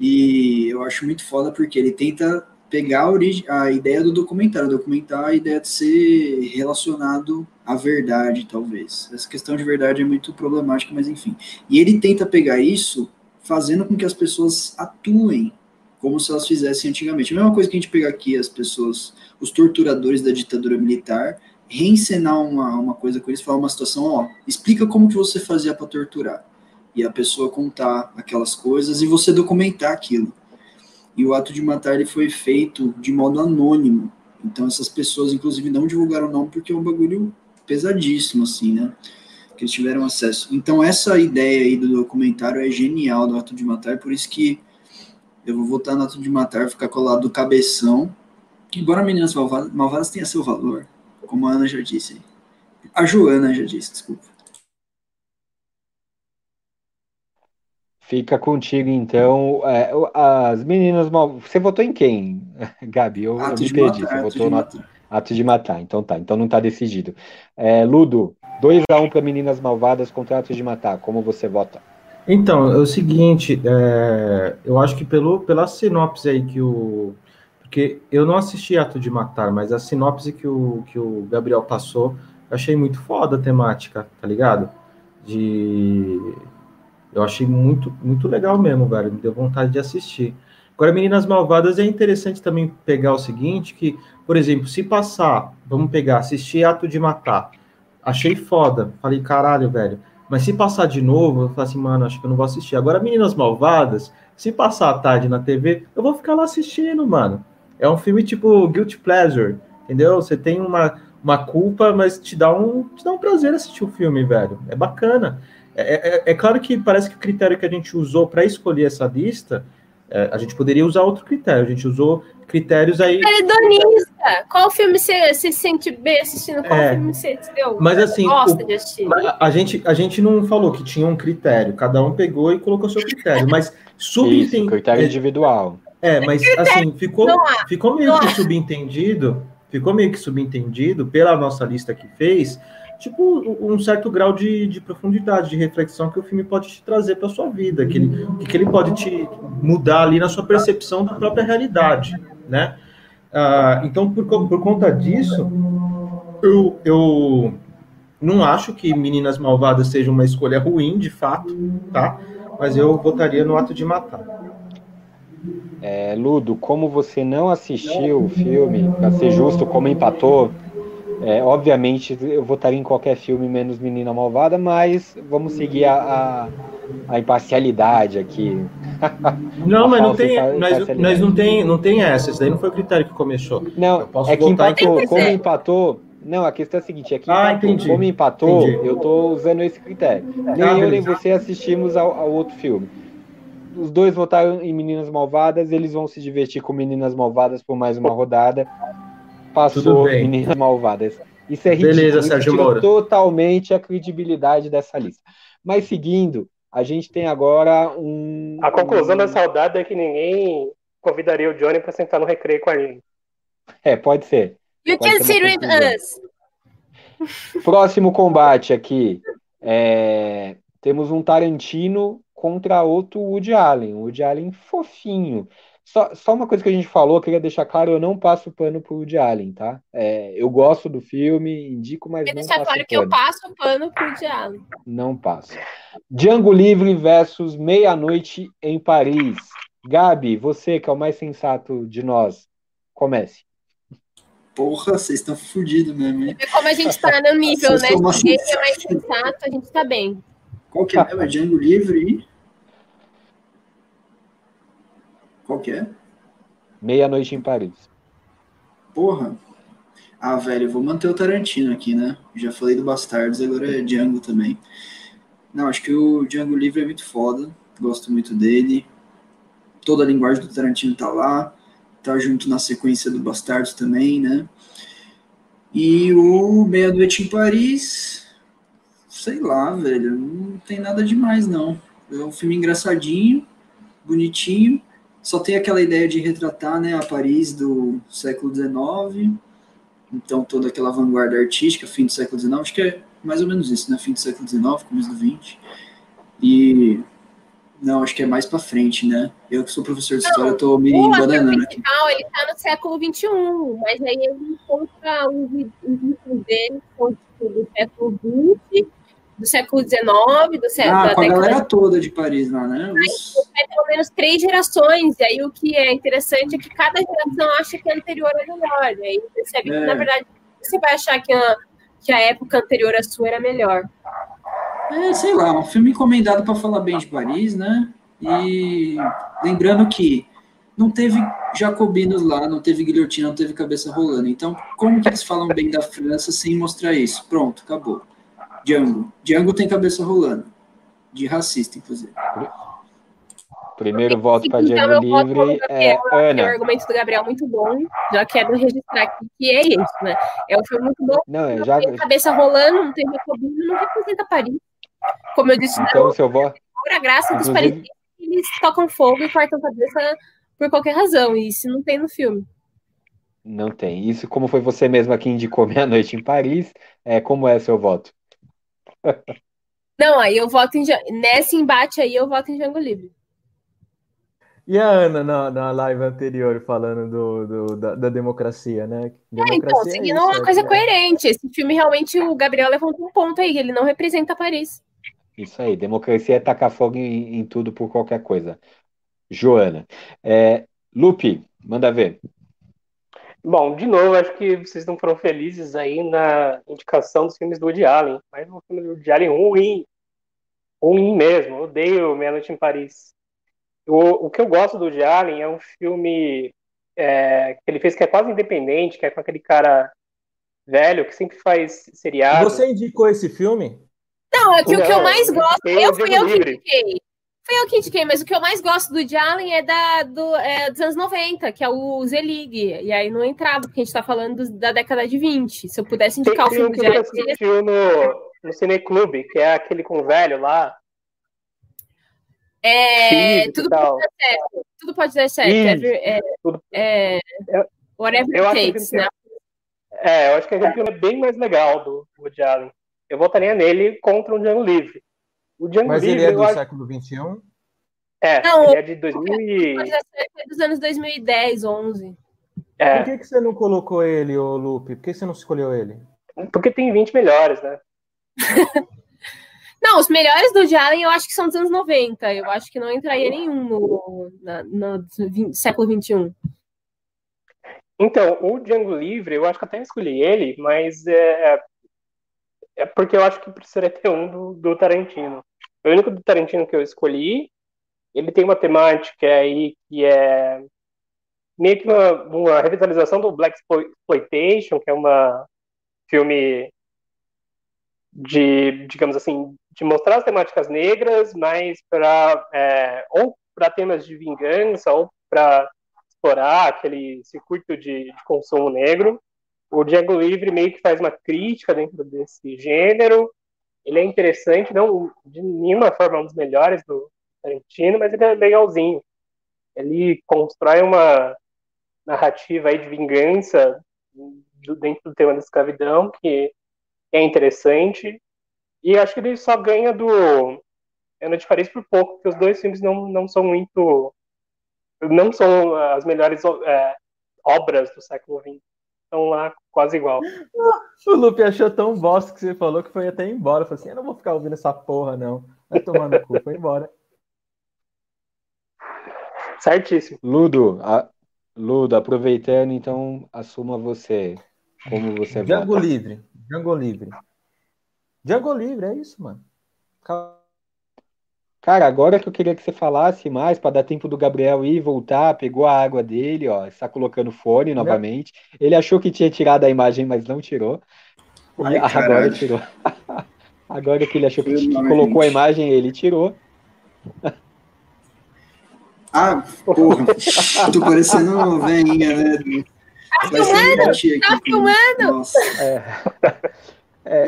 E eu acho muito foda porque ele tenta pegar a, origem, a ideia do documentário, documentar a ideia de ser relacionado à verdade, talvez. Essa questão de verdade é muito problemática, mas enfim. E ele tenta pegar isso fazendo com que as pessoas atuem como se elas fizessem antigamente. A mesma coisa que a gente pega aqui as pessoas, os torturadores da ditadura militar, reencenar uma, uma coisa com eles, falar uma situação, ó, explica como que você fazia para torturar. E a pessoa contar aquelas coisas e você documentar aquilo e o ato de matar ele foi feito de modo anônimo. Então essas pessoas, inclusive, não divulgaram o nome porque é um bagulho pesadíssimo, assim, né? Que eles tiveram acesso. Então essa ideia aí do documentário é genial do ato de matar, por isso que Eu vou votar no Ato de Matar, ficar colado do cabeção. Embora Meninas Malvadas, Malvadas tenha seu valor, como a Ana já disse. A Joana já disse, desculpa. Fica contigo, então. É, as meninas mal. Você votou em quem, Gabi? Eu, ato eu me perdi. Matar, Você votou no ato, ato, de matar. Então tá, então não tá decidido. É, Ludo, 2x1 um para Meninas Malvadas contra Atos de Matar. Como você vota? Então, é o seguinte, é, eu acho que pelo, pela sinopse aí que o. Porque eu não assisti Ato de Matar, mas a sinopse que o, que o Gabriel passou, eu achei muito foda a temática, tá ligado? De eu achei muito, muito legal mesmo, velho. Me deu vontade de assistir. Agora, Meninas Malvadas é interessante também pegar o seguinte, que, por exemplo, se passar, vamos pegar, assistir Ato de Matar, achei foda, falei, caralho, velho, mas se passar de novo, eu falo assim, mano, acho que eu não vou assistir. Agora, Meninas Malvadas, se passar a tarde na TV, eu vou ficar lá assistindo, mano. É um filme tipo Guilty Pleasure, entendeu? Você tem uma, uma culpa, mas te dá, um, te dá um prazer assistir o filme, velho. É bacana. É, é, é, claro que parece que o critério que a gente usou para escolher essa lista, é, a gente poderia usar outro critério. A gente usou critérios aí. Hedonista! Qual filme você se sente bem assistindo? Qual é, filme você deu? Mas assim, gosta o, de assistir? A, a, gente, a gente não falou que tinha um critério, cada um pegou e colocou seu critério, mas subentendido. critério individual. É, mas assim, ficou, ficou meio que subentendido, ficou meio que subentendido pela nossa lista que fez tipo um certo grau de, de profundidade, de reflexão que o filme pode te trazer para sua vida, que ele, que ele pode te mudar ali na sua percepção da própria realidade, né? Ah, então, por, por conta disso, eu, eu não acho que Meninas Malvadas seja uma escolha ruim, de fato, tá? Mas eu votaria no ato de matar. É, Ludo, como você não assistiu o filme, para ser justo, como empatou, é, obviamente, eu votaria em qualquer filme menos Menina Malvada, mas vamos seguir a, a, a imparcialidade aqui. Não, mas não tem, mas, mas, não tem, não tem essa. Esse daí não foi o critério que começou. Não, é que empatou. Como empatou? Não, a questão é a seguinte: é que ah, empatou, como empatou, entendi. eu estou usando esse critério. Nem ah, eu nem você assistimos ao, ao outro filme os dois votaram em Meninas Malvadas, eles vão se divertir com Meninas Malvadas por mais uma rodada passou Meninas Malvadas. Isso é ridículo. Beleza, Sérgio Moura. totalmente a credibilidade dessa lista. Mas seguindo, a gente tem agora um. A conclusão um... da saudade é que ninguém convidaria o Johnny para sentar no recreio com a gente. É, pode ser. You pode can sit with us. Próximo combate aqui. É... Temos um Tarantino contra outro Woody Allen. O Woody Allen fofinho. Só, só uma coisa que a gente falou, eu queria deixar claro, eu não passo pano pro Woody Allen, tá? É, eu gosto do filme, indico, mas não deixar claro que eu passo pano pro Woody Allen. Não passo. Django Livre versus Meia-Noite em Paris. Gabi, você que é o mais sensato de nós, comece. Porra, vocês estão fodidos mesmo, hein? É como a gente tá no nível, né? Quem é mais sensato, a gente tá bem. Qual que é? É Django Livre e... Qual que é? Meia-noite em Paris. Porra. Ah, velho, eu vou manter o Tarantino aqui, né? Já falei do Bastardos, agora é Django também. Não, acho que o Django Livre é muito foda. Gosto muito dele. Toda a linguagem do Tarantino tá lá. Tá junto na sequência do Bastardos também, né? E o Meia-Noite em Paris, sei lá, velho, não tem nada demais, não. É um filme engraçadinho, bonitinho, só tem aquela ideia de retratar né, a Paris do século XIX, então toda aquela vanguarda artística, fim do século XIX, acho que é mais ou menos isso, né? Fim do século XIX, começo do XX. E não, acho que é mais para frente, né? Eu que sou professor de história, estou me bananando aqui. Ele está no século XXI, mas aí ele encontra os livros dele, do século XX do século XIX, do século Ah, com a galera toda de Paris lá, né? Os... É pelo menos três gerações, e aí o que é interessante é que cada geração acha que a anterior é melhor, e aí percebe é. que, na verdade, você vai achar que a, que a época anterior à sua era melhor. É, sei lá, um filme encomendado para falar bem de Paris, né? E lembrando que não teve jacobinos lá, não teve guilhotina, não teve cabeça rolando. Então, como que eles falam bem da França sem mostrar isso? Pronto, acabou. Django. Django tem cabeça rolando. De racista, inclusive. Primeiro voto para Então, eu voto no Livre Gabriel, é eu acho que o Ana. argumento do Gabriel é muito bom. Já quero registrar aqui que é isso, né? É um filme muito bom. Não, é Não já. tem cabeça rolando, não tem jacobino, não representa Paris. Como eu disse, Então, seu voto. não a graça dos Inclusive- parisienses eles tocam fogo e cortam cabeça por qualquer razão. E isso não tem no filme. Não tem. Isso, como foi você mesmo que indicou Meia-Noite em Paris, é, como é seu voto? Não, aí eu voto em. Nesse embate aí, eu voto em Django Livre. E a Ana na, na live anterior falando do, do- da, da democracia, né? É, então, Democracia seguindo isso, uma é coisa que- coerente. Esse filme realmente o Gabriel levantou um ponto aí, ele não representa Paris. Isso aí, democracia é tacar fogo em, em tudo por qualquer coisa. Joana. É, Lupe, manda ver. Bom, de novo, acho que vocês não foram felizes aí na indicação dos filmes do Woody Allen. Mas um filme do Woody Allen ruim. Ruim mesmo. Odeio Meia Noite em Paris. O, o que eu gosto do Woody Allen é um filme é, que ele fez que é quase independente, que é com aquele cara velho que sempre faz seriado. Você indicou esse filme? Não, é que o que eu mais gosto. eu Eu fui eu que indiquei. Fui eu que indiquei, mas o que eu mais gosto do Allen é, da, do, é dos anos 90, que é o Z-League. E aí não entrava, porque a gente tá falando dos- da década de 20. Se eu pudesse Tem, indicar o tem filme um do Woody você assistiu no, no Cineclube, que é aquele com o velho lá. é, tudo, pode dar certo, tudo pode dar certo. Every- é, Tudo. é, whatever eu it takes, né? É, eu acho que aquele filme é bem mais legal do Woody Allen. Eu votaria nele contra o Django Livre. O Django Mas Livre, ele é do acho... século XXI? É, Não, ele é de 2000 e... É dos anos 2010, 11. É, Por que, que você não colocou ele, ô Lupe? Por que você não escolheu ele? porque tem 20 melhores, né? Não, os melhores do Allen eu acho que são dos anos 90. Eu acho que não entraria nenhum no, na- no vin- século 21. Então, o Django Livre, eu acho que até escolhi ele, mas é, é porque eu acho que precisaria ter um do, do Tarantino. O único do Tarantino que eu escolhi, ele tem uma temática aí que é meio que uma, uma revitalização do Black Exploitation, que é uma filme de, digamos assim, de mostrar as temáticas negras, mas para ou para temas de vingança ou para explorar aquele circuito de, de consumo negro. O Django Livre meio que faz uma crítica dentro desse gênero. Ele é interessante, não de nenhuma forma um dos melhores do Tarantino, mas ele é legalzinho. Ele constrói uma narrativa aí de vingança do- dentro do tema da escravidão que é interessante. E acho que ele só ganha do Eu não te Paris por pouco, porque os dois filmes não, não são muito. Não são as melhores é, obras do século XX. Estão lá quase igual. O Lupe achou tão bosta que você falou que foi até embora. Falei assim: eu não vou ficar ouvindo essa porra, não. Vai tomar no cu, foi embora. Certíssimo. Ludo, a- Ludo, aproveitando, então, assuma você. Como você Django vota. livre. Django livre. Django livre, é isso, mano. Calma. Cara, agora que eu queria que você falasse mais, para dar tempo do Gabriel ir e voltar, pegou a água dele, ó, está colocando fone novamente. Ele achou que tinha tirado a imagem, mas não tirou. Ai, agora caralho. tirou. Agora que ele achou que mal, colocou a imagem, ele tirou. Ah, porra. Tô parecendo uma velhinha, né? Ser mentir Tá filmando? Nossa. É,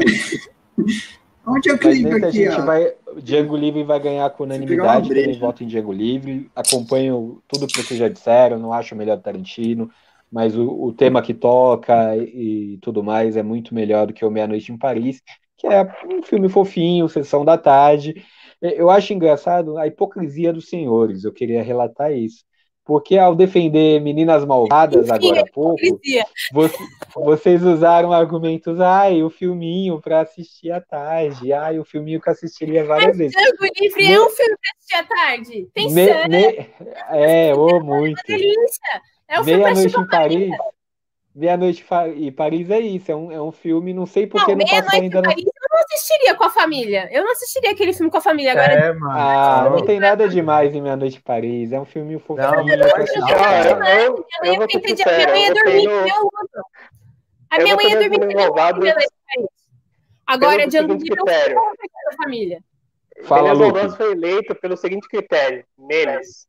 Onde eu mas clico nesse a aqui, gente ó? vai. Django Livre vai ganhar com unanimidade. Também voto em Django Livre. Acompanho tudo que vocês já disseram. Não acho melhor do Tarantino. Mas o, o tema que toca e, e tudo mais é muito melhor do que o Meia Noite em Paris, que é um filme fofinho, sessão da tarde. Eu acho engraçado a hipocrisia dos senhores. Eu queria relatar isso. Porque ao defender Meninas Malvadas agora há pouco, Hipocrisia. Vo- Vocês usaram argumentos, ai, o filminho para assistir à tarde, ai, o filminho que eu assistiria várias vezes. Django Livre é um filme pra assistir à tarde. Tem sangue, me- é, ô, muito. uma delícia. É um Meia-noite em família. Paris. Meia-noite em Paris é isso, é um, é um filme, não sei por que Não, não passou ainda. Paris eu não assistiria com a família. Eu não assistiria aquele filme com a família. Agora, É, mano. Ah, não Não. tem nada demais em Meia-Noite em Paris, é um filme fofinho. Não, não, assistir. não. Ah, eu, minha eu, mãe eu entender, a minha sincero, mãe ia eu dormir. eu. A eu minha mãe ia dormir. com a Malvadas Meia-Noite em Paris. Agora, é critério. filme pra família. Fala. Maldoso foi eleito pelo seguinte critério: memes.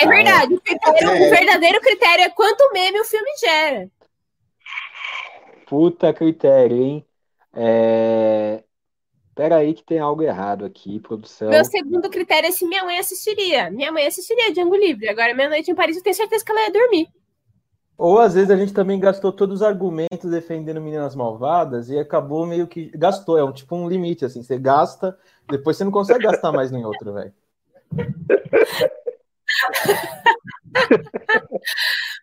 É verdade. O, critério- o verdadeiro critério é quanto meme o filme gera. Puta critério, hein? É... Pera aí que tem algo errado aqui, produção. Meu segundo critério é se minha mãe assistiria. Minha mãe assistiria Django Livre. Agora, meia-noite em Paris, eu tenho certeza que ela ia dormir. Ou às vezes a gente também gastou todos os argumentos defendendo meninas malvadas e acabou meio que. Gastou, é um, tipo um limite, assim. Você gasta, depois você não consegue gastar mais em outro, velho.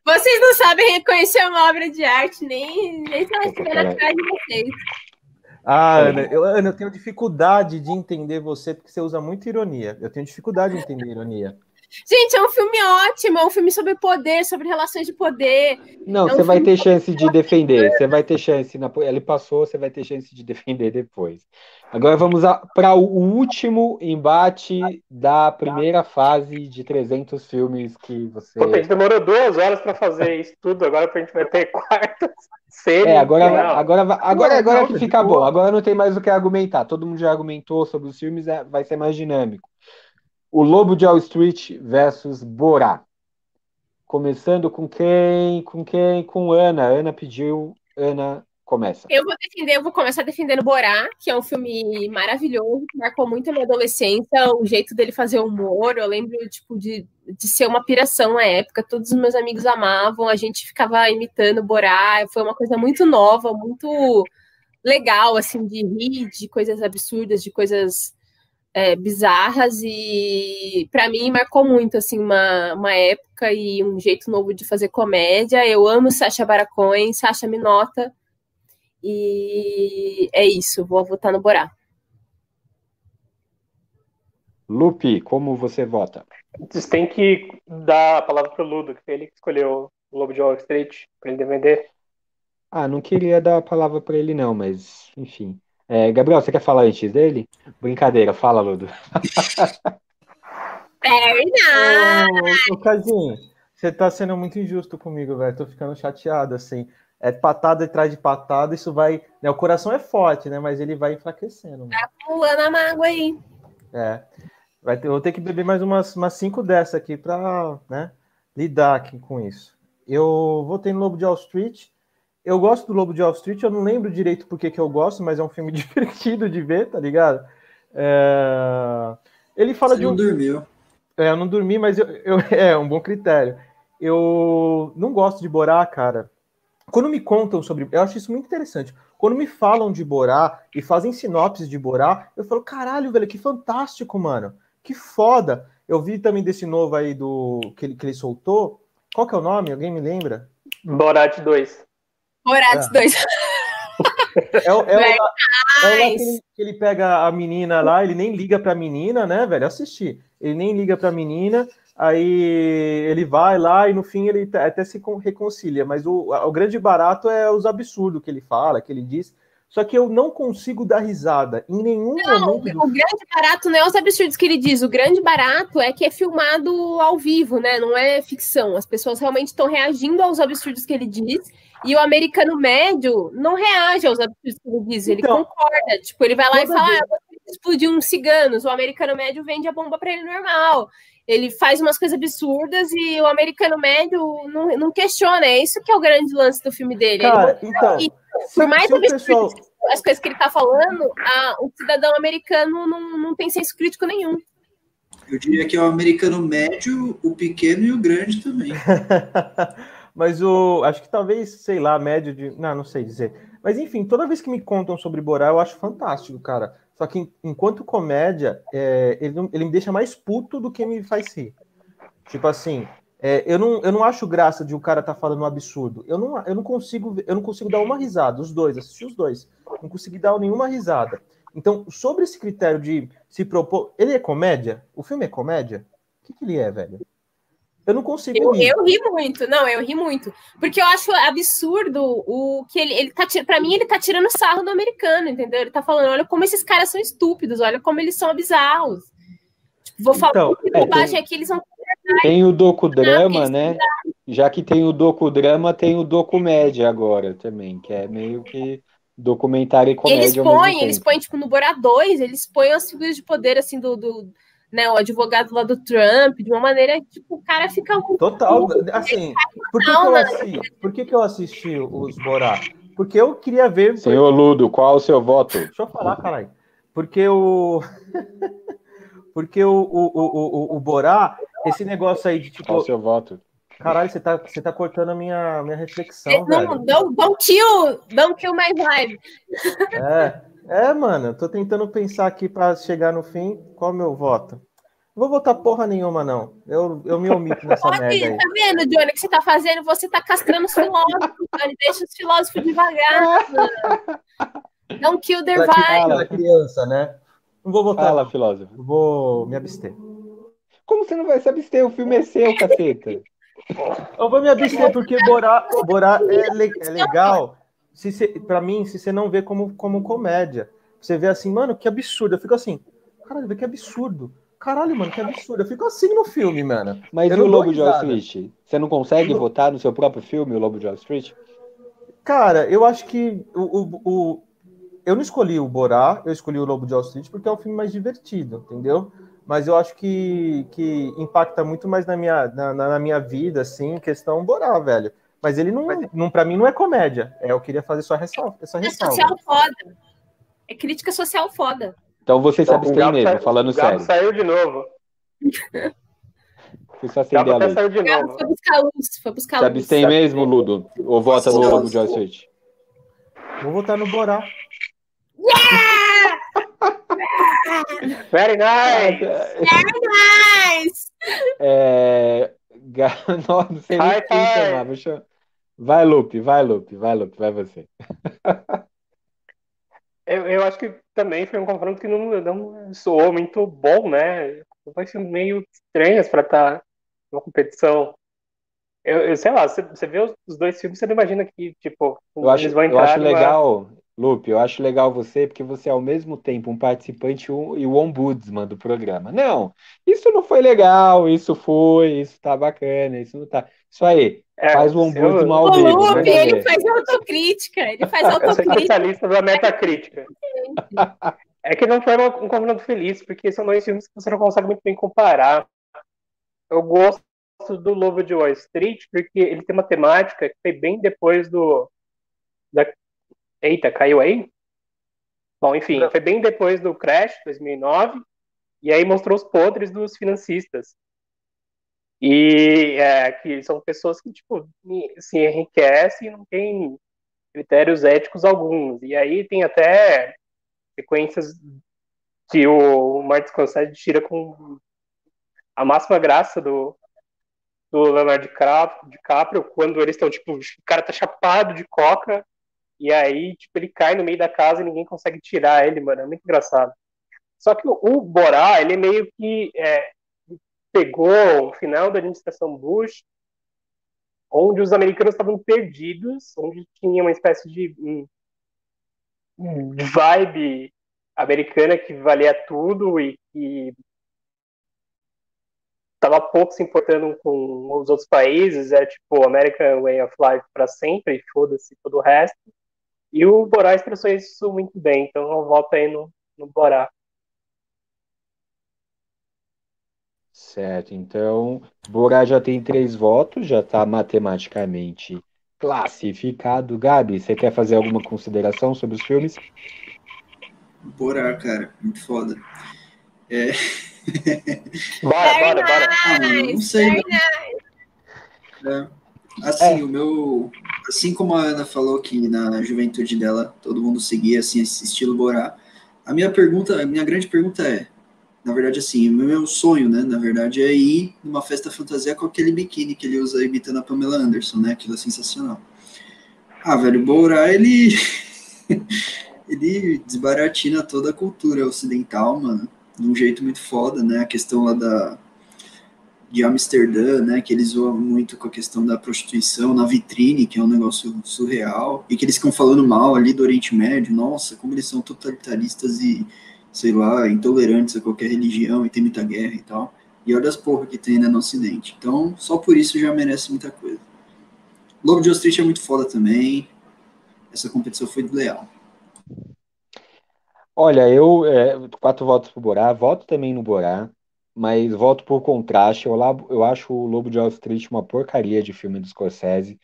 Vocês não sabem reconhecer uma obra de arte, nem, nem se ela estiver cara de vocês. Ah, Ana eu, Ana, eu tenho dificuldade de entender você porque você usa muito ironia. Eu tenho dificuldade de entender ironia. Gente, é um filme ótimo, é um filme sobre poder, sobre relações de poder. Não, É um você vai ter chance de defender. Você vai ter chance. Na... Ele passou, você vai ter chance de defender depois. Agora vamos para o último embate da primeira fase de 300 filmes que você. Puta, a gente demorou duas horas pra fazer isso tudo, agora a gente vai ter quartas, semi, É, agora, final. agora, vai- agora, Não, agora que fica bom. Agora não tem mais o que argumentar. Todo mundo já argumentou sobre os filmes, é- vai ser mais dinâmico. O Lobo de Wall Street versus Borá. Começando com quem? Com quem? Com Ana. Ana pediu. Ana começa. Eu vou defender, eu vou começar defendendo Borá, que é um filme maravilhoso, que marcou muito a minha adolescência, o jeito dele fazer humor. Eu lembro, tipo, de, de ser uma piração na época. Todos os meus amigos amavam, a gente ficava imitando Borá. Foi uma coisa muito nova, muito legal, assim, de rir de coisas absurdas, de coisas é, bizarras e para mim marcou muito assim uma, uma época e um jeito novo de fazer comédia. Eu amo Sacha Baron Cohen, Sacha me nota e é isso. Vou votar no Borá. Lupe, como você vota? Vocês têm que dar a palavra pro Ludo, que foi ele que escolheu o Lobo de Wall Street pra ele defender. Ah, não queria dar a palavra para ele, não, mas enfim. É, Gabriel, você quer falar antes dele? Brincadeira, fala, Ludo. Verdade. Ô, ô Casinho, você tá sendo muito injusto comigo, velho. Tô ficando chateado, assim. É patada atrás de patada, isso vai. Né, o coração é forte, né? Mas ele vai enfraquecendo. mano. Pulando a mágoa aí. É. Vai ter, vou ter que beber mais umas, umas cinco dessas aqui pra né, lidar aqui com isso. Eu votei no Lobo de Wall Street. Eu gosto do Lobo de Wall Street, eu não lembro direito por que que eu gosto, mas é um filme divertido de ver, tá ligado? É, Ele fala Você de um. não dormiu. É, eu não dormi, mas eu, eu- é um bom critério. Eu não gosto de Borá, cara. Quando me contam sobre. Eu acho isso muito interessante. Quando me falam de Borá e fazem sinopses de Borá, eu falo, caralho, velho, que fantástico, mano. Que foda. Eu vi também desse novo aí do que ele, que ele soltou. Qual que é o nome? Alguém me lembra? Borat 2. É. 2. É, o- é, o é o lá que ele, pega a menina lá, ele nem liga pra menina, né, velho? Assisti. Ele nem liga pra menina, aí ele vai lá e no fim ele até se con- reconcilia. Mas o, o grande barato é os absurdos que ele fala, que ele diz. Só que eu não consigo dar risada em nenhum momento do O grande barato não é os absurdos que ele diz. O grande barato é que é filmado ao vivo, né? Não é ficção. As pessoas realmente estão reagindo aos absurdos que ele diz. E o americano médio não reage aos absurdos que ele diz. Ele Então, concorda. Tipo, ele vai lá e fala: vez- ah, explodir uns ciganos. O americano médio vende a bomba para ele normal. Ele faz umas coisas absurdas e o americano médio não, não questiona. É isso que é o grande lance do filme dele. Ele Cara, então, e se, por mais absurdo pessoal, as coisas que ele tá falando, a- o cidadão americano não, não tem senso crítico nenhum. Eu diria que é o americano médio, o pequeno e o grande também. Mas o. Acho que talvez, sei lá, médio de. Não, não sei dizer. Mas enfim, toda vez que me contam sobre Borá, eu acho fantástico, cara. Só que enquanto comédia, é, ele, ele me deixa mais puto do que me faz rir. Tipo assim, é, eu, não, eu não acho graça de o cara tá falando um absurdo. Eu não, eu não consigo eu não consigo dar uma risada, os dois, assisti os dois. Não consegui dar nenhuma risada. Então, sobre esse critério de se propor. Ele é comédia? O filme é comédia? O que, que ele é, velho? Eu não consigo Eu, rir. eu ri muito, não, eu ri muito. Porque eu acho absurdo o que ele, ele tá tirando. Pra mim, ele tá tirando sarro do americano, entendeu? Ele tá falando: olha como esses caras são estúpidos, olha como eles são bizarros. Tipo, vou falar Então, que é, bobagem tem- aqui, eles são. Tem o docudrama, né? Já que tem o docudrama, tem o documédia agora também, que é meio que documentário e comédia. Eles põem, eles põem, tipo, no Bora 2, eles põem as figuras de poder, assim, do, do né, o advogado lá do Trump, de uma maneira que tipo, o cara fica muito. Total, assim, por que, que, eu, assisti, por que, que eu assisti os Borá? Porque eu queria ver. Senhor Ludo, qual o seu voto? Deixa eu falar, caralho. Porque o. Porque o, o, o, o, Borá, esse negócio aí de tipo. Qual o seu voto? Caralho, você tá, você tá cortando a minha, minha reflexão, não, velho. Don't, don't kill, don't kill my vibe. É, é, mano, eu tô tentando pensar aqui para chegar no fim. Qual é o meu voto? Não vou votar porra nenhuma, não. Eu, eu me omito nessa Pode, merda aí. Tá vendo, Johnny, o que você tá fazendo? Você tá castrando os filósofos, Johnny. Deixa os filósofos devagar. Don't kill their vibe. criança, né? Não vou votar. Fala, filósofo. Vou me abster. Como você não vai se abster? O filme é seu, caceta. Eu vou me abster porque Borá, Borá é, le, é legal. Se para mim, se você não vê como, como comédia, você vê assim, mano, que absurdo. Eu fico assim, caralho, que absurdo. Caralho, mano, que absurdo. Eu fico assim no filme, mano. Mas eu e o Lobo de Wall Street? Você não consegue eu... votar no seu próprio filme, o Lobo de Wall Street? Cara, eu acho que o, o, o, eu não escolhi o Borá, eu escolhi o Lobo de Wall Street porque é um filme mais divertido, entendeu? Mas eu acho que, que impacta muito mais na minha, na, na minha vida, assim, questão Borá, velho. Mas ele não, não para mim, não é comédia. É, eu queria fazer só ressalva, essa ressalva. É social foda. É crítica social foda. Então você se abstém mesmo, saiu, falando sério. saiu de novo. Foi só acender a luz. saiu de novo. Foi buscar luz, foi buscar luz. Se abstém mesmo, Ludo? Ou vota no Lobo Joy Switch? Vou votar no Borá. Yeah! Very nice! Very nice! É... não sei nem quem chamar. Vai, Lupe, vai, Lupe, vai, Lupe, vai você. Eu, eu acho que também foi um confronto que não, não soou muito bom, né? Foi meio estranhas para estar tá numa competição. Eu, eu, sei lá, você, você vê os dois filmes, você não imagina que, tipo, eu acho, eles vão entrar. Eu acho numa... legal, Lupe, eu acho legal você, porque você é ao mesmo tempo um participante e o ombudsman do programa. Não, isso não foi legal, isso foi, isso tá bacana, isso não tá. Isso aí, é, faz o ombudsman ao vivo. O Lupe, ele faz autocrítica, ele faz autocrítica. Eu sou especialista da metacrítica. é que não foi um confronto feliz, porque são dois filmes que você não consegue muito bem comparar. Eu gosto do Lobo de Wall Street, porque ele tem uma temática que foi bem depois do da Eita, caiu aí? Bom, enfim, Não. foi bem depois do crash, 2009, e aí mostrou os podres dos financistas. E é, que são pessoas que, tipo, se enriquecem e não têm critérios éticos alguns. E aí tem até sequências que o Martin Scorsese tira com a máxima graça do, do Leonardo DiCaprio, quando eles estão, tipo, o cara tá chapado de coca e aí, tipo, ele cai no meio da casa e ninguém consegue tirar ele, mano. É muito engraçado. Só que o, Borá, ele meio que é, pegou o final da administração Bush, onde os americanos estavam perdidos, onde tinha uma espécie de um, vibe americana que valia tudo e que estava pouco se importando com os outros países, é tipo American Way of Life para sempre, foda-se todo o resto. E o Borá expressou isso muito bem, então eu volto aí no, no Borá. Certo, então Borá já tem três votos, já está matematicamente classificado. Gabi, você quer fazer alguma consideração sobre os filmes? Borá, cara, muito foda. É... bora, bora, bora. Ah, não sei. Não. É. Assim, é. o meu. Assim como a Ana falou que na juventude dela todo mundo seguia assim, esse estilo Borá, a minha pergunta, a minha grande pergunta é: na verdade, assim, o meu sonho, né, na verdade, é ir numa festa fantasia com aquele biquíni que ele usa imitando a Pamela Anderson, né? Aquilo é sensacional. Ah, velho, o Borá, ele. ele desbaratina toda a cultura ocidental, mano, de um jeito muito foda, né? A questão lá da de Amsterdã, né, que eles zoam muito com a questão da prostituição na vitrine, que é um negócio surreal, e que eles ficam falando mal ali do Oriente Médio, nossa, como eles são totalitaristas e, sei lá, intolerantes a qualquer religião e tem muita guerra e tal. E olha as porra que tem né, no Ocidente. Então, só por isso já merece muita coisa. Lobo de Street é muito foda também. Essa competição foi leal. Olha, eu, é, quatro votos pro Borá, voto também no Borá, mas voto por contraste. Eu, eu acho o Lobo de Wall Street uma porcaria de filme do Scorsese.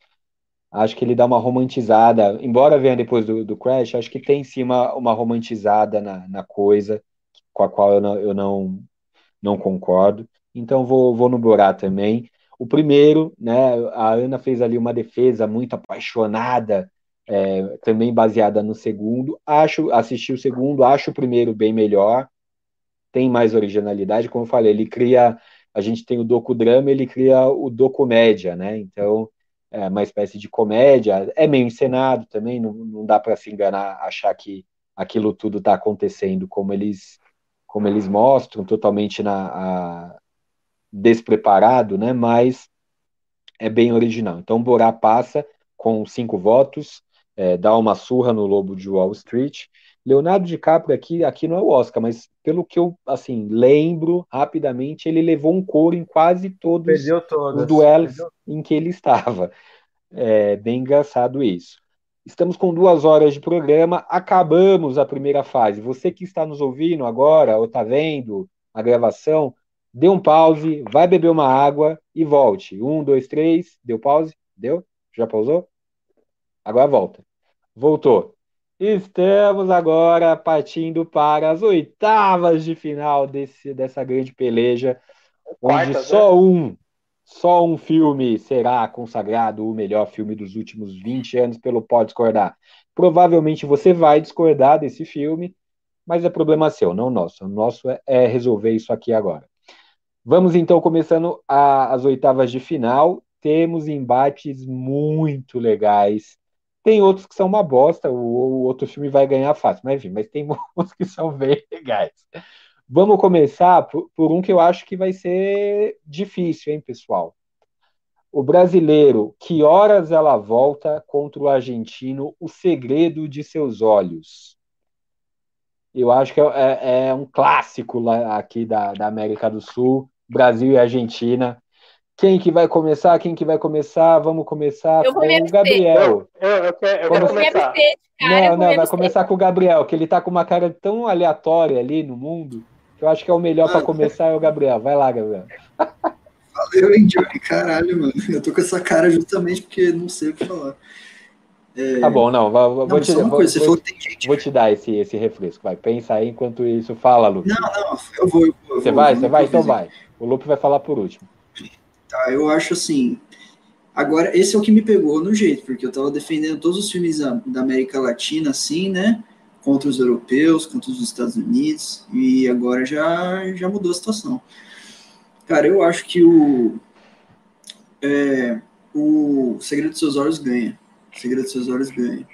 Acho que ele dá uma romantizada, embora venha depois do, do Crash, acho que tem sim uma, uma romantizada na, na coisa, com a qual eu não, eu não, não concordo. Então vou, vou no Borá também. O primeiro, né, a Ana fez ali uma defesa muito apaixonada, é, também baseada no segundo. Acho, assisti o segundo, acho o primeiro bem melhor, tem mais originalidade, como eu falei, ele cria, a gente tem o docudrama, ele cria o documédia, né? Então, é uma espécie de comédia, é meio encenado também, não, não dá para se enganar, achar que aquilo tudo está acontecendo como eles como eles mostram, totalmente na, a, despreparado, né? Mas é bem original. Então, Borá passa com cinco votos, é, dá uma surra no Lobo de Wall Street. Leonardo DiCaprio aqui, aqui não é o Oscar, mas pelo que eu assim lembro rapidamente, ele levou um couro em quase todos os duelos Perdeu. em que ele estava. É bem engraçado isso. Estamos com duas horas de programa, acabamos a primeira fase. Você que está nos ouvindo agora ou está vendo a gravação, dê um pause, vai beber uma água e volte. Um, dois, três, deu pause? Deu? Já pausou? Agora volta. Voltou. Estamos agora partindo para as oitavas de final desse, dessa grande peleja, onde Quartas, só um, só um filme será consagrado o melhor filme dos últimos 20 anos pelo Pode Discordar. Provavelmente você vai discordar desse filme, mas é problema seu, não nosso. O nosso é, é resolver isso aqui agora. Vamos então começando a- as oitavas de final. Temos embates muito legais. Tem outros que são uma bosta, o, o outro filme vai ganhar fácil, mas enfim, mas tem uns que são bem legais. Vamos começar por, por um que eu acho que vai ser difícil, hein, pessoal? O brasileiro, que horas ela volta contra o argentino, o segredo de seus olhos. Eu acho que é, é- é um clássico lá aqui da, da América do Sul, Brasil e Argentina. Quem que vai começar? Quem que vai começar? Vamos começar Eu com o. Gabriel. Eu, eu, quero, eu vou me começar. abster cara, eu Não, vou não, me vai começar com o Gabriel, que ele tá com uma cara tão aleatória ali no mundo, que eu acho que é o melhor para começar é o Gabriel. Vai lá, Gabriel. Valeu, hein, Johnny? Caralho, mano. Eu tô com essa cara justamente porque não sei o que falar. Tá bom, não, vou, vou Não, te, só uma vou- coisa, vou- vou te dar esse, esse refresco, vai, pensa aí enquanto isso, fala, Lupe. Não, não, eu vou. Eu vou Você eu vai, você vai? Então vai. O Lupe vai falar por último. Tá, eu acho assim. Agora, esse é o que me pegou no jeito, porque eu tava defendendo todos os filmes da, América Latina, assim, né? Contra os europeus, contra os Estados Unidos, e agora já, já mudou a situação. Cara, eu acho que o. é, o Segredo dos Seus Olhos ganha. O Segredo dos Seus Olhos ganha.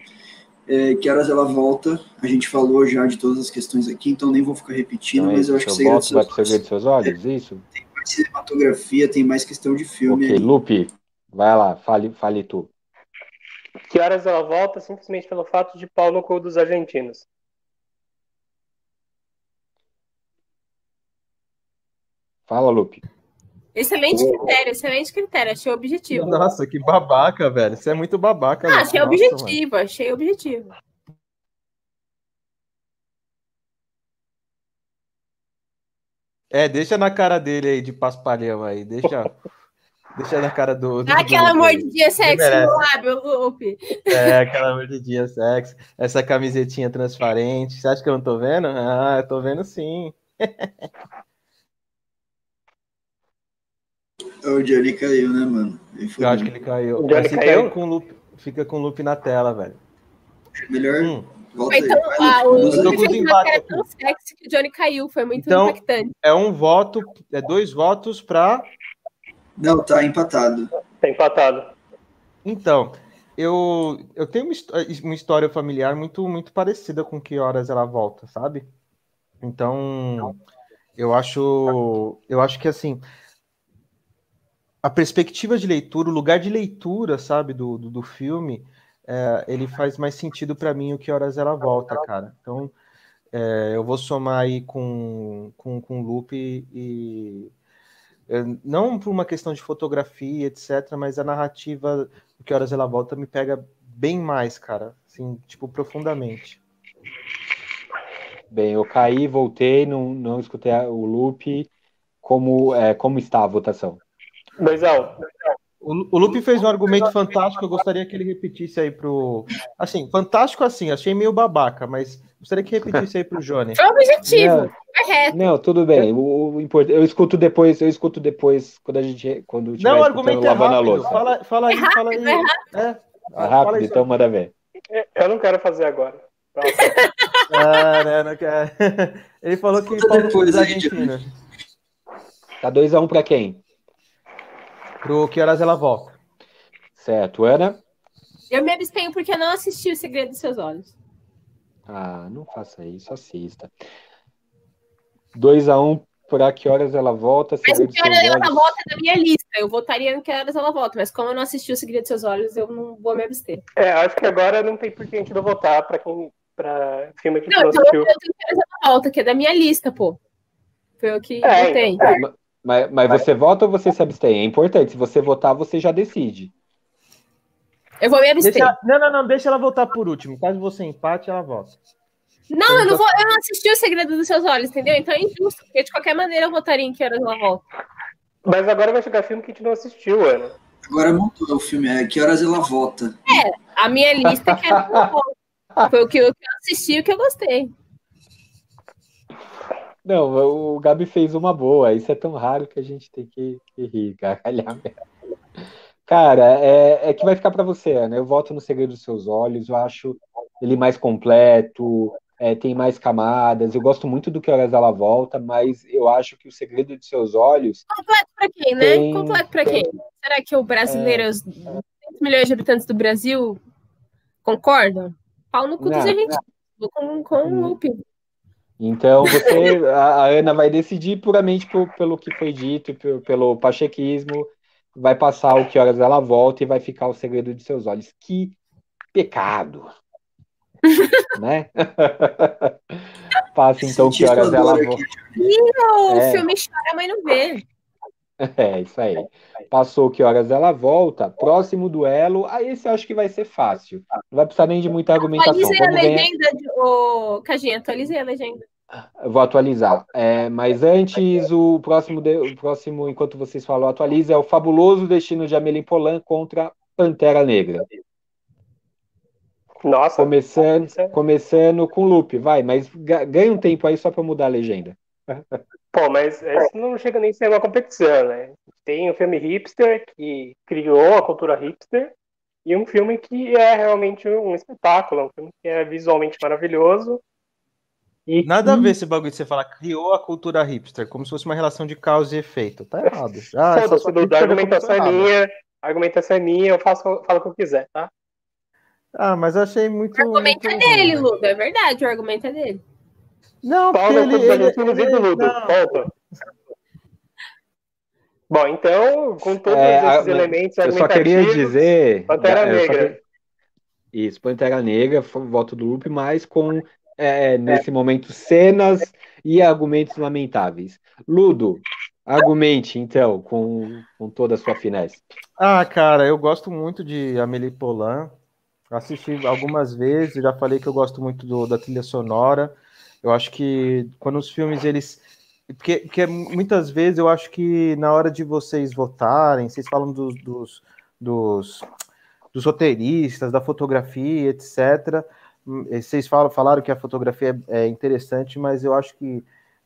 É, que horas ela volta? A gente falou já de todas as questões aqui, então nem vou ficar repetindo, Então, é mas eu acho que o Segredo dos Seus Olhos segredo dos seus olhos, isso? tem cinematografia, tem mais questão de filme. Ok, aí. Lupe, vai lá, fale, fale tu. Que horas ela volta simplesmente pelo fato de pau no cu dos argentinos. Fala, Lupe. Excelente critério, excelente critério. Achei objetivo. Nossa, que babaca, velho. Você é muito babaca, Ah, achei Nossa, objetivo, achei objetivo. É, deixa na cara dele aí de paspalhão aí. Deixa, deixa na cara do. do aquela do- mordidinha sexy no lábio, Lupe. É, aquela mordidinha sexy. Essa camisetinha transparente. Você acha que eu não tô vendo? Ah, eu tô vendo sim. O Johnny caiu, né, mano? Eu acho que ele caiu. O Johnny caiu? aí com loop, fica com loop na tela, velho. Melhor Hum, volta aí. Então, ah, o cara aqui. tão sexy que o Johnny caiu. Foi muito Então- impactante. é um voto, é dois votos pra. Não, tá empatado. Tá empatado. Então, eu, eu tenho uma, uma história familiar muito, muito parecida com que horas ela volta, sabe? Então, eu acho, eu acho que assim, a perspectiva de leitura, o lugar de leitura, sabe, do, do, do filme, é, ele faz mais sentido para mim o que horas ela volta, cara. Então, é, eu vou somar aí com, com, com o Loop e, é, não por uma questão de fotografia, etc., mas a narrativa do que horas ela volta me pega bem mais, cara, assim, tipo, profundamente. Bem, eu caí, voltei, não, não escutei o loop. Como, é, como está a votação? 2x1. O, o Lupe fez um argumento fantástico, eu gostaria que ele repetisse aí pro. Assim, fantástico assim, achei meio babaca, mas gostaria que repetisse aí pro Johnny. Foi objetivo, Não. é reto. Não, tudo bem. O, o import- eu escuto depois, eu escuto depois quando a gente quando tiver Não, o argumento é lavando a rápido. louça. Fala, fala aí, fala aí. é rápido. É. É Fala rápido, aí, então manda ver. Eu não quero fazer agora. Ah, né, não quer. Ele falou que Paulo depois da aí, Argentina. Tá 2x1 um pra quem? Pro que horas ela volta? Certo, Ana? Eu me abstenho porque eu não assisti O Segredo dos Seus Olhos. Ah, não faça isso, assista. 2x1 um pra que horas ela volta? Mas Segredo o que horas ela olhos. volta é da minha lista. Eu votaria no que horas ela volta, mas como eu não assisti O Segredo dos Seus Olhos, eu não vou me abster. É, acho que agora não tem por que a gente não votar pra quem. pra filme que Não, não então eu assistiu. tenho que horas ela volta, que é da minha lista, pô. Foi o que É, votei. Mas, mas você vota ou você se abstém? É importante. Se você votar, você já decide. Eu vou me abster. Deixa, não, não, não, deixa ela voltar por último. Caso você empate, ela volta. Não, eu não vou. Eu não assisti O Segredo dos Seus Olhos, entendeu? Então é injusto, porque de qualquer maneira eu votaria em que horas ela volta. Mas agora vai chegar filme que a gente não assistiu, Ana. Agora montou o filme, é Que Horas Ela Volta. A minha lista que era Foi o que eu assisti e o que eu gostei. Não, o Gabi fez uma boa. Isso é tão raro que a gente tem que, que rir, gargalhar mesmo. Cara, é, é que vai ficar pra você, né? Eu voto no Segredo dos Seus Olhos. Eu acho ele mais completo, é, tem mais camadas. Eu gosto muito do Que Horas Ela Volta, mas eu acho que o Segredo de Seus Olhos Completo pra quem, né? Tem- Completo pra quem? Será que o brasileiro, É. os 200 milhões de habitantes do Brasil, concordam? Pau no cu dos argentinos. Vou com, com o Lupe. Então você, a, a Ana vai decidir puramente por- pelo que foi dito, pe- pelo pachequismo, vai passar o que horas ela volta e vai ficar o segredo de seus olhos. Que pecado, né? Passa então que horas ela volta. aqui. O É. filme chora, mas não vê. É, isso aí. Passou que horas ela volta. Próximo duelo. Aí esse eu acho que vai ser fácil. Não vai precisar nem de muita argumentação. Atualizei a Vamos ganhar. legenda, de, ô, Cajinha, atualizei a legenda. Eu Vou atualizar. É, mas antes, o próximo, de- o próximo, enquanto vocês falam, atualiza, é o fabuloso destino de Amélie Poulain contra Pantera Negra. Nossa. Começando, é- começando com loop, vai, mas ga- ganha um tempo aí só para mudar a legenda. Pô, mas isso não chega nem a ser uma competição, né? Tem um filme hipster que criou a cultura hipster e um filme que é realmente um espetáculo, um filme que é visualmente maravilhoso. E Nada a que- ver esse bagulho de você falar criou a cultura hipster, como se fosse uma relação de causa e efeito. Tá errado. Ah, essa sua a argumentação é minha, a argumentação é minha, eu faço, falo o que eu quiser, tá? Ah, mas eu achei muito. O argumento muito é dele, ruim. Ludo, é verdade, o argumento é dele. Não, Pau porque no ele. ele, e do ele- Ludo. não. Ponto. Bom, então, com todos É, a- esses elementos Eu só queria dizer. Pantera só Negra. que- Isso, Pantera Negra, voto do loop, mas com, é, nesse momento, cenas e argumentos lamentáveis. Ludo, argumente, então, com, com toda a sua finesse. Ah, cara, eu gosto muito de Amélie Poulain. Assisti algumas vezes, já falei que eu gosto muito do- da trilha sonora. Eu acho que quando os filmes eles porque, porque muitas vezes eu acho que na hora de vocês votarem, vocês falam dos, dos, dos, dos roteiristas, da fotografia, etc. Hum, eh, Vocês falam, falaram que a fotografia é, é interessante, mas eu acho que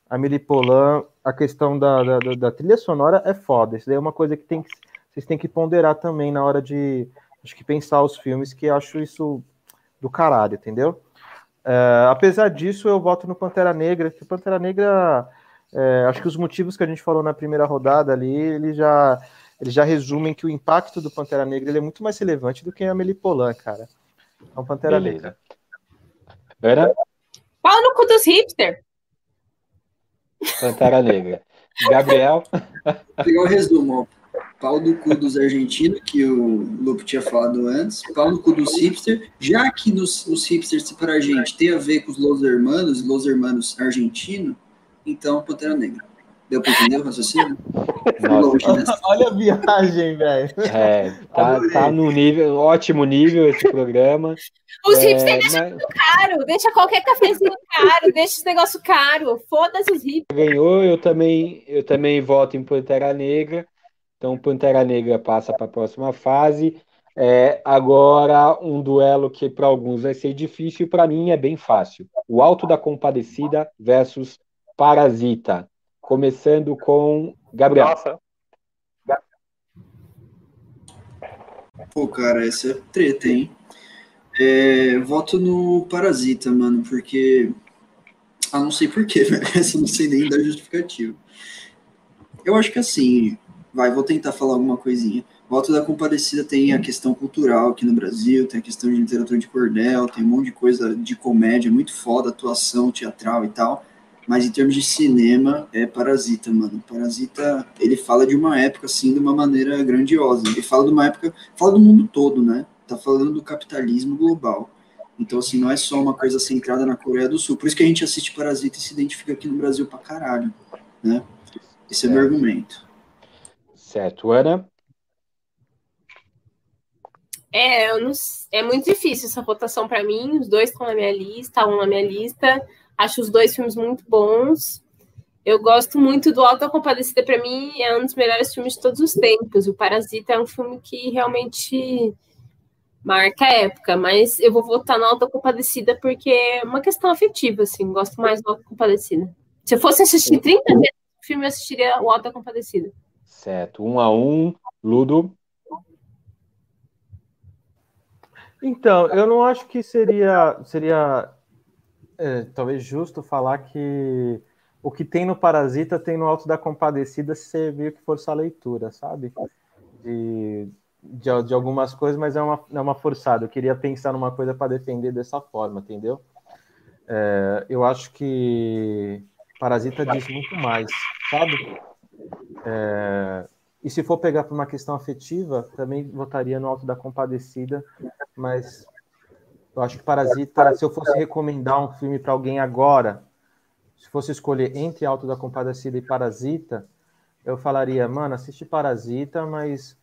a Amélie Poulain, a questão da, da, da- trilha sonora é foda. Isso daí é uma coisa que tem que, vocês têm que ponderar também na hora de acho que pensar os filmes, que acho isso do caralho, entendeu? É, apesar disso, eu voto no Pantera Negra, que Pantera Negra, é, acho que os motivos que a gente falou na primeira rodada ali, ele já, eles já resumem que o impacto do Pantera Negra ele é muito mais relevante do que a Amélie Poulain, cara. Então, Pantera Negra. Beleza. Ana, Pau no cu dos hipster. Pantera Negra. Gabriel, pegar o resumo. Pau do cu dos argentinos, que o Lupe tinha falado antes. Pau no cu dos hipsters. Já que nos, os hipsters para a gente tem a ver com os Los Hermanos, Los Hermanos argentino, então Pantera Negra. Deu para entender o raciocínio? Nossa, olha a viagem, velho. É, tá, tá no nível, ótimo nível esse programa. Os é, hipsters deixam mas... caro, deixa qualquer cafezinho caro, deixa esse negócio caro. Foda-se os hipsters. Ganhou, eu também, eu também voto em Pantera Negra. Então, Pantera Negra passa para a próxima fase. É, agora, um duelo que para alguns vai ser difícil, para mim é bem fácil. O Alto da Compadecida versus Parasita. Começando com Gabriel. Nossa. Pô, cara, essa é treta, hein? É, voto no Parasita, mano, porque. Ah, não sei porquê, velho. Essa não sei nem da justificativa. Eu acho que assim. Vai, vou tentar falar alguma coisinha. Voto da Compadecida tem a questão cultural aqui no Brasil, tem a questão de literatura de cordel, tem um monte de coisa de comédia muito foda, atuação teatral e tal. Mas em termos de cinema, é Parasita, mano. Parasita, ele fala de uma época, assim, de uma maneira grandiosa. Ele fala de uma época, fala do mundo todo, né? Tá falando do capitalismo global. Então, assim, não é só uma coisa centrada na Coreia do Sul. Por isso que a gente assiste Parasita e se identifica aqui no Brasil pra caralho, né? Esse é, é meu argumento. Certo. Ana? É, não, é muito difícil essa votação para mim. Os dois estão na minha lista, um na minha lista. Acho os dois filmes muito bons. Eu gosto muito do Alto da Compadecida, para mim é um dos melhores filmes de todos os tempos. O Parasita é um filme que realmente marca a época, mas eu vou votar no Alto da Compadecida porque é uma questão afetiva, assim, gosto mais do Alto da Compadecida. Se eu fosse assistir 30 vezes o filme, eu assistiria o Alto da Compadecida. Certo, um a um, Ludo. Então, eu não acho que seria, seria é, talvez justo falar que o que tem no Parasita tem no Alto da Compadecida se você que forçar a leitura, sabe? De, de, de, algumas coisas, mas é uma, é uma forçada. Eu queria pensar numa coisa para defender dessa forma, entendeu? É, eu acho que Parasita diz muito mais, sabe? É, e se for pegar por uma questão afetiva, também votaria no Alto da Compadecida, mas eu acho que Parasita, se eu fosse recomendar um filme para alguém agora, se fosse escolher entre Alto da Compadecida e Parasita, eu falaria, mano, assiste Parasita, mas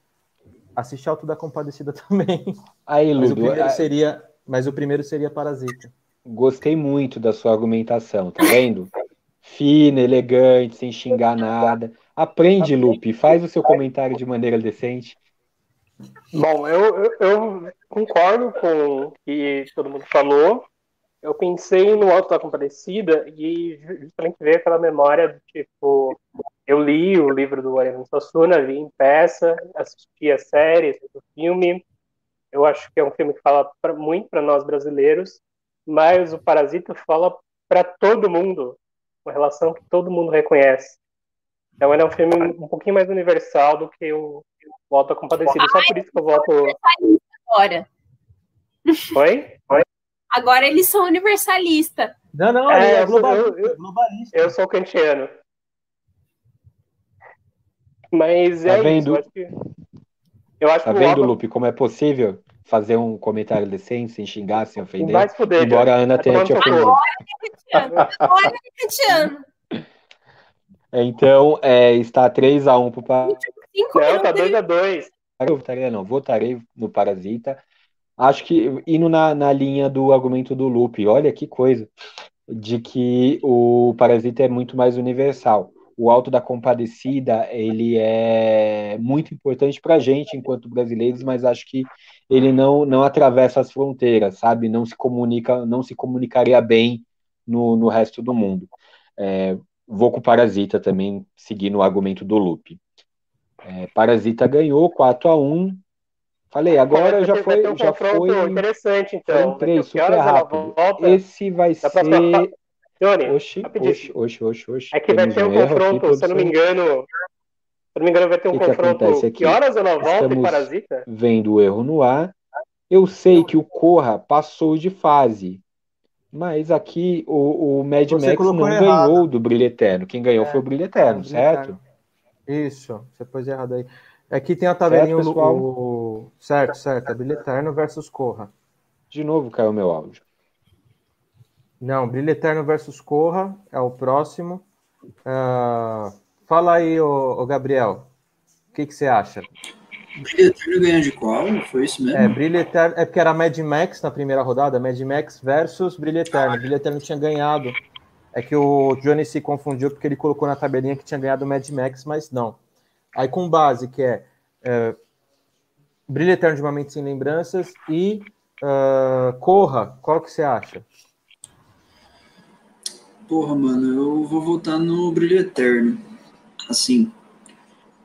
assiste Alto da Compadecida também. Aí, Ludo, mas o primeiro seria, mas o primeiro seria Parasita. Gostei muito da sua argumentação, tá vendo? Fina, elegante, sem xingar nada. Aprende, Lupe, faz o seu comentário de maneira decente. Bom, eu, eu, eu, concordo com o que todo mundo falou. Eu pensei no Alto da Compadecida e justamente veio aquela memória do tipo, eu li o livro do Ariano Suassuna, vi em peça, assisti a série, assisti o filme. Eu acho que é um filme que fala pra, muito para nós brasileiros, mas o Parasita fala para todo mundo, uma relação que todo mundo reconhece. Então ele é um filme um pouquinho mais universal do que o, Volta Compadecido. Só por isso que eu voto. Agora. Oi? Oi? Agora eles são universalistas. Não, não, é, é globalista, eu, globalista. Eu sou kantiano. Mas tá é vendo? isso. Eu acho que, eu acho tá que vendo, Lupe, como é possível fazer um comentário decente, sem xingar, sem ofender? Vai se fuder, embora a Ana tenha te ofendido. Agora é kantiano. Então, é, está 3x1 para o não, tá 2 a 2 Eu votaria, não, votarei no Parasita. Acho que indo na, na linha do argumento do Lupe, olha que coisa, de que o Parasita é muito mais universal. O Alto da Compadecida, ele é muito importante para a gente enquanto brasileiros, mas acho que ele não, não atravessa as fronteiras, sabe? Não se comunica, não se comunicaria bem no, no resto do mundo. É, vou com Parasita também, seguindo o argumento do Lupe. É, Parasita ganhou 4 a 1 Falei, agora já foi. Um já foi interessante, então. Entrei super rápido. Esse vai ser. Próxima... Oxi, oxi, oxi, oxi, oxi. É que vai ter um, confronto, se eu não me engano. Não me engano, vai ter um que confronto. Que, que horas ela volta Estamos em Parasita? Vendo o erro no ar. Eu sei que o Corra passou de fase. Mas aqui o, o Mad Você Max não errado. ganhou do Brilho Eterno. Quem ganhou é, foi o Brilho Eterno, é, certo? Isso, você pôs errado aí. Aqui tem a tabelinha certo, pessoal? O... Certo, certo. É Brilho Eterno versus Corra. De novo caiu meu áudio. Não, Brilho Eterno versus Corra é o próximo. Uh, Fala aí, ô, ô Gabriel. O que, que você acha? Brilho Eterno ganhou de qual? Foi isso mesmo? É, Brilho Eterno. É porque era Mad Max na primeira rodada, Mad Max versus Brilho Eterno. Brilho Eterno tinha ganhado. É que o Johnny se confundiu porque ele colocou na tabelinha que tinha ganhado Mad Max, mas não. Aí com base, que é, é Brilho Eterno de uma Mente Sem Lembranças e uh, Corra, qual que você acha? Porra, mano, eu vou votar no Brilho Eterno. Assim,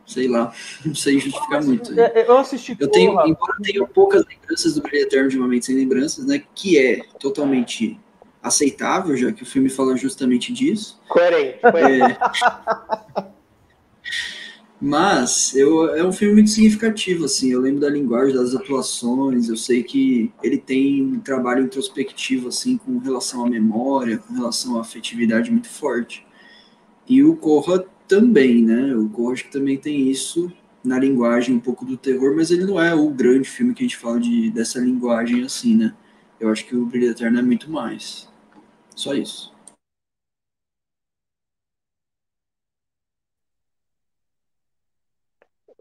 sei lá, não sei justificar muito. É, é, eu assisti Eu tenho, embora eu tenha poucas lembranças do Brilho Eterno de uma Mente Sem Lembranças, né, que é totalmente aceitável, já que o filme fala justamente disso. Coerente. É, mas eu, é um filme muito significativo, assim. Eu lembro da linguagem, das atuações. Eu sei que ele tem um trabalho introspectivo, assim, com relação à memória, com relação à afetividade muito forte. E o Corra também, né? O que também tem isso na linguagem um pouco do terror, mas ele não é o grande filme que a gente fala de, dessa linguagem assim, né? Eu acho que o Brilho Eterno é muito mais. Só isso.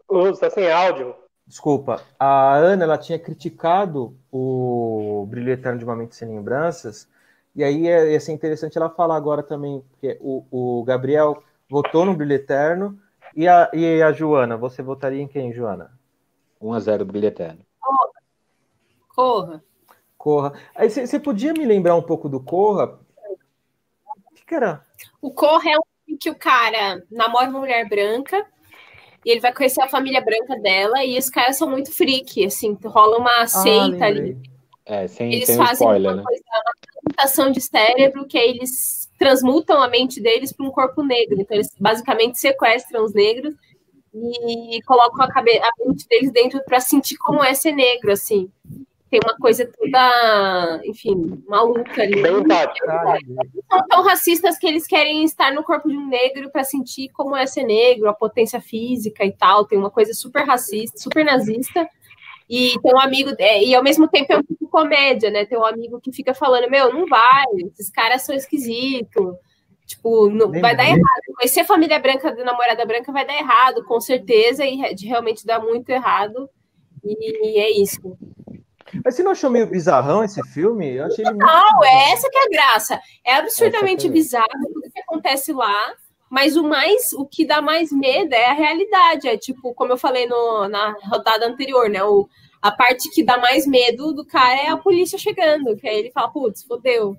Luz, tá sem áudio. Desculpa, a Ana ela tinha criticado o Brilho Eterno de uma Mente Sem Lembranças, e aí ia, ia ser interessante ela falar agora também, porque o, o Gabriel votou no Brilho Eterno, e a, e a Joana, você votaria em quem, Joana? 1x0 Brilho Eterno. Corra. Corra. Aí você podia me lembrar um pouco do Corra? O que, que era? O Corra é um que o cara namora uma mulher branca e ele vai conhecer a família branca dela e os caras são muito freak, assim, rola uma seita ali. É, sem, Eles sem fazem spoiler, uma né? coisa, uma de cérebro que aí eles transmutam a mente deles para um corpo negro. Então eles basicamente sequestram os negros e colocam a, cabe- a mente deles dentro para sentir como é ser negro, assim. Tem uma coisa toda, enfim, maluca ali. Bem são tão racistas que eles querem estar no corpo de um negro para sentir como é ser negro, a potência física e tal. Tem uma coisa super racista, super nazista. E tem um amigo, é, e ao mesmo tempo é um tipo comédia, né? Tem um amigo que fica falando: Meu, não vai, esses caras são esquisitos. Tipo, não, vai dar errado. Conhecer a família branca da namorada branca vai dar errado, com certeza, e de realmente dá muito errado. E é isso. Mas você não achou meio bizarrão esse filme? Eu achei ele muito. Não, é essa que é a graça. É absurdamente foi. bizarro tudo que acontece lá, mas o mais, o que dá mais medo é a realidade. É tipo, como eu falei no, na rodada anterior, né? O, a parte que dá mais medo do cara é a polícia chegando, que aí ele fala, putz, fodeu.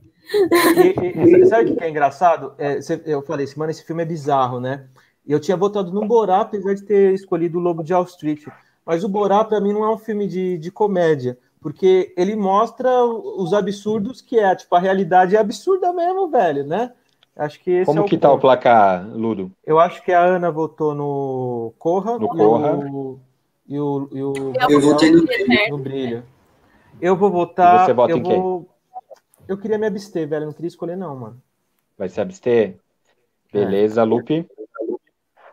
E, e- sabe o que é engraçado? É, eu falei mano, esse filme é bizarro, né? Eu tinha votado no Borá, apesar de ter escolhido o Lobo de Wall Street. Mas o Borá, pra mim, não é um filme de, de comédia, porque ele mostra os absurdos que é. Tipo, a realidade é absurda mesmo, velho, né? Acho que esse Como é o que tá o ponto. placar, Ludo? Eu acho que a Ana votou no Corra, No e, Corra. O, e o, e o Eu votei no no Brilho. Eu vou votar. E você vota eu em quem? vou... Eu queria me abster, velho. Eu não queria escolher, não, mano. Vai se abster? Beleza, Lupe.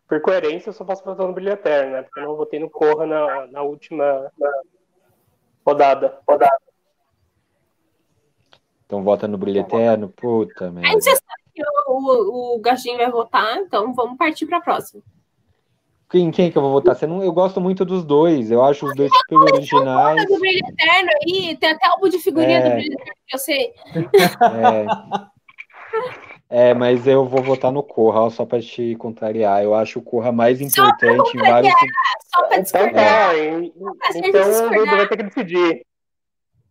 Por coerência, eu só posso votar no Brilho Eterno, né? Porque eu não votei no Corra na, na última rodada. rodada. Então vota no Brilho Eterno. Puta Aí merda. você sabe que o, o, o Gajinho vai votar, então vamos partir para a próxima. Quem, quem que eu vou votar? Você não, eu gosto muito dos dois. Eu acho os dois super originais. Do Brilho Eterno aí, tem até álbum de figurinha É. do Brilho Eterno que eu sei. É, é, mas eu vou votar no Corra, só pra te contrariar. Eu acho o Corra mais pra importante em vários. Só para Então discordar. tá, pra gente então o discordar. Ludo vai ter que decidir.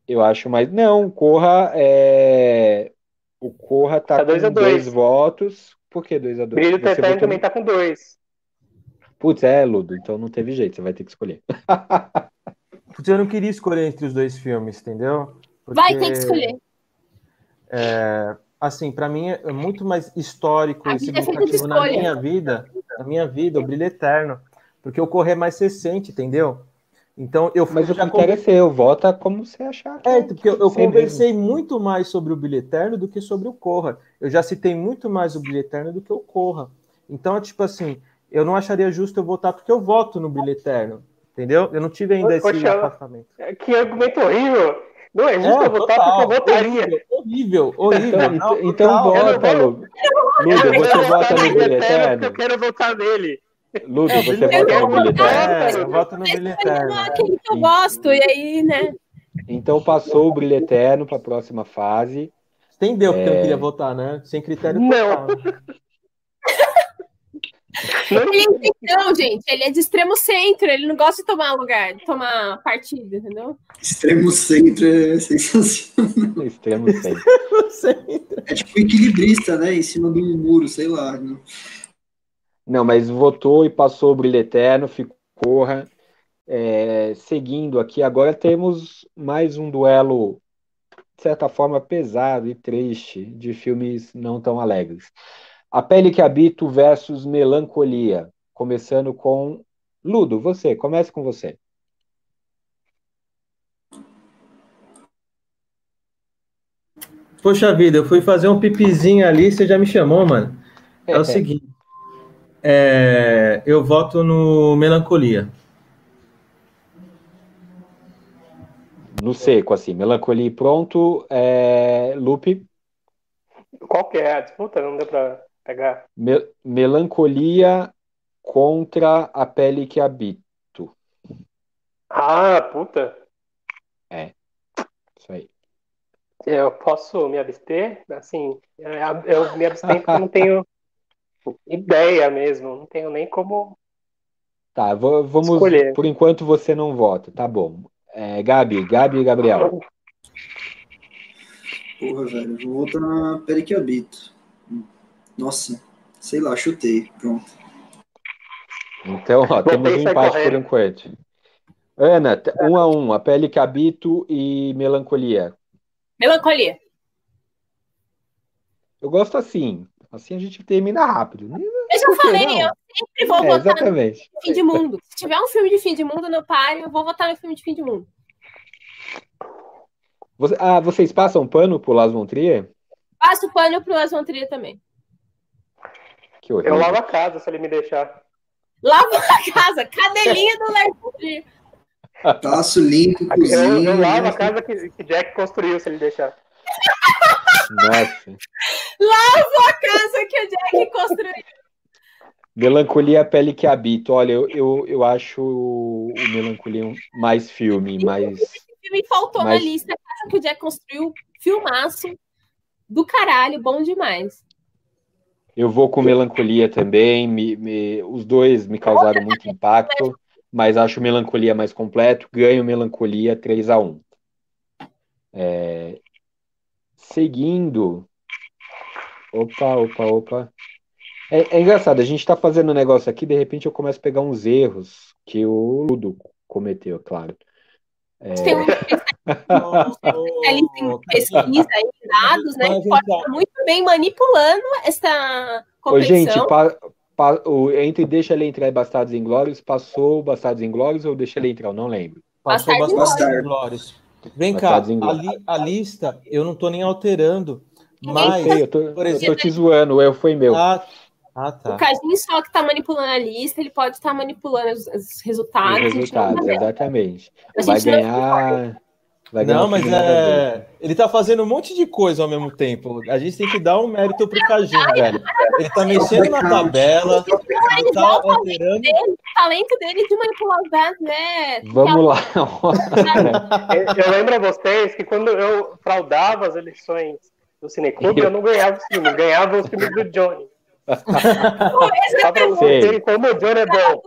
Eu acho mais. Não, o Corra é. O Corra tá Tá dois com a dois. dois votos. Por que dois a dois? Brilho Você Eterno votou também no- tá com dois. Putz, é, Ludo, então não teve jeito, você vai ter que escolher. Putz, eu não queria escolher entre os dois filmes, entendeu? Vai Porque, ter que escolher. Assim, pra mim é muito mais histórico A e é significativo na minha vida, na minha vida, o Brilho Eterno. Porque o Correr é mais recente, entendeu? Então eu Mas o já critério é seu, vota como você achar. que É, porque eu, eu Sei conversei muito mais sobre o Brilho Eterno do que sobre o Corra. Eu já citei muito mais o Brilho Eterno do que o Corra. Então, é tipo assim, eu não acharia justo eu votar porque eu voto no Brilho Eterno. Entendeu? Eu não tive ainda esse Poxa, afastamento. Que argumento horrível! Não é justo eu votar total, porque eu votaria. horrível, horrível, horrível. Então, Não, então total. vota, Ludo. Ludo, você vota no Brilho Eterno? Eu quero votar nele. Ludo, É, você Brilho vota no Eterno? É, eu voto no Eterno. aquele que eu gosto, e aí, né? Então passou o Brilho Eterno para a próxima fase. Entendeu porque eu É. não queria votar, né? Sem critério Não. total. Ele, não, gente, ele é de extremo centro, ele não gosta de tomar lugar, de tomar partido, entendeu? Extremo centro é sensacional. Extremo sei. É tipo equilibrista, né? Em cima do muro, sei lá. né? Não, mas votou e passou o Brilho Eterno, ficou corra. É, seguindo aqui, agora temos mais um duelo, de certa forma, pesado e triste, de filmes não tão alegres. A Pele que Habito versus Melancolia. Começando com Ludo, você, comece com você. Poxa vida, eu fui fazer um pipizinho ali, você já me chamou, mano. É o seguinte. É, eu voto no Melancolia. No seco, assim, Melancolia e pronto. É, Lupe, Qual que é a disputa? Não deu pra pegar. Me- Melancolia contra A Pele que Habito. Ah, puta. Isso aí. Eu posso me abster? Assim, é, eu me abstenho porque não tenho ideia mesmo. Não tenho nem como. Tá, va- vamos. Escolher. Por enquanto você não vota, tá bom. É, Gabi, Gabi e Gabriel. Porra, velho. Vou voltar na pele que habito. Nossa, sei lá, chutei. Pronto. Então, ó, temos um empate correndo. por enquanto. Ana, um a um, A Pele que Habito e Melancolia. Melancolia. Eu gosto assim. Assim a gente termina rápido. né? Eu já falei, não? eu sempre vou É, votar no exatamente. fim de mundo. Se tiver um filme de fim de mundo no páreo, eu vou votar no filme de fim de mundo. Você- ah, vocês passam pano pro Las Trier? Passo pano pro Las Trier também. Que Eu lavo a casa se ele me deixar. Lava a casa, cadelinha do Las Trier. Taço limpo, Eu, cozinha. eu lavo a casa que, que Jack construiu se ele deixar. Nossa. Lava a casa que o Jack construiu. Melancolia, A Pele que Habito. Olha, eu, eu, eu acho o Melancolia mais filme, mais. Me faltou Mas- na lista a casa que o Jack construiu. Filmaço do caralho, bom demais. Eu vou com Melancolia também. me- me- os dois me causaram muito impacto, mas acho Melancolia mais completo. Ganho Melancolia 3 a 1 É, Seguindo. Opa, opa, opa. É, é engraçado, a gente está fazendo um negócio aqui, de repente eu começo a pegar uns erros que o Ludo cometeu, claro. Tem um especialista em pesquisa em dados, né? Que pode estar muito bem manipulando essa Ô, gente, competição. pa- pa- o- entre Deixa Ele Entrar e Bastardos Inglórios, passou Bastardos Inglórios ou Deixa Ele Entrar? Eu não lembro. Passou Bastardos glórias. Vem cá, Bastardos a, li- a lista eu não tô nem alterando, Eu mas... sei, eu tô, por eu exemplo- tô te zoando, o erro foi meu. Ah, ah, O tá. Cajinho só que está manipulando a lista, ele pode estar manipulando os, os resultados. Os a gente não resultados, exatamente. A Vai ganhar. Vai Não, mas é. Ele tá fazendo um monte de coisa ao mesmo tempo. A gente tem que dar um mérito pro Cajinho, velho. Ele tá mexendo na tabela, ele tá alterando. O talento dele de manipular os dados é. Vamos lá. Eu, lembro a vocês que quando eu fraudava as eleições do Cineclube, eu não ganhava os filmes, ganhava os filmes do Johnny. Só pra vocês como o Johnny é bom.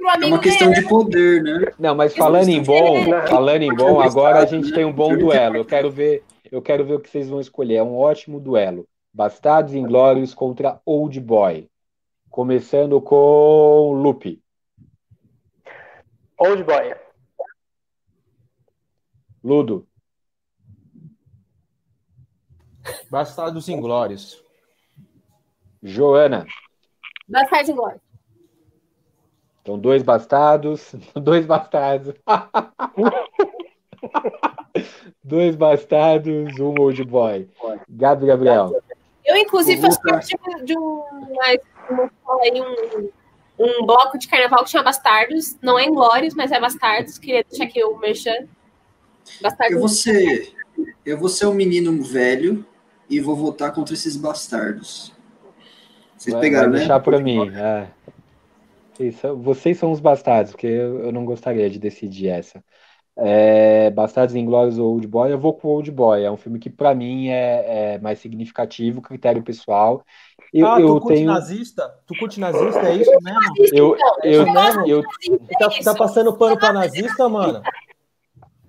Pro É uma questão dele. de poder, né? Não, mas falando em bom, falando em bom, agora a gente tem um bom duelo. Eu quero ver, eu quero ver o que vocês vão escolher. É um ótimo duelo. Bastardos Inglórios contra Old Boy. Começando com Lupe. Old Boy. Ludo. Bastardos Inglórios. Joana. Bastardos Inglórios. Então, dois bastardos. Dois bastardos. dois bastardos, um old boy. Gabi Gabriel. Eu, inclusive, faço parte de, um, uma, um, um bloco de carnaval que chama Bastardos. Não é Inglórios, mas é Bastardos. Queria deixar aqui o merchan. Bastardos. Eu vou ser, Eu vou ser um menino velho e vou votar contra esses bastardos. Vocês vai, pegaram, vai né? deixar para mim. É. Isso, vocês são os bastardos, porque eu, eu não gostaria de decidir essa. É, Bastardos Inglórios ou Old Boy, eu vou com Old Boy. É um filme que para mim é, é, mais significativo, critério pessoal. Eu, ah, tu eu curte tenho, nazista? Tu curte nazista? É isso mesmo? eu, eu, Isso mesmo? eu, Tá, tá passando pano pra nazista, mano?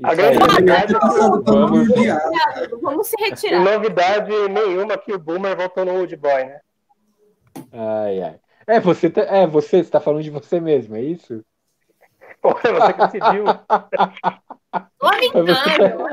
A grande novidade Tá é que passando pano Vamos. por diabo. Vamos se retirar. novidade nenhuma que o Boomer voltou no Old Boy, né? Ai, ai. É, você, tá, é, você está falando de você mesmo, é isso? Pô, você que decidiu. Lamentável.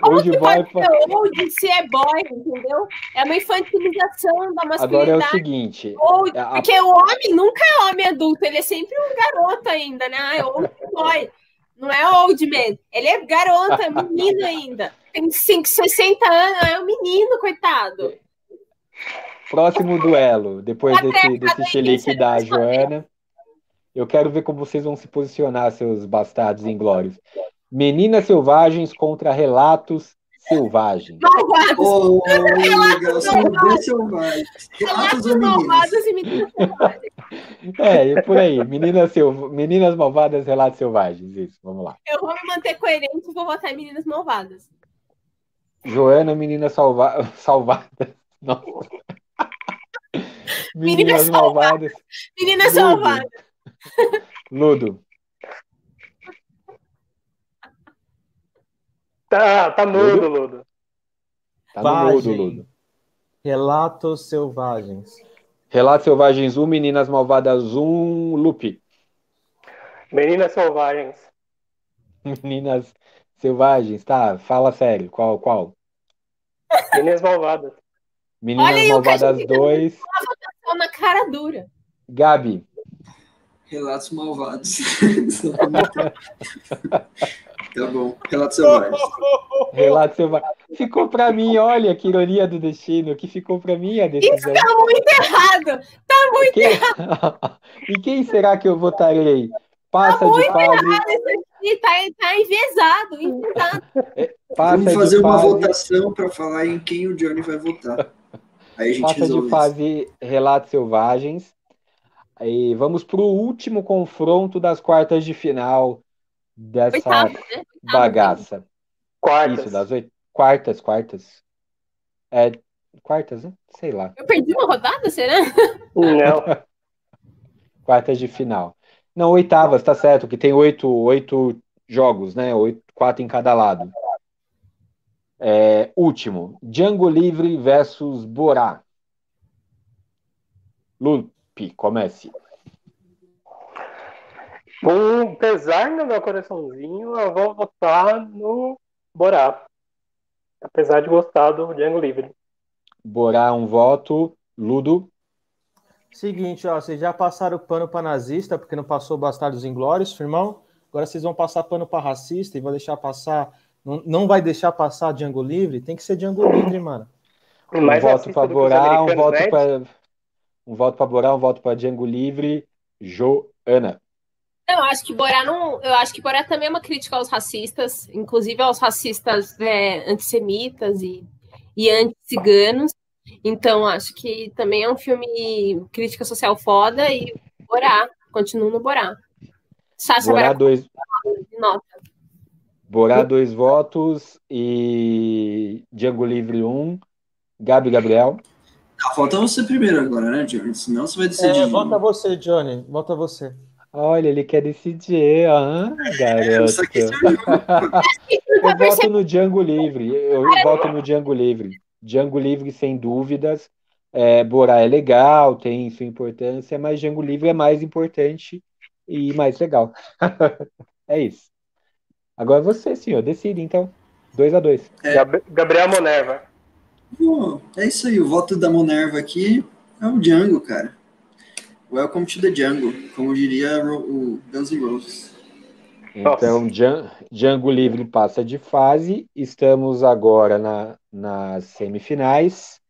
Como Old que Boy. pode ser old se é boy, entendeu? É uma infantilização da Agora é o masculinidade. seguinte. Old, é a- porque o homem nunca é homem adulto, ele é sempre um garoto ainda, né? Ah, é old boy. Não é old man. Ele é garoto, é menino ainda. Tem 5, 60 anos, é um menino, coitado. Próximo duelo, depois desse, desse você da. Joana. Eu quero ver como vocês vão se posicionar, seus bastardos inglórios. Meninas Selvagens contra Relatos Selvagens. Malvados, Oh, malvados. dois selvagens. Relatos relatos malvados e meninas selvagens. É, e por aí. Meninas, selv... Meninas Malvadas, Relatos Selvagens. Isso, vamos lá. Eu vou me manter coerente e vou votar em meninas malvadas. Joana, Meninas salva... Salvadas. Nossa. Meninas Meninas Malvadas. Meninas Ludo. malvadas. Ludo. Tá, tá mudo, Ludo. Tá no mudo, Ludo. Relatos selvagens. Relatos Selvagens 1, Meninas Malvadas 1, Lupe. Meninas selvagens. Meninas Selvagens, tá? Fala sério, qual, qual? Meninas malvadas. Meninas Olha Malvadas cachorro. 2, Na cara dura. Gabi. Relatos malvados. tá bom. Relatos selvagens. Relatos Selvagens. Ficou pra mim, olha que ironia do destino, que ficou pra mim a decisão. Tá muito errado. Tá muito Quem... e quem será que eu votarei? Passa Tá de muito fase, errado isso aqui. Tá, tá enviesado, enviesado. passa Vamos de fazer uma votação para falar em quem o Johnny vai votar. Aí a gente passa de resolve isso. fase Relatos Selvagens. E vamos pro último confronto das quartas de final dessa Oitavo, né? bagaça. Quartas. Isso, das oito. Quartas, quartas. É, quartas, né? Sei lá. Eu perdi uma rodada, será? Não. Quartas de final. Não, oitavas, tá certo, que tem oito, oito jogos, né? Oito, quatro em cada lado. É, último, Django Livre versus Borá. Lupe, comece. Com pesar no meu coraçãozinho, eu vou votar no Borá. Apesar de gostar do Django Livre. Borá, um voto. Ludo, Seguinte, ó, vocês já passaram pano pra nazista, porque não passou Bastardos Inglórios, firmão. Agora vocês vão passar pano pra racista e vão deixar passar. Não, não vai deixar passar Django Livre? Tem que ser Django Livre, mano. um Mais voto racista para do que os Borá, um voto né? para um voto para Borá, um voto para Django Livre. Joana. Eu acho que Borá não. Eu acho que Borá também é uma crítica aos racistas, inclusive aos racistas é, antissemitas e, e anti-ciganos. Então, acho que também é um filme crítica social foda e Borá, continuo no Borá. Sacha Borá, Baron dois, nota. Borá, dois votos e Django Livre, um. Gabi Gabriel. Ah, falta você primeiro agora, né, Johnny? Senão você vai decidir. É, vota você, Johnny. Vota você. Olha, ele quer decidir, ah, garoto. Isso aqui é. Eu voto no Django Livre. Eu voto no Django Livre. Django Livre, sem dúvidas. É, Borá é legal, tem sua importância, mas Django Livre é mais importante e mais legal. é isso. Agora você, senhor, decide, então. 2 a 2 Gab- Gabriel Monerva. Bom, é isso aí. O voto da Monerva aqui é o Django, cara. Welcome to the Jungle, como diria o Guns N' Roses. Então, Djan- Django Livre passa de fase. Estamos agora na, nas semifinais.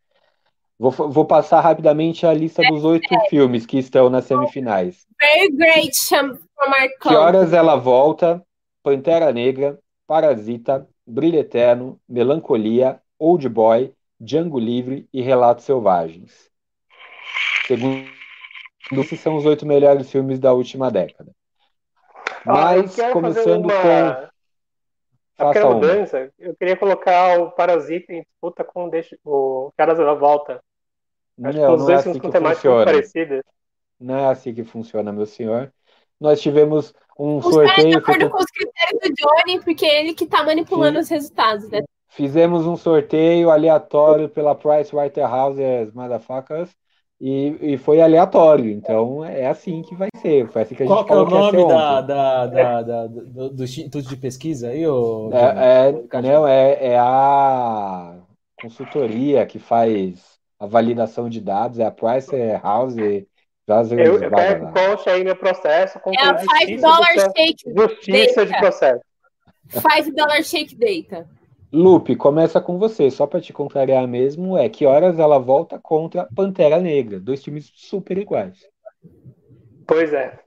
Vou, vou passar rapidamente a lista dos oito filmes que estão nas semifinais. Very great, Que horas ela volta? Pantera Negra, Parasita, Brilho Eterno, Melancolia, Old Boy, Django Livre e Relatos Selvagens. Segundo, esses são os oito melhores filmes da última década. Mas, Ah, eu começando com. uma... Eu Faça uma. mudança. Eu queria colocar o Parasita em disputa com o, Caras da Volta. Acho que Não, os não é dois assim com que funciona. Não é assim que funciona, meu senhor. Nós tivemos um Os caras de sorteio. acordo com os critérios do Johnny, porque é ele que tá manipulando Sim. os resultados, né? Fizemos um sorteio aleatório pela Price Waterhouse as Motherfuckers e, e foi aleatório. Então é assim que vai ser. Foi assim que a gente Qual que é o nome da, da, da, da- do, do Instituto de Pesquisa aí, ô, Johnny? É, é, não, é, é a consultoria que faz a validação de dados, é a Price House. Eu, eu quero que conste aí meu processo É a justiça 5 do dollar shake Justiça de processo. 5 dollar shake data. Lupe, começa com você, só para te contrariar mesmo, é que horas ela volta contra Pantera Negra, dois times super iguais. Pois é.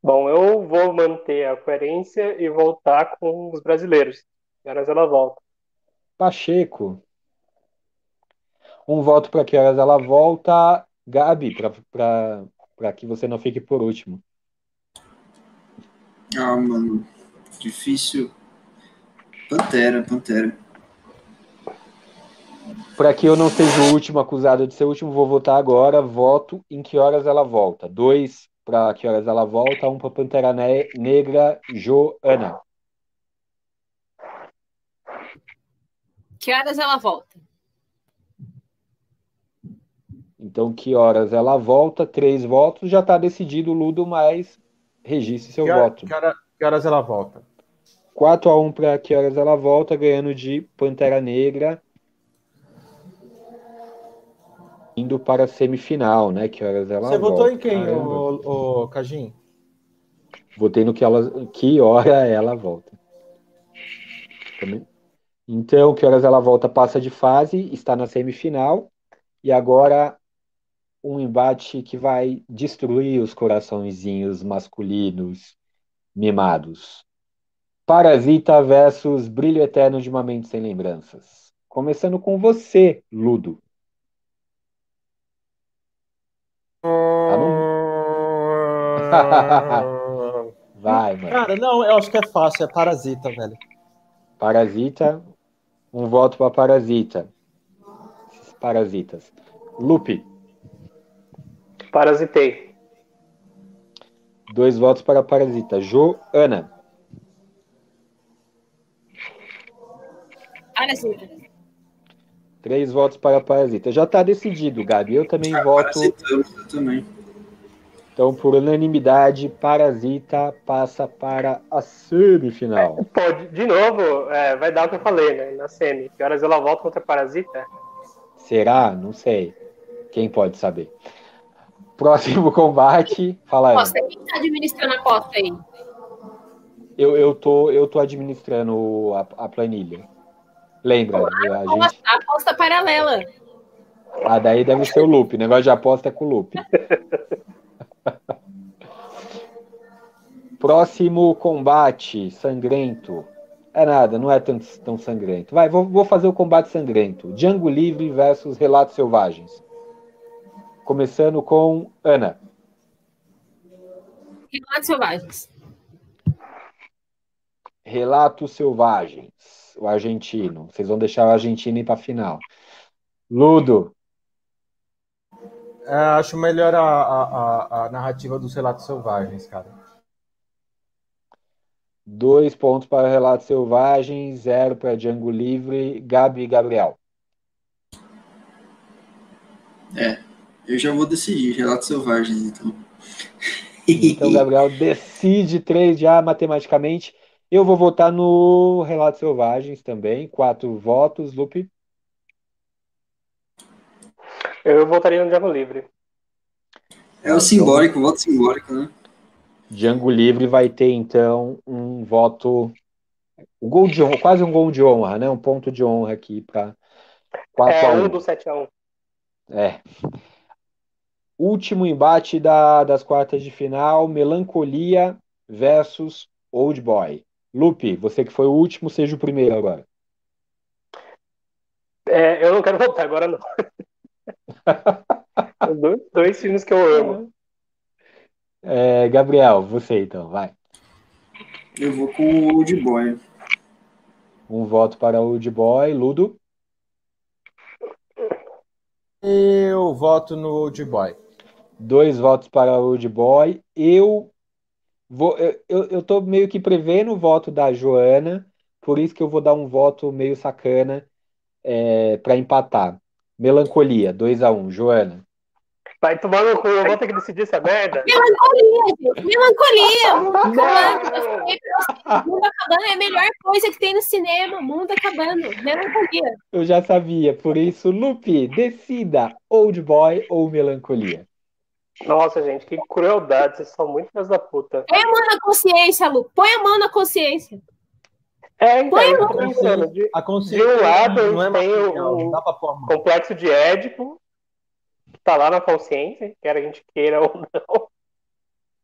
Bom, eu vou manter a coerência e voltar com os brasileiros. Que horas ela volta. Pacheco, um voto para que horas ela volta. Gabi, para que você não fique por último. Ah, mano. Difícil. Pantera, Pantera. Para que eu não seja o último acusado de ser o último, vou votar agora. Voto em que horas ela volta. Dois para que horas ela volta, um para Pantera Ne- Negra, Joana. Que horas ela volta? Então, que horas ela volta? Três votos, já está decidido, Ludo, mas registre seu Que, hora- voto. que hora- que horas ela volta? 4 a 1 para que horas ela volta, ganhando de Pantera Negra. Indo para a semifinal, né? Que horas ela Você volta. votou em quem, ô, ô, Cajim? Votei no que, ela, que hora ela volta. Também. Então, que horas ela volta passa de fase, está na semifinal. E agora um embate que vai destruir os coraçõezinhos masculinos mimados. Parasita versus Brilho Eterno de uma Mente Sem Lembranças. Começando com você, Ludo. Tá Vai, mano. Cara, não, eu acho que é fácil, é Parasita, velho. Parasita, um voto para Parasita. Esses Parasitas. Lupe, Parasitei. dois votos para Parasita. Joana, Parasita. três votos para Parasita. Já está decidido, Gabi. Eu também voto. Parasitamos, eu também. Então, por unanimidade, Parasita passa para a semifinal. Pô, de- de novo, é, vai dar o que eu falei, né? Na semi. Que horas ela volta contra Parasita? Será? Não sei. Quem pode saber? Próximo combate. Fala aí. Quem tá administrando a Costa aí? Eu, eu, tô, eu tô administrando a, a planilha. Lembra? A gente, Aposta, aposta paralela. ah, daí deve ser o loop. O negócio de aposta é com o loop. Próximo combate sangrento. É nada, não é tão, tão sangrento. Vai, vou, vou fazer o combate sangrento. Django Livre versus Relatos Selvagens. Começando com Ana. Relatos selvagens. Relatos Selvagens. O argentino. Vocês vão deixar o argentino ir para final. Ludo. É, acho melhor a, a, a- a narrativa dos relatos selvagens, cara. Dois pontos para Relatos Selvagens, zero para Django Livre. Gabi e Gabriel. Eu já vou decidir, Relatos Selvagens, então. Então, Gabriel decide três já matematicamente. Eu vou votar no Relatos Selvagens também. Quatro votos. Lupe. Eu votaria no Django Livre. É o simbólico, o voto simbólico, né? Django Livre vai ter, então, um voto. O gol de honra, quase um gol de honra, né? Um ponto de honra aqui para 4 É a um 1. do 7 a 1 É. Último embate da- das quartas de final: Melancolia versus Old Boy. Lupe, você que foi o último, seja o primeiro agora. É, eu não quero voltar agora, não. dois, dois filmes que eu amo. É, Gabriel, você então, vai. Eu vou com o Old Boy. Um voto para o Old Boy. Ludo? Eu voto no Old Boy. Dois votos para o Old Boy. Eu vou, eu, eu, tô meio que prevendo o voto da Joana, por isso que eu vou dar um voto meio sacana é, para empatar. Melancolia, 2 a 1 um. Joana. Vai tomar no cu, eu vou ter que decidir essa merda. Melancolia, gente. Melancolia. Mundo acabando. Mundo acabando é a melhor coisa que tem no cinema. Mundo acabando. Melancolia. Eu já sabia, por isso, Lupe, decida Old Boy ou Melancolia. Nossa, gente, que crueldade. Vocês são muito filhos da puta. Põe a mão na consciência, Lu. Põe a mão na consciência. É, então, Põe eu tô pensando. De, A de consciência um lado, a não é gente tem material, o, complexo de Édipo, que tá lá na consciência, quer a gente queira ou não.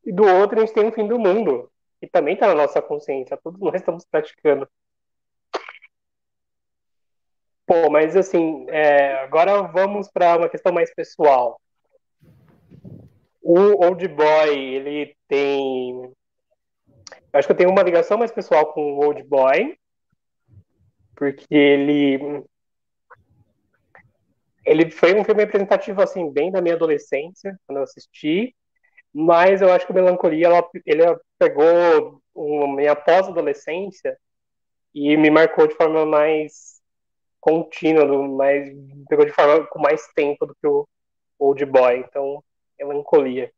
E do outro, a gente tem o fim do mundo, que também tá na nossa consciência. Todos nós estamos praticando. Pô, mas assim, é, agora vamos para uma questão mais pessoal. O Old Boy, ele tem. Acho que eu tenho uma ligação mais pessoal com o Old Boy, porque ele. Ele foi um filme representativo, assim, bem da minha adolescência, quando eu assisti, mas eu acho que o Melancolia, ela, ele pegou uma minha pós-adolescência e me marcou de forma mais contínua, mais, pegou de forma com mais tempo do que o Old Boy. Então, melancolia.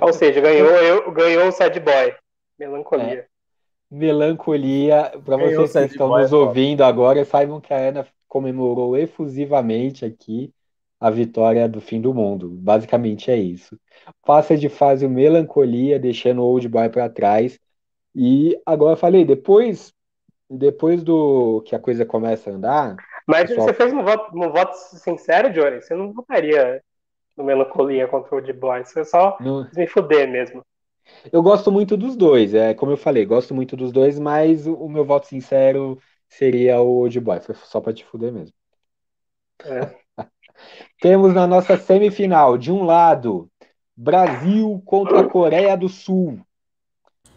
Ou seja, ganhou eu, ganhou o Sad Boy. Melancolia. Melancolia, para vocês que estão Boy, nos ó. ouvindo agora, saibam que a Ana comemorou efusivamente aqui a vitória do fim do mundo. Basicamente é isso. Passa de fase o Melancolia, deixando o Old Boy para trás. E agora eu falei, depois, depois do que a coisa começa a andar, Mas Pessoal- você fez um voto, um voto sincero, Johnny? Você não votaria no Melancolia contra o Old Boy. Você só me fuder mesmo. eu gosto muito dos dois. É como eu falei, gosto muito dos dois, mas o, o meu voto sincero seria o Old Boy. Foi só para te fuder mesmo. É. Temos na nossa semifinal, de um lado, Brasil contra a Coreia do Sul.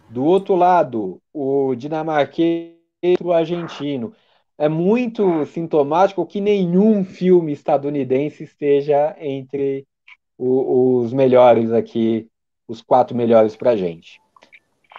Do outro lado, o dinamarquês contra o argentino. É muito sintomático que nenhum filme estadunidense esteja entre o- os melhores aqui, os quatro melhores pra gente.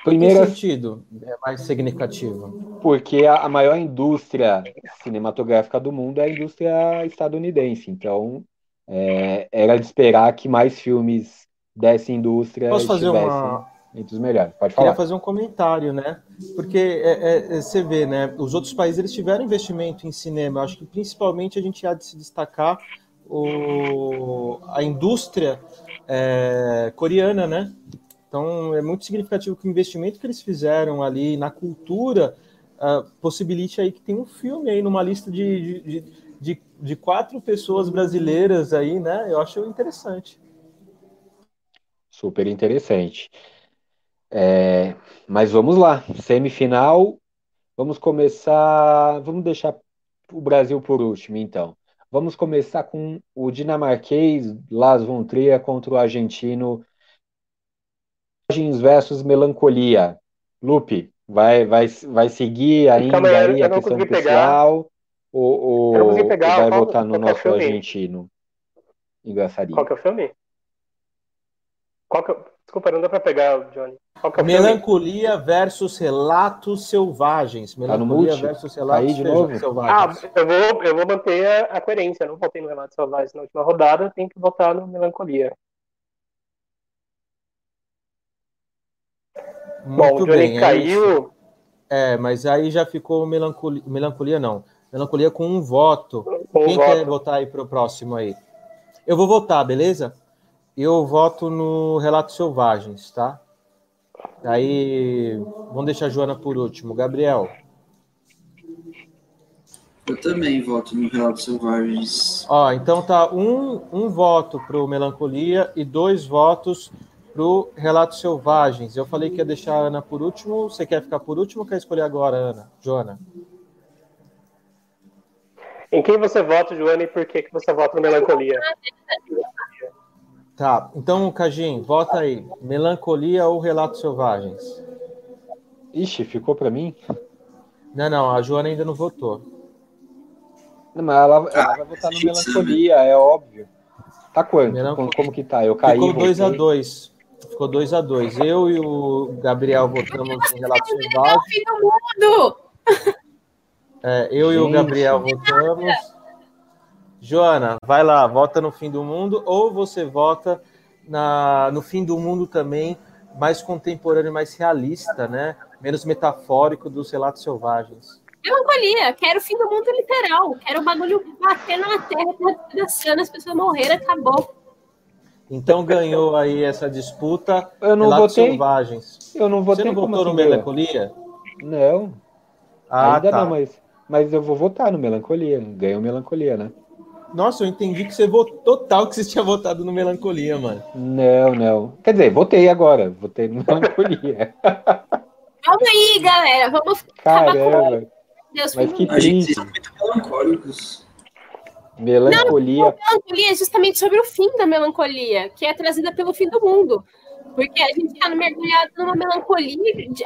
Primeira, sentido é mais significativo? porque a, a maior indústria cinematográfica do mundo é a indústria estadunidense. Então, é, era de esperar que mais filmes dessa indústria Posso fazer estivessem uma, entre os melhores. Pode Queria falar. fazer um comentário, né? Porque é, é, é, você vê, né? Os outros países eles tiveram investimento em cinema. Eu acho que principalmente a gente há de se destacar o, a indústria é, coreana, né? Então é muito significativo que o investimento que eles fizeram ali na cultura ah, possibilite aí que tem um filme aí numa lista de, de, de, de quatro pessoas brasileiras aí, né? Eu acho interessante. Super interessante. É, mas vamos lá, semifinal. Vamos começar. Vamos deixar o Brasil por último, então. Vamos começar com o dinamarquês Lars von Trier contra o argentino Imagens versus Melancolia. Lupe, vai, vai, vai seguir ainda Calma aí, a questão pegar. pessoal ou, ou- pegar vai qual- votar no é nosso argentino? Engraçadinho. Qual que é o filme? Qual que é... Desculpa, não dá pra pegar, Johnny. Qual que é o filme? Melancolia versus Relatos Selvagens. Tá Melancolia mute? versus Relatos novo? Ah, Selvagens. eu vou, eu vou manter a, a coerência. Eu não votei no Relato Selvagem na última rodada, tenho que votar no Melancolia. Bom, o Muito Johnny bem, é caiu. É, mas aí já ficou melancolia, melancolia não. Melancolia com um voto. Com um Quem voto. quer votar aí pro próximo aí? Eu vou votar, beleza? Eu voto no Relatos Selvagens, tá? Aí, vamos deixar a Joana por último. Gabriel. Eu também voto no Relatos Selvagens. Ó, então tá um, um voto pro Melancolia e dois votos pro Relatos Selvagens. Eu falei que ia deixar a Ana por último. Você quer ficar por último ou quer escolher agora, Ana? Joana? Em quem você vota, Joana, e por que, que você vota no Melancolia? Tá, então, Cajim, vota aí. Melancolia ou Relatos Selvagens? Ixi, ficou pra mim? Não, não, a Joana ainda não votou. Não, mas ela, ela vai votar no Melancolia, é óbvio. Tá quanto? Melancolia. Como, como que tá? Eu caí. Ficou 2 a voltei. 2 Ficou 2 a 2 Eu e o Gabriel votamos em Relatos É o Selvagens. fim do mundo! É, eu e o Gente. Gabriel votamos. Joana, vai lá, vota no fim do mundo, ou você vota na, no fim do mundo também, mais contemporâneo, mais realista, né? Menos metafórico dos relatos selvagens. Melancolia, quero o fim do mundo literal. Quero o bagulho batendo na terra, despedaçando, as pessoas morreram, acabou. Então ganhou aí essa disputa. Eu não relatos votei. selvagens. Eu não Você votei não como votou no assim, ganhou? Melancolia? Não, Ah, ainda tá. não, mas, mas eu vou votar no Melancolia. Ganhou Melancolia, né? Nossa, eu entendi que você votou total que você tinha votado no Melancolia, mano. Não, não. Quer dizer, votei agora. Votei no Melancolia. Vamos aí, galera. Vamos acabar com Caramba. Deus. Mas que A gente triste. são muito melancólicos. Melancolia. melancolia é justamente sobre o fim da melancolia, que é trazida pelo fim do mundo. Porque a gente está mergulhado numa melancolia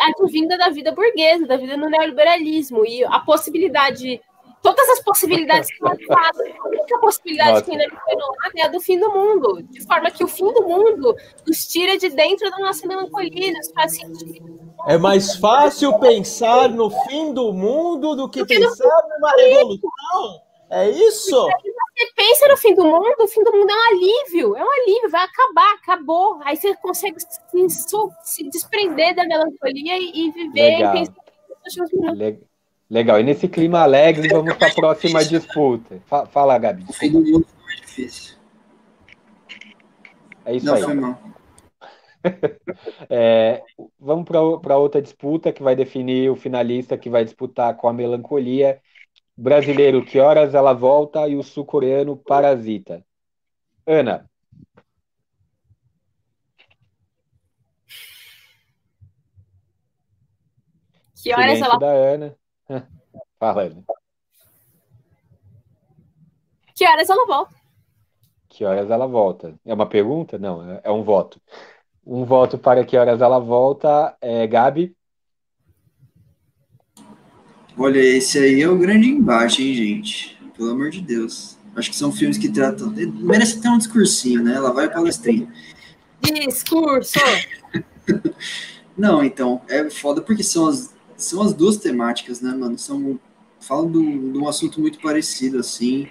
advinda da vida burguesa, da vida no neoliberalismo. E a possibilidade, todas as possibilidades que nós fazem, a única possibilidade Nossa. que ainda não foi é a do fim do mundo. De forma que o fim do mundo nos tira de dentro da nossa melancolia, nos faz sentir. É mais fácil pensar no fim do mundo do que Do que no pensar numa revolução? É isso? Você pensa no fim do mundo, o fim do mundo é um alívio, é um alívio, vai acabar, acabou. Aí você consegue se, se desprender da melancolia e, e viver Legal. e pensar nos últimos minutos. Le- Legal. E nesse clima alegre, vamos para a próxima disputa. Fa- Fala, Gabi. O fim do mundo foi mais difícil. É isso Não, aí. foi mal. É, vamos para outra disputa que vai definir o finalista que vai disputar com a melancolia. Brasileiro, que horas ela volta? E o sul-coreano, Parasita. Ana, Que horas silêncio ela, da Ana. Fala, Ana. que horas ela volta? Que horas ela volta? É uma pergunta? Não, é- é um voto. Um voto para que horas ela volta. É, Gabi, Olha, esse aí é o grande embate, hein, gente? Pelo amor de Deus. Acho que são filmes que tratam. Merece até um discursinho, né? Ela vai palestrinha. Discurso! Não, então, é foda porque são as, são as duas temáticas, né, mano? São, falam de um assunto muito parecido, assim,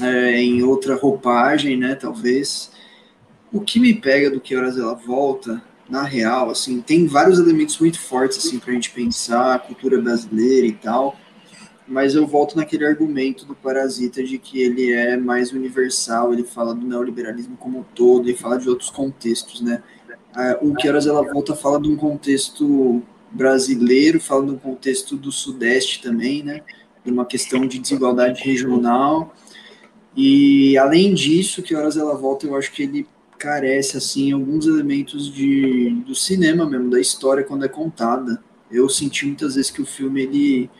é, em outra roupagem, né, talvez. O que me pega do Que Horas Ela Volta, na real, assim, tem vários elementos muito fortes, assim, pra gente pensar, a cultura brasileira e tal, mas eu volto naquele argumento do Parasita de que ele é mais universal, ele fala do neoliberalismo como um todo, e fala de outros contextos, né? Ah, o Que Horas Ela Volta fala de um contexto brasileiro, fala de um contexto do Sudeste também, né? De uma questão de desigualdade regional. E além disso, Que Horas Ela Volta, eu acho que ele carece, assim, alguns elementos de, do cinema mesmo, da história quando é contada. Eu senti muitas vezes que o filme, ele,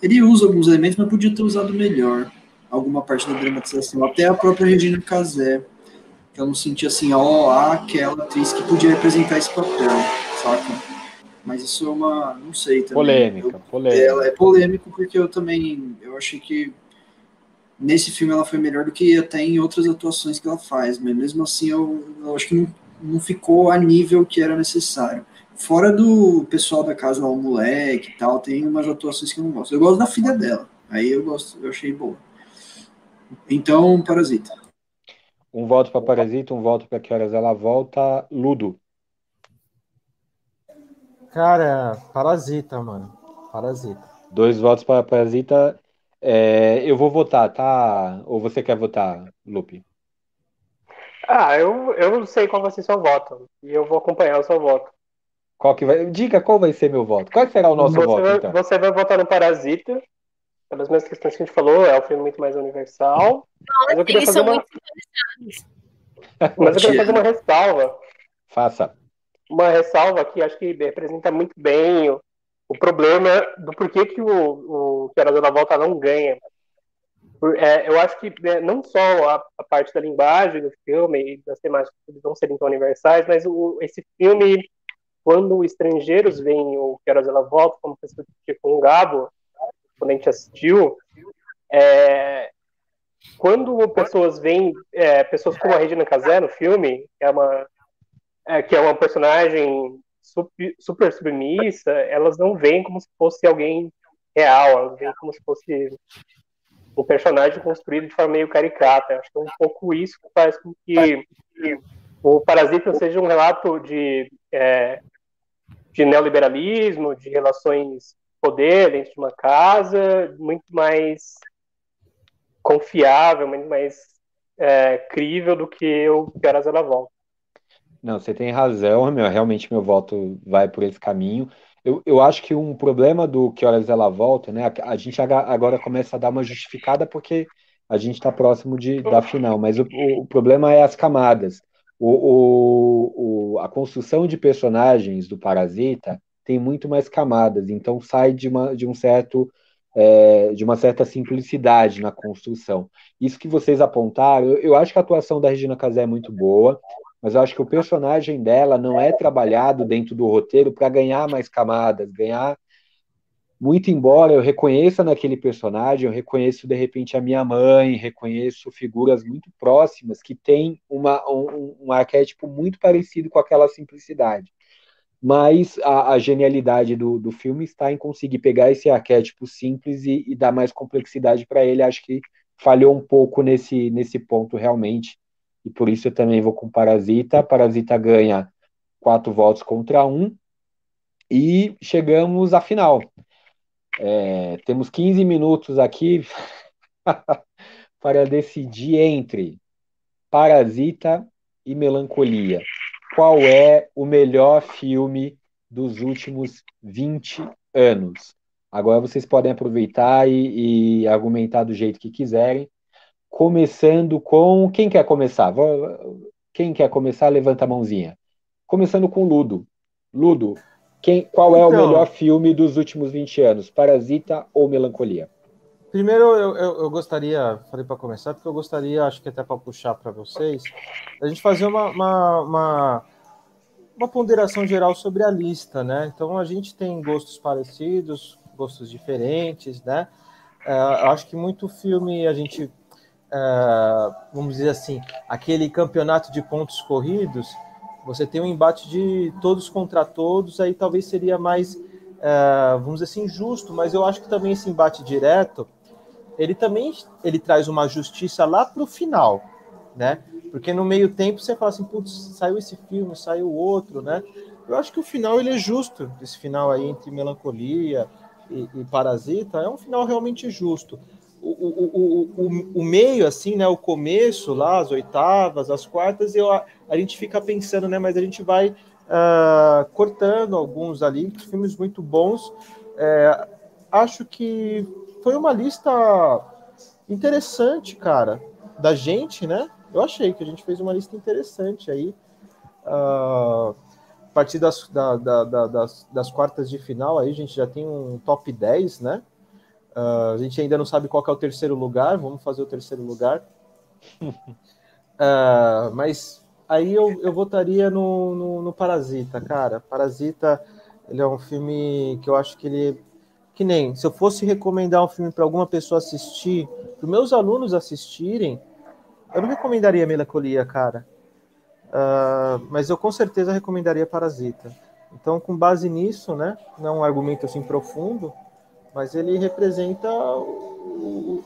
ele usa alguns elementos, mas podia ter usado melhor alguma parte da dramatização. Até a própria Regina Casé, que eu não senti assim, ó, aquela atriz que podia representar esse papel, saca? Mas isso é uma, não sei também. polêmica, Eu- polêmica. ela é polêmico porque eu também, eu achei que nesse filme ela foi melhor do que até em outras atuações que ela faz, mas mesmo assim eu, eu acho que não, não ficou a nível que era necessário. Fora do pessoal da casa o moleque e tal, tem umas atuações que eu não gosto. Eu gosto da filha dela, aí eu gosto, eu achei boa. Então, Parasita. Um voto para Parasita, um voto para que horas ela volta. Ludo. Cara, Parasita, mano. Parasita. Dois votos para Parasita. É, eu vou votar, tá? Ou você quer votar, Lupe? Ah, eu, eu não sei qual vai ser seu voto. E eu vou acompanhar o seu voto. Qual que vai... Diga qual vai ser meu voto. Qual será o nosso você, voto, vai, então? você vai votar no Parasita. Pelas mesmas questões que a gente falou, é um filme muito mais universal. Mas eu queria Eles fazer são uma, muito mas eu queria fazer uma ressalva. Faça. Uma ressalva que acho que representa muito bem o, o problema do porquê que o, o que da Volta não ganha. É, eu acho que né, não só a, a, parte da linguagem do filme e das temáticas que não serem tão universais, mas o, esse filme, quando estrangeiros veem o Que Horas Ela Volta, como pessoa com o Gabo, quando a gente assistiu, é, quando pessoas veem é, pessoas como a Regina Casé no filme, que é uma, é, que é uma personagem super, submissa, elas não veem como se fosse alguém real, elas veem como se fosse um personagem construído de forma meio caricata. Acho que é um pouco isso que faz com que o Parasita seja um relato de, é, de neoliberalismo, de relações de poder dentro de uma casa, muito mais confiável, muito mais é, crível do que o Que Ela Volta. Não, você tem razão, meu, realmente meu voto vai por esse caminho. Eu, eu acho que um problema do Que Horas Ela Volta, né? A, a gente agora começa a dar uma justificada porque a gente está próximo de, da final, mas o, o, o, problema é as camadas. O, o, a construção de personagens do Parasita tem muito mais camadas, então sai de, uma, de um certo é, de uma certa simplicidade na construção. Isso que vocês apontaram, eu, eu acho que a atuação da Regina Casé é muito boa mas eu acho que o personagem dela não é trabalhado dentro do roteiro para ganhar mais camadas, ganhar. Muito embora eu reconheça naquele personagem, eu reconheço de repente a minha mãe, reconheço figuras muito próximas que têm uma, um, um arquétipo muito parecido com aquela simplicidade. Mas a, a genialidade do, do filme está em conseguir pegar esse arquétipo simples e, e dar mais complexidade para ele. Acho que falhou um pouco nesse, nesse ponto realmente e por isso eu também vou com Parasita. Parasita ganha quatro votos contra um. E chegamos à final. É, temos 15 minutos aqui para decidir entre Parasita e Melancolia. Qual é o melhor filme dos últimos 20 anos? Agora vocês podem aproveitar e, e argumentar do jeito que quiserem começando com. Quem quer começar? Quem quer começar, levanta a mãozinha. Começando com Ludo. Ludo, quem, qual é então, o melhor filme dos últimos 20 anos? Parasita ou Melancolia? Primeiro, eu, eu, eu gostaria, falei para começar, porque eu gostaria, acho que até para puxar para vocês, a gente fazer uma, uma, uma, uma ponderação geral sobre a lista, né? Então, a gente tem gostos parecidos, gostos diferentes, né? Eu acho que muito filme a gente uh, vamos dizer assim, aquele campeonato de pontos corridos, você tem um embate de todos contra todos, aí talvez seria mais, uh, vamos dizer assim, justo, mas eu acho que também esse embate direto, ele também ele traz uma justiça lá para o final, né? Porque no meio tempo você fala assim, putz, saiu esse filme, saiu outro, né? Eu acho que o final ele é justo, esse final aí entre Melancolia e, e Parasita, é um final realmente justo o, o, o, o, meio, assim, né? O começo lá, as oitavas, as quartas, eu, a, a gente fica pensando, né? Mas a gente vai uh, cortando alguns ali, filmes muito bons. É, acho que foi uma lista interessante, cara, da gente, né? Eu achei que a gente fez uma lista interessante aí. Uh, a partir das, da, da, da, das, das quartas de final, aí a gente já tem um top 10, né? Uh, a gente ainda não sabe qual é o terceiro lugar, vamos fazer o terceiro lugar. uh, mas aí eu, eu votaria no, no, no, Parasita, cara. Parasita, ele é um filme que eu acho que ele. Que nem, se eu fosse recomendar um filme para alguma pessoa assistir, para meus alunos assistirem, eu não recomendaria Melancolia, cara. Uh, mas eu com certeza recomendaria Parasita. Então, com base nisso, né, não é um argumento assim profundo, mas ele representa o,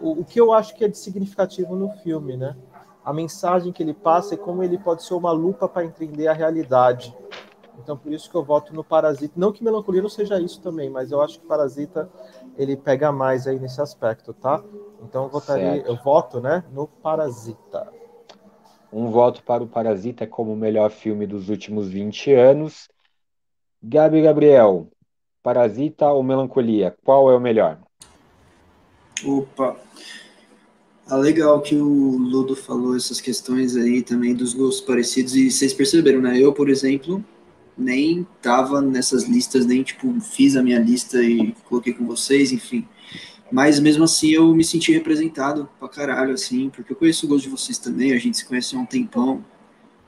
o, o que eu acho que é de significativo no filme, né? A mensagem que ele passa e como ele pode ser uma lupa para entender a realidade. Então, por isso que eu voto no Parasita. Não que Melancolia não seja isso também, mas eu acho que Parasita ele pega mais aí nesse aspecto, tá? Então, eu votaria, certo. eu voto, né, no Parasita. Um voto para o Parasita como o melhor filme dos últimos 20 anos. Gabi Gabriel, Parasita ou Melancolia? Qual é o melhor? Opa. Ah, legal que o Ludo falou essas questões aí também dos gostos parecidos, e vocês perceberam, né? Eu, por exemplo, nem tava nessas listas, nem, tipo, fiz a minha lista e coloquei com vocês, enfim. Mas mesmo assim eu me senti representado pra caralho, assim, porque eu conheço o gosto de vocês também, a gente se conhece há um tempão.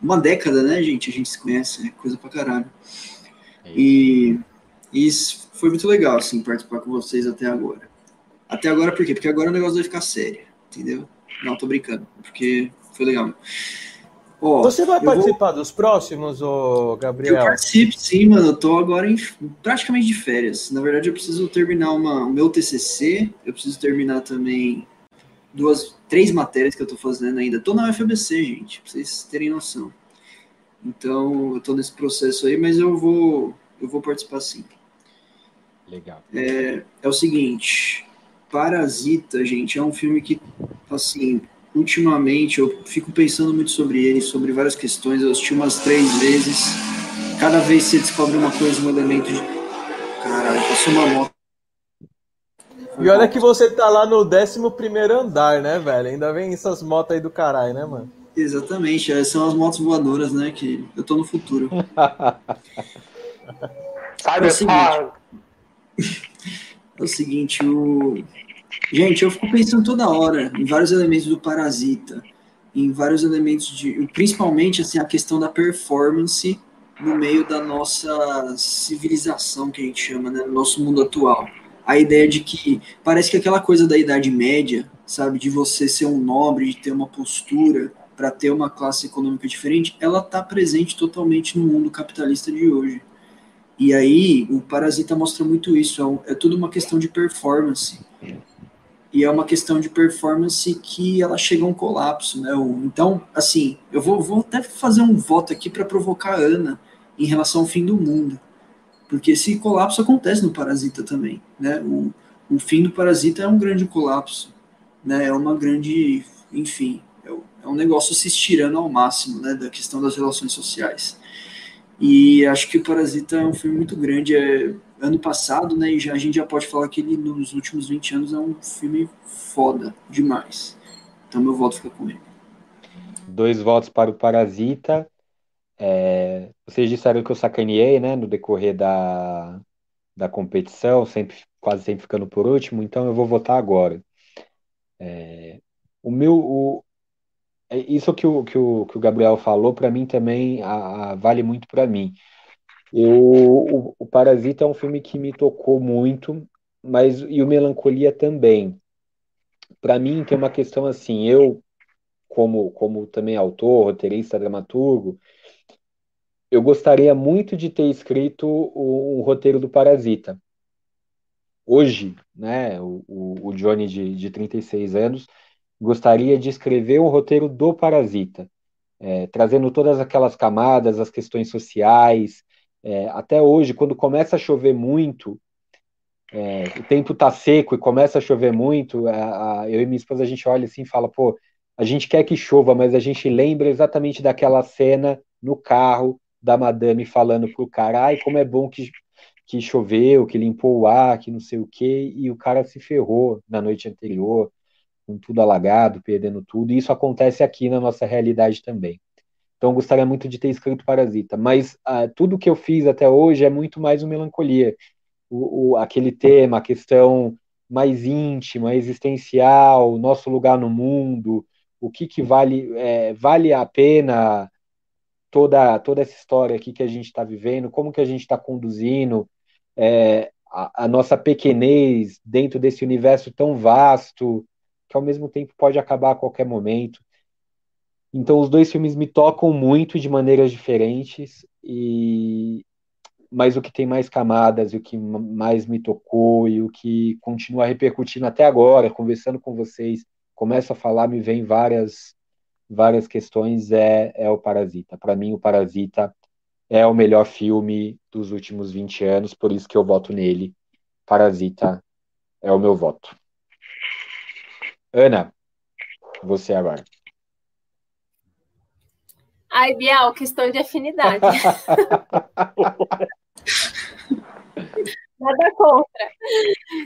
Uma década, né, gente? A gente se conhece, é coisa pra caralho. E, e isso foi muito legal, assim, participar com vocês até agora. Até agora por quê? Porque agora o negócio vai ficar sério, entendeu? Não, tô brincando, porque foi legal. Ó, Você vai participar vou... dos próximos, ô Gabriel? Eu participo, sim, mano. Eu tô agora em, praticamente de férias. Na verdade, eu preciso terminar uma, o meu TCC. Eu preciso terminar também duas, três matérias que eu tô fazendo ainda. Tô na UFABC, gente, pra vocês terem noção. Então, eu tô nesse processo aí, mas eu vou, eu vou participar sim. Legal. É, é o seguinte, Parasita, gente, é um filme que, assim, ultimamente eu fico pensando muito sobre ele, sobre várias questões. Eu assisti umas três vezes. Cada vez você descobre uma coisa, um elemento de. Caralho, passou uma moto. E olha que você tá lá no 11 andar, né, velho? Ainda vem essas motos aí do caralho, né, mano? Exatamente, é, são as motos voadoras, né? Que eu tô no futuro. Sabe, é o seguinte, o Gente, eu fico pensando toda hora em vários elementos do Parasita, em vários elementos de, principalmente assim a questão da performance no meio da nossa civilização que a gente chama, né, no nosso mundo atual. A ideia de que parece que aquela coisa da Idade Média, sabe, de você ser um nobre, de ter uma postura para ter uma classe econômica diferente, ela está presente totalmente no mundo capitalista de hoje. E aí o Parasita mostra muito isso. É, é tudo uma questão de performance e é uma questão de performance que ela chega a um colapso, né? Então, assim, eu vou, vou até fazer um voto aqui para provocar a Ana em relação ao fim do mundo, porque esse colapso acontece no Parasita também, né? O, o fim do Parasita é um grande colapso, né? É uma grande, enfim, é, é um negócio se estirando ao máximo, né? Da questão das relações sociais. E acho que o Parasita é um filme muito grande, é ano passado, né? E já, a gente já pode falar que ele, nos últimos 20 anos, é um filme foda demais. Então, meu voto fica com ele. Dois votos para o Parasita. É, vocês disseram que eu sacaneei, né? No decorrer da, da competição, sempre, quase sempre ficando por último, então eu vou votar agora. É, o meu. O, isso que o, que o, que o Gabriel falou, para mim também a, a, vale muito para mim. Eu, o, o Parasita é um filme que me tocou muito, mas e o Melancolia também. Para mim tem uma questão assim, eu como como também autor, roteirista, dramaturgo, eu gostaria muito de ter escrito o, o roteiro do Parasita. Hoje, né, o, o Johnny de, de 36 anos gostaria de escrever um roteiro do Parasita, é, trazendo todas aquelas camadas, as questões sociais, é, até hoje, quando começa a chover muito, é, o tempo tá seco e começa a chover muito, a, a, eu e minha esposa a gente olha assim e fala, pô, a gente quer que chova, mas a gente lembra exatamente daquela cena no carro da madame falando pro cara, ai, como é bom que, que choveu, que limpou o ar, que não sei o quê, e o cara se ferrou na noite anterior, com tudo alagado, perdendo tudo, e isso acontece aqui na nossa realidade também. Então, gostaria muito de ter escrito Parasita. Mas uh, tudo que eu fiz até hoje é muito mais uma melancolia. O, o, aquele tema, a questão mais íntima, existencial, nosso lugar no mundo, o que, que vale, é, vale a pena toda, toda essa história aqui que a gente está vivendo, como que a gente está conduzindo é, a, a nossa pequenez dentro desse universo tão vasto, que ao mesmo tempo pode acabar a qualquer momento. Então os dois filmes me tocam muito de maneiras diferentes e mas o que tem mais camadas e o que mais me tocou e o que continua repercutindo até agora, conversando com vocês, começo a falar, me vem várias várias questões é, é o Parasita. Para mim o Parasita é o melhor filme dos últimos 20 anos, por isso que eu voto nele. Parasita é o meu voto. Ana, você agora. Ai, Bial, questão de afinidade. Nada contra.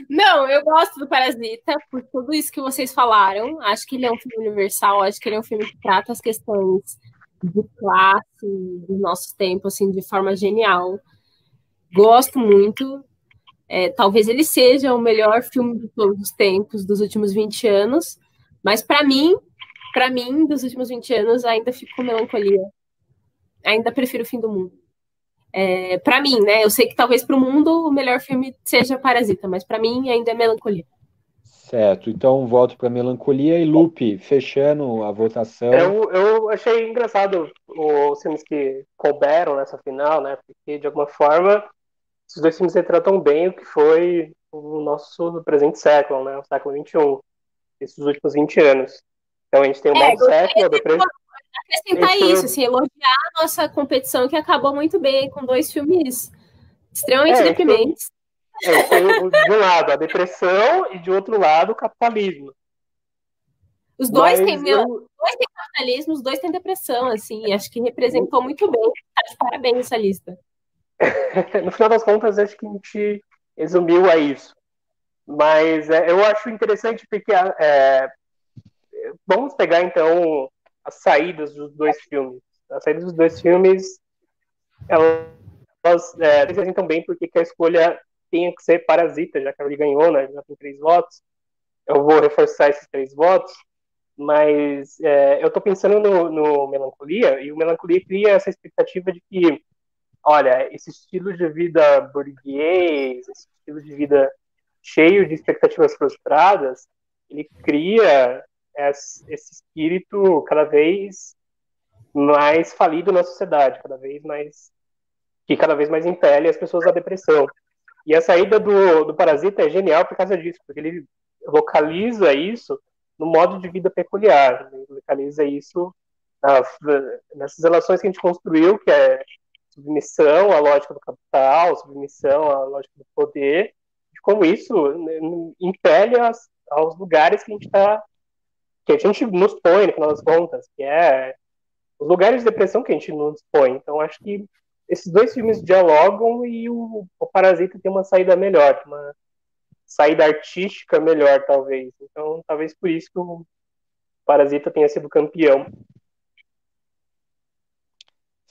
Não, eu gosto do Parasita por tudo isso que vocês falaram. Acho que ele é um filme universal, acho que ele é um filme que trata as questões de classe dos nossos tempos, assim, de forma genial. Gosto muito. É, talvez ele seja o melhor filme de todos os tempos, dos últimos 20 anos, mas para mim, para mim, dos últimos 20 anos, ainda fico com melancolia. Ainda prefiro o fim do mundo. É, para mim, né? Eu sei que talvez para o mundo o melhor filme seja Parasita, mas para mim ainda é Melancolia. Certo, então volto para Melancolia e Lupe, fechando a votação. Eu, eu achei engraçado os filmes que couberam nessa final, né? Porque de alguma forma esses dois filmes retratam bem o que foi o nosso presente século, né? O século XXI, esses últimos 20 anos. Então a gente tem o é, mau século, depressão acrescentar Esse isso, assim, elogiar a nossa competição que acabou muito bem com dois filmes extremamente é, deprimentes. É, de um lado a depressão e de outro lado o capitalismo. Os dois têm, meu, dois têm capitalismo, os dois têm depressão, assim, acho que representou muito bem. Tá de parabéns essa lista. no final das contas, acho que a gente resumiu a isso. Mas é, eu acho interessante porque é, vamos pegar então as saídas dos dois filmes. As saídas dos dois filmes, elas é, representam bem porque a escolha tinha que ser Parasita, já que ele ganhou, né? Já tem três votos. Eu vou reforçar esses três votos, mas é, eu estou pensando no, no, Melancolia, e o Melancolia cria essa expectativa de que, olha, esse estilo de vida burguês, esse estilo de vida cheio de expectativas frustradas, ele cria esse espírito cada vez mais falido na sociedade, cada vez mais que cada vez mais impele as pessoas à depressão. E a saída do, do Parasita é genial por causa disso, porque ele localiza isso no modo de vida peculiar, ele localiza isso nas, nessas relações que a gente construiu, que é submissão à lógica do capital, submissão à lógica do poder, de como isso né, impele as, aos lugares que a gente está que a gente nos põe, no final das contas, que é os lugares de depressão que a gente nos põe. Então, acho que esses dois filmes dialogam e o, o Parasita tem uma saída melhor, uma saída artística melhor, talvez. Então, talvez por isso que o Parasita tenha sido campeão.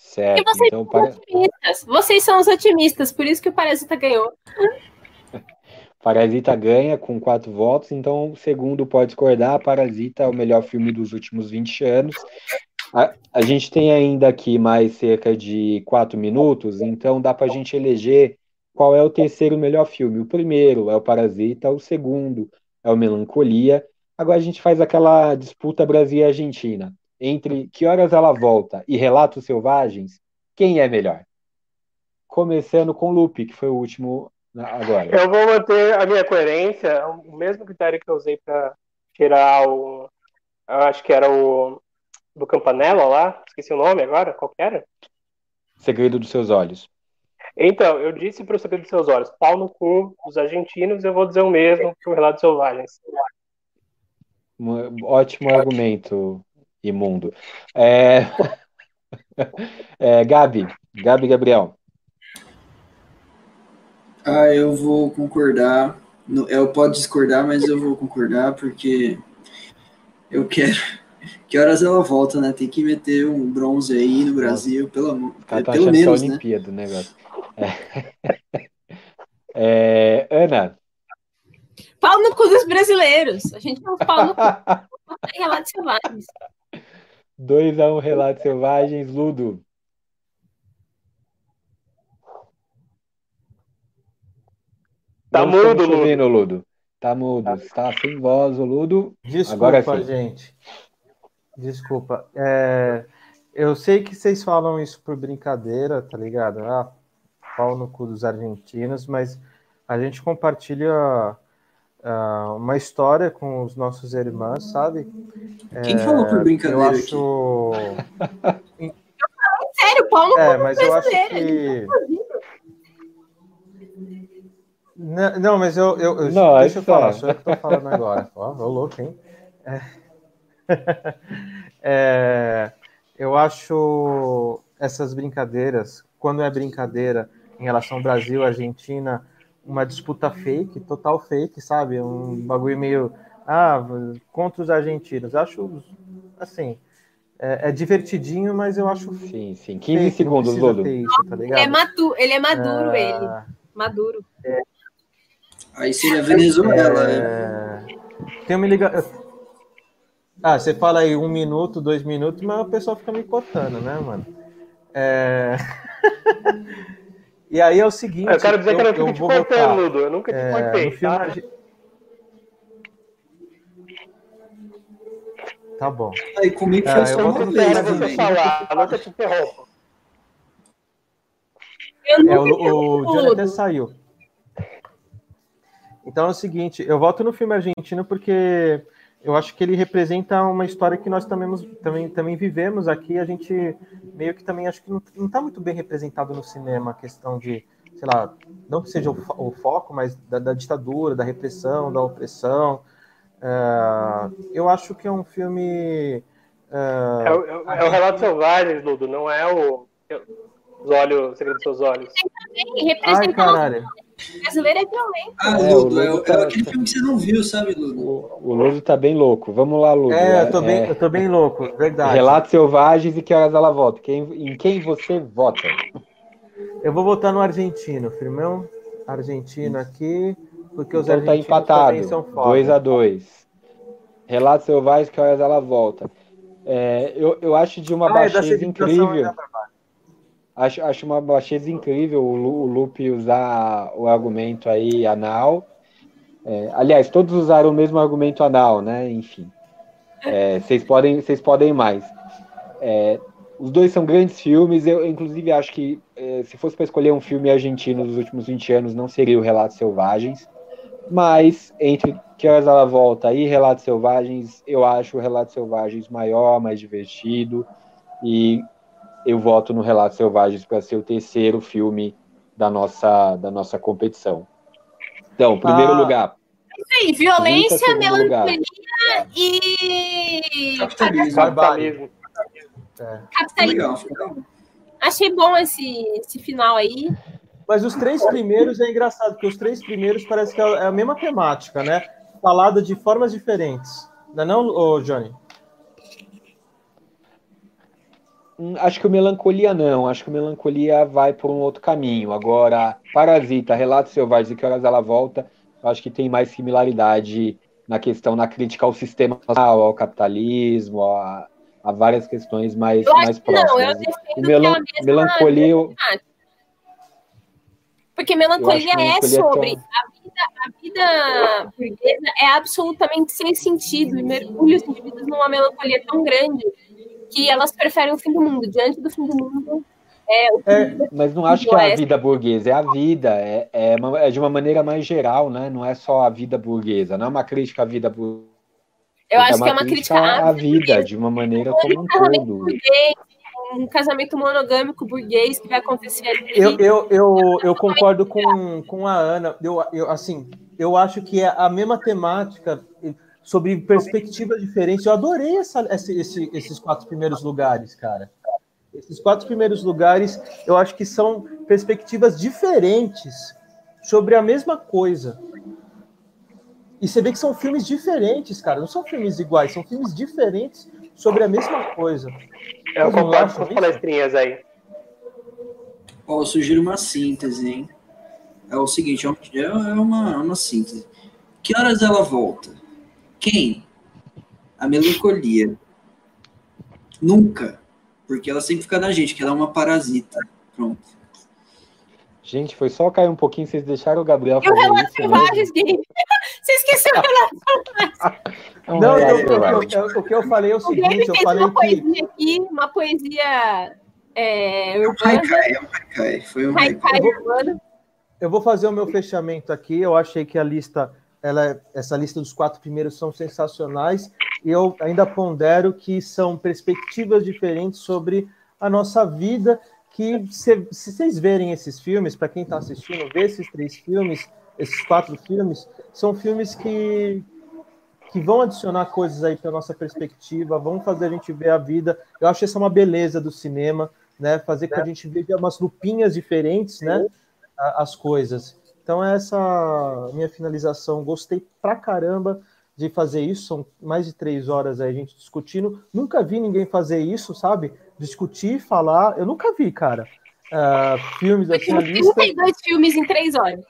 Certo. E vocês então, são para... otimistas. Vocês são os otimistas, por isso que o Parasita ganhou. Parasita ganha com quatro votos, então o segundo pode discordar. Parasita é o melhor filme dos últimos 20 anos. A, a gente tem ainda aqui mais cerca de quatro minutos, então dá para a gente eleger qual é o terceiro melhor filme. O primeiro é o Parasita, o segundo é o Melancolia. Agora a gente faz aquela disputa Brasil e Argentina. Entre Que Horas Ela Volta e Relatos Selvagens, quem é melhor? Começando com Lupe, que foi o último Agora. Eu vou manter a minha coerência, o mesmo critério que eu usei para tirar o. Acho que era o. Do Campanella lá, esqueci o nome agora, qual que era? Segredo dos Seus Olhos. Então, eu disse para o Segredo dos Seus Olhos, pau no cu dos argentinos, eu vou dizer o mesmo para o Relato Selvagens. Um ótimo argumento, imundo. É... é, Gabi, Gabi Gabriel. Ah, eu vou concordar. Eu posso discordar, mas eu vou concordar porque eu quero. Que horas ela volta, né? Tem que meter um bronze aí no Brasil, pelo, tá, tá pelo menos, né? Olimpíada, né? negócio. É. É, Ana. Pau no cu dos brasileiros. A gente não pau no cu. Relatos selvagens. 2 a 1 um, Relatos Selvagens, Ludo. Tá Não mudo, Ludo. Ouvindo, Ludo. Tá mudo. Está sem voz, o Ludo. Desculpa, Agora sim. gente. Desculpa. É, eu sei que vocês falam isso por brincadeira, tá ligado? Ah, pau no cu dos argentinos, mas a gente compartilha uh, uma história com os nossos irmãos, sabe? Quem é, falou por brincadeira? Eu acho. eu falo sério, pau no cu É, mas eu acho que. Não, não, mas eu, eu, eu não, deixa eu falar, sou eu que estou falando agora. Ó, oh, louco, hein? É. é, eu acho essas brincadeiras, quando é brincadeira em relação ao Brasil, Argentina, uma disputa fake, total fake, sabe? Um bagulho meio ah, contra os argentinos. Acho assim, é, é, divertidinho, mas eu acho. Sim, sim. 15 fake, segundos, Lodo. Isso, tá ele, é maduro, ele é maduro, é... ele. Maduro. É... Aí seria Venezuela. É... Né? Tem uma ligação. Ah, você fala aí um minuto, dois minutos, mas o pessoal fica me cortando, né, mano? É... e aí é o seguinte. Eu quero dizer eu, que eu não fico te cortando, Ludo. Eu nunca te é, cortei. Tá? Tá bom. Aí comigo foi só uma vez. Você falar, nunca te interrompo. É, o, o até saiu. Então é o seguinte, eu voto no filme argentino porque eu acho que ele representa uma história que nós também, também, também vivemos aqui. A gente meio que também acho que não está muito bem representado no cinema a questão de, sei lá, não que seja o, o foco, mas da, da, ditadura, da repressão, da opressão. Uh, eu acho que é um filme. Uh, é, o, é, o Relato Selvagem, Ludo, não é o. Os olhos, o segredo dos seus olhos. Ai, caralho brasileiro é violento. Ah, é, Ludo, é, tá, é, aquele filme que você não viu, sabe, Ludo? O, o Ludo tá bem louco. Vamos lá, Ludo. É, eu tô, bem, é. eu tô bem louco, verdade. Relatos Selvagens e Que Horas Ela Volta. Quem, em quem você vota? Eu vou votar no argentino, firmão. Argentino aqui, porque os então tá argentinos tá empatado, são foda. 2 a 2 Relatos Selvagens, Que Horas Ela Volta. É, eu, eu acho de uma ah, é baixeza incrível. Acho, acho uma baixeza incrível o, o Lupe usar o argumento aí anal. É, aliás, todos usaram o mesmo argumento anal, né? Enfim. É, vocês podem, vocês podem mais. É, os dois são grandes filmes. Eu, inclusive, acho que é, se fosse para escolher um filme argentino dos últimos 20 anos, não seria o Relatos Selvagens. Mas entre Que Horas Ela Volta e Relatos Selvagens, eu acho o Relatos Selvagens maior, mais divertido. E eu voto no Relatos Selvagens para ser o terceiro filme da nossa, da nossa competição. Então, primeiro ah. lugar. Sim, violência, melancolia e. Capitalismo. Capitalismo. É. Capitalismo. Achei bom esse, esse final aí. Mas os três primeiros é engraçado, porque os três primeiros parece que é a mesma temática, né? Falada de formas diferentes. Não é não, Johnny? Hum, acho que o Melancolia não, acho que o Melancolia vai por um outro caminho. Agora, Parasita, Relatos Selvagens e Que Horas Ela Volta, acho que tem mais similaridade na questão, na crítica ao sistema, ao capitalismo, a, a várias questões mais, mais próximas. Não, eu o melan é Melancolia... Eu... Porque melancolia, é sobre a vida, a vida burguesa é absolutamente sem sentido e mergulha os indivíduos numa melancolia tão grande que elas preferem o fim do mundo. Diante do fim do mundo, é, é, mas não acho que é a vida burguesa, é a vida, é, é, uma, é, de uma maneira mais geral, né? Não é só a vida burguesa, não é uma crítica à vida burguesa. Eu acho é que é uma crítica à vida, de uma maneira como um todo. Burguês, um casamento monogâmico burguês que vai acontecer ali. Eu, eu, eu, eu concordo com, com a Ana. Eu, eu, assim, eu acho que é a mesma temática sobre perspectivas diferentes. Eu adorei essa, esse, esses quatro primeiros lugares, cara. Esses quatro primeiros lugares, eu acho que são perspectivas diferentes sobre a mesma coisa. E você vê que são filmes diferentes, cara. Não são filmes iguais, são filmes diferentes sobre a mesma coisa. Eu concordo com as palestrinhas aí. Ó, eu sugiro uma síntese, hein? É o seguinte, é, é uma, é uma síntese. Que horas ela volta? Quem? A melancolia. Nunca. Porque ela sempre fica na gente, que ela é uma parasita. Pronto. Gente, foi só cair um pouquinho, vocês deixaram o Gabriel fazer eu isso. Selvagens, né? Você esqueceu o relato Não, não é, eu, eu, o que eu falei é o seguinte, eu falei uma poesia aqui, uma poesia é, urbana. Haikai, é haikai. Foi um haikai. Eu vou fazer o meu fechamento aqui, eu achei que a lista ela, essa lista dos quatro primeiros são sensacionais. E eu ainda pondero que são perspectivas diferentes sobre a nossa vida. Que se, se vocês verem esses filmes, para quem está assistindo, ver esses três filmes, esses quatro filmes, são filmes que, que vão adicionar coisas aí para nossa perspectiva, vão fazer a gente ver a vida. Eu acho essa uma beleza do cinema, né? Fazer com que a gente veja umas lupinhas diferentes, né? As coisas. Então, essa é minha finalização. Gostei pra caramba de fazer isso. São mais de três horas aí a gente discutindo. Nunca vi ninguém fazer isso, sabe? Discutir, falar. Eu nunca vi, cara. Uh, filmes assim, a lista. 32 filmes em três horas.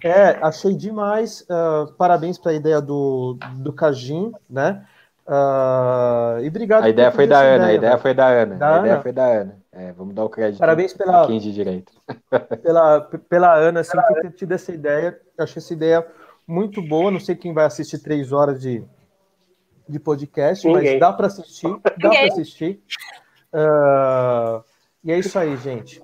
É, achei demais. Uh, parabéns para a ideia do, do Cajim, né? Uh, e obrigado. A ideia foi da Ana, ideia, a ideia foi da Ana. Da a Ana? ideia foi da Ana. É, vamos dar o crédito. Parabéns pela quem de direito. Pela, pela Ana, assim, por ter tido essa ideia. Eu achei essa ideia muito boa. Não sei quem vai assistir três horas de, de podcast, Ninguém. mas dá para assistir. Dá para assistir. Uh, e é isso aí, gente.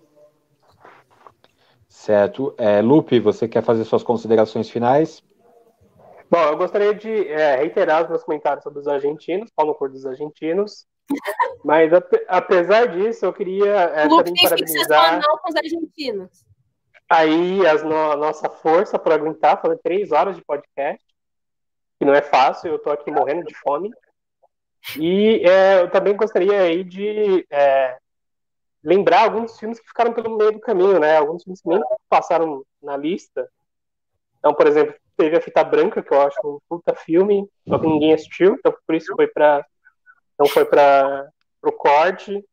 Certo. É, Lupe, você quer fazer suas considerações finais? Bom, eu gostaria de é, reiterar os meus comentários sobre os argentinos, Paulo Cor dos argentinos. Mas apesar disso, eu queria é, Lupe, também parabenizar com os argentinos. aí as no, a nossa força para aguentar fazer três horas de podcast, que não é fácil, eu estou aqui morrendo de fome. E é, eu também gostaria aí de é, lembrar alguns filmes que ficaram pelo meio do caminho, né? Alguns filmes que nem passaram na lista. Então, por exemplo, teve a Fita Branca, que eu acho um puta filme, só que ninguém assistiu, então por isso foi para não foi para o corte.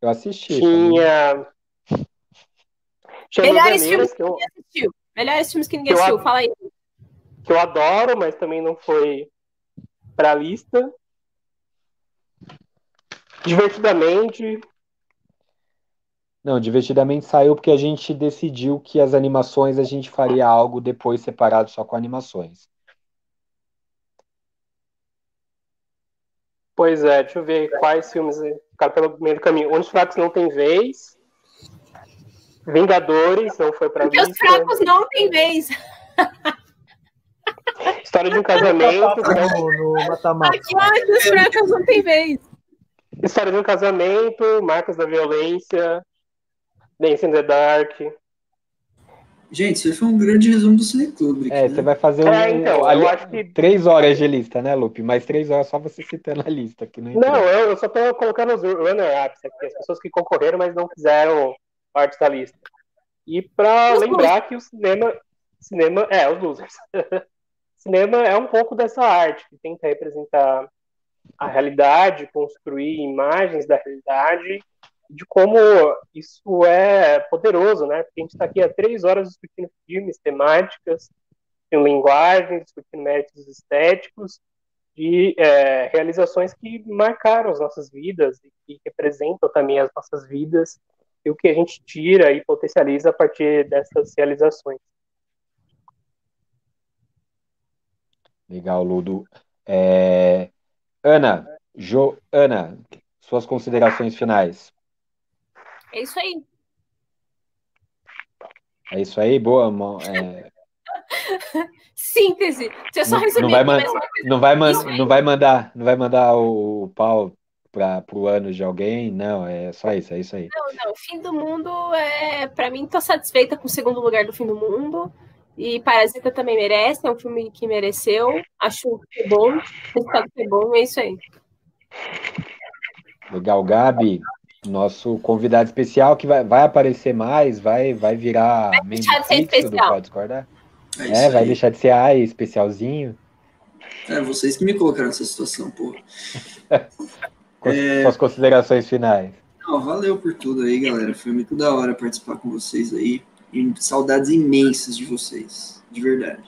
Eu assisti. Tinha. Tinha Melhores filmes que, eu... ninguém assistiu. Melhores filmes que ninguém que assistiu, fala aí. Que eu adoro, mas também não foi para a lista. Divertidamente, não, divertidamente saiu porque a gente decidiu que as animações a gente faria algo depois separado só com animações. Pois é, deixa eu ver quais filmes ficaram pelo meio do caminho. Onde os fracos não tem vez. Vingadores não foi para Porque os fracos não tem vez. História de um casamento. no, no Aqui onde os fracos não tem vez. História de um casamento, marcas da violência, Dance in the Dark. Gente, isso foi um grande resumo do Cineclube. É, né? você vai fazer um, é, então, ali, eu acho que... três horas de lista, né, Lupe? Mais três horas só você citando a lista. Que não, não eu, eu só tô colocando os runner-ups aqui, as pessoas que concorreram, mas não fizeram parte da lista. E para lembrar que o cinema, cinema é os losers. cinema é um pouco dessa arte que tenta representar a realidade, construir imagens da realidade de como isso é poderoso, né? Porque a gente está aqui há três horas discutindo filmes, temáticas, em linguagem, discutindo méritos estéticos e é, realizações que marcaram as nossas vidas e que representam também as nossas vidas e o que a gente tira e potencializa a partir dessas realizações. Legal, Ludo. É... Ana, jo... Ana, suas considerações finais. É isso aí. É isso aí, boa. É... Síntese. Você só resumir. Não vai, man... não, vai man... não vai mandar, não vai mandar o pau para o ano de alguém, não, é só isso, é isso aí. Não, não, Fim do Mundo é, para mim, tô satisfeita com o segundo lugar do Fim do Mundo. E Parasita também merece, é um filme que mereceu. Acho que é bom, o resultado foi bom, é isso aí. Legal, Gabi nosso convidado especial que vai, vai aparecer mais, vai, vai virar vai deixar de ser especial. Pode discordar? É, é vai deixar de ser ai, especialzinho. É, vocês que me colocaram nessa situação, pô. é... Suas considerações finais. Não, valeu por tudo aí, galera. Foi muito da hora participar com vocês aí. E saudades imensas de vocês, de verdade.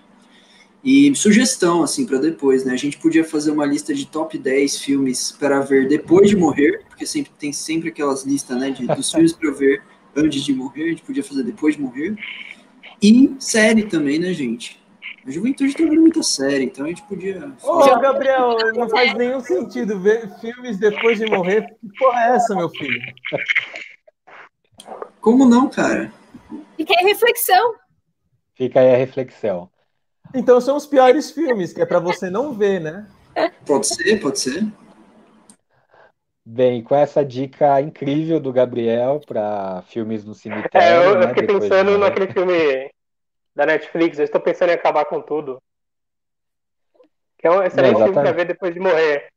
E sugestão, assim, para depois, né? A gente podia fazer uma lista de top 10 filmes para ver depois de morrer, porque sempre tem sempre aquelas listas, né, de, dos filmes para ver antes de morrer, a gente podia fazer depois de morrer. E série também, né, gente? A juventude tá vendo muita série, então a gente podia. Ô, oh, Gabriel, não faz nenhum sentido ver filmes depois de morrer. Que porra é essa, meu filho? Como não, cara? Fica aí a reflexão. Fica aí a reflexão. Então são os piores filmes, que é para você não ver, né? Pode ser, pode ser. Bem, com essa dica incrível do Gabriel para filmes no cemitério. É, eu, né, eu fiquei pensando de... naquele filme da Netflix, eu estou pensando em acabar com tudo. Que é um excelente é, filme para ver depois de morrer.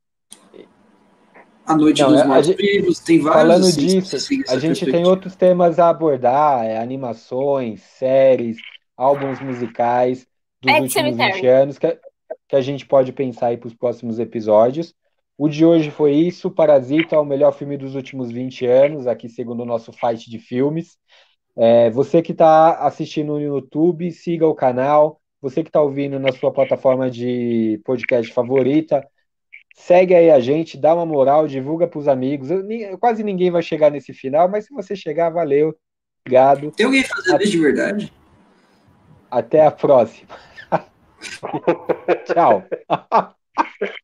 A Noite Não, dos Mortos Vivos, tem vários. Falando assim, disso, assim, a gente tem outros temas a abordar, é, animações, séries, álbuns musicais dos Pet últimos Cemetery. 20 anos que, que a gente pode pensar aí para os próximos episódios. O de hoje foi isso. Parasita é o melhor filme dos últimos 20 anos, aqui segundo o nosso fight de filmes. É, você que está assistindo no YouTube, siga o canal. Você que está ouvindo na sua plataforma de podcast favorita, segue aí a gente, dá uma moral, divulga para os amigos. Eu- quase ninguém vai chegar nesse final, mas se você chegar, valeu. Obrigado. Tem alguém fazendo isso de verdade? Até a próxima. Tchau.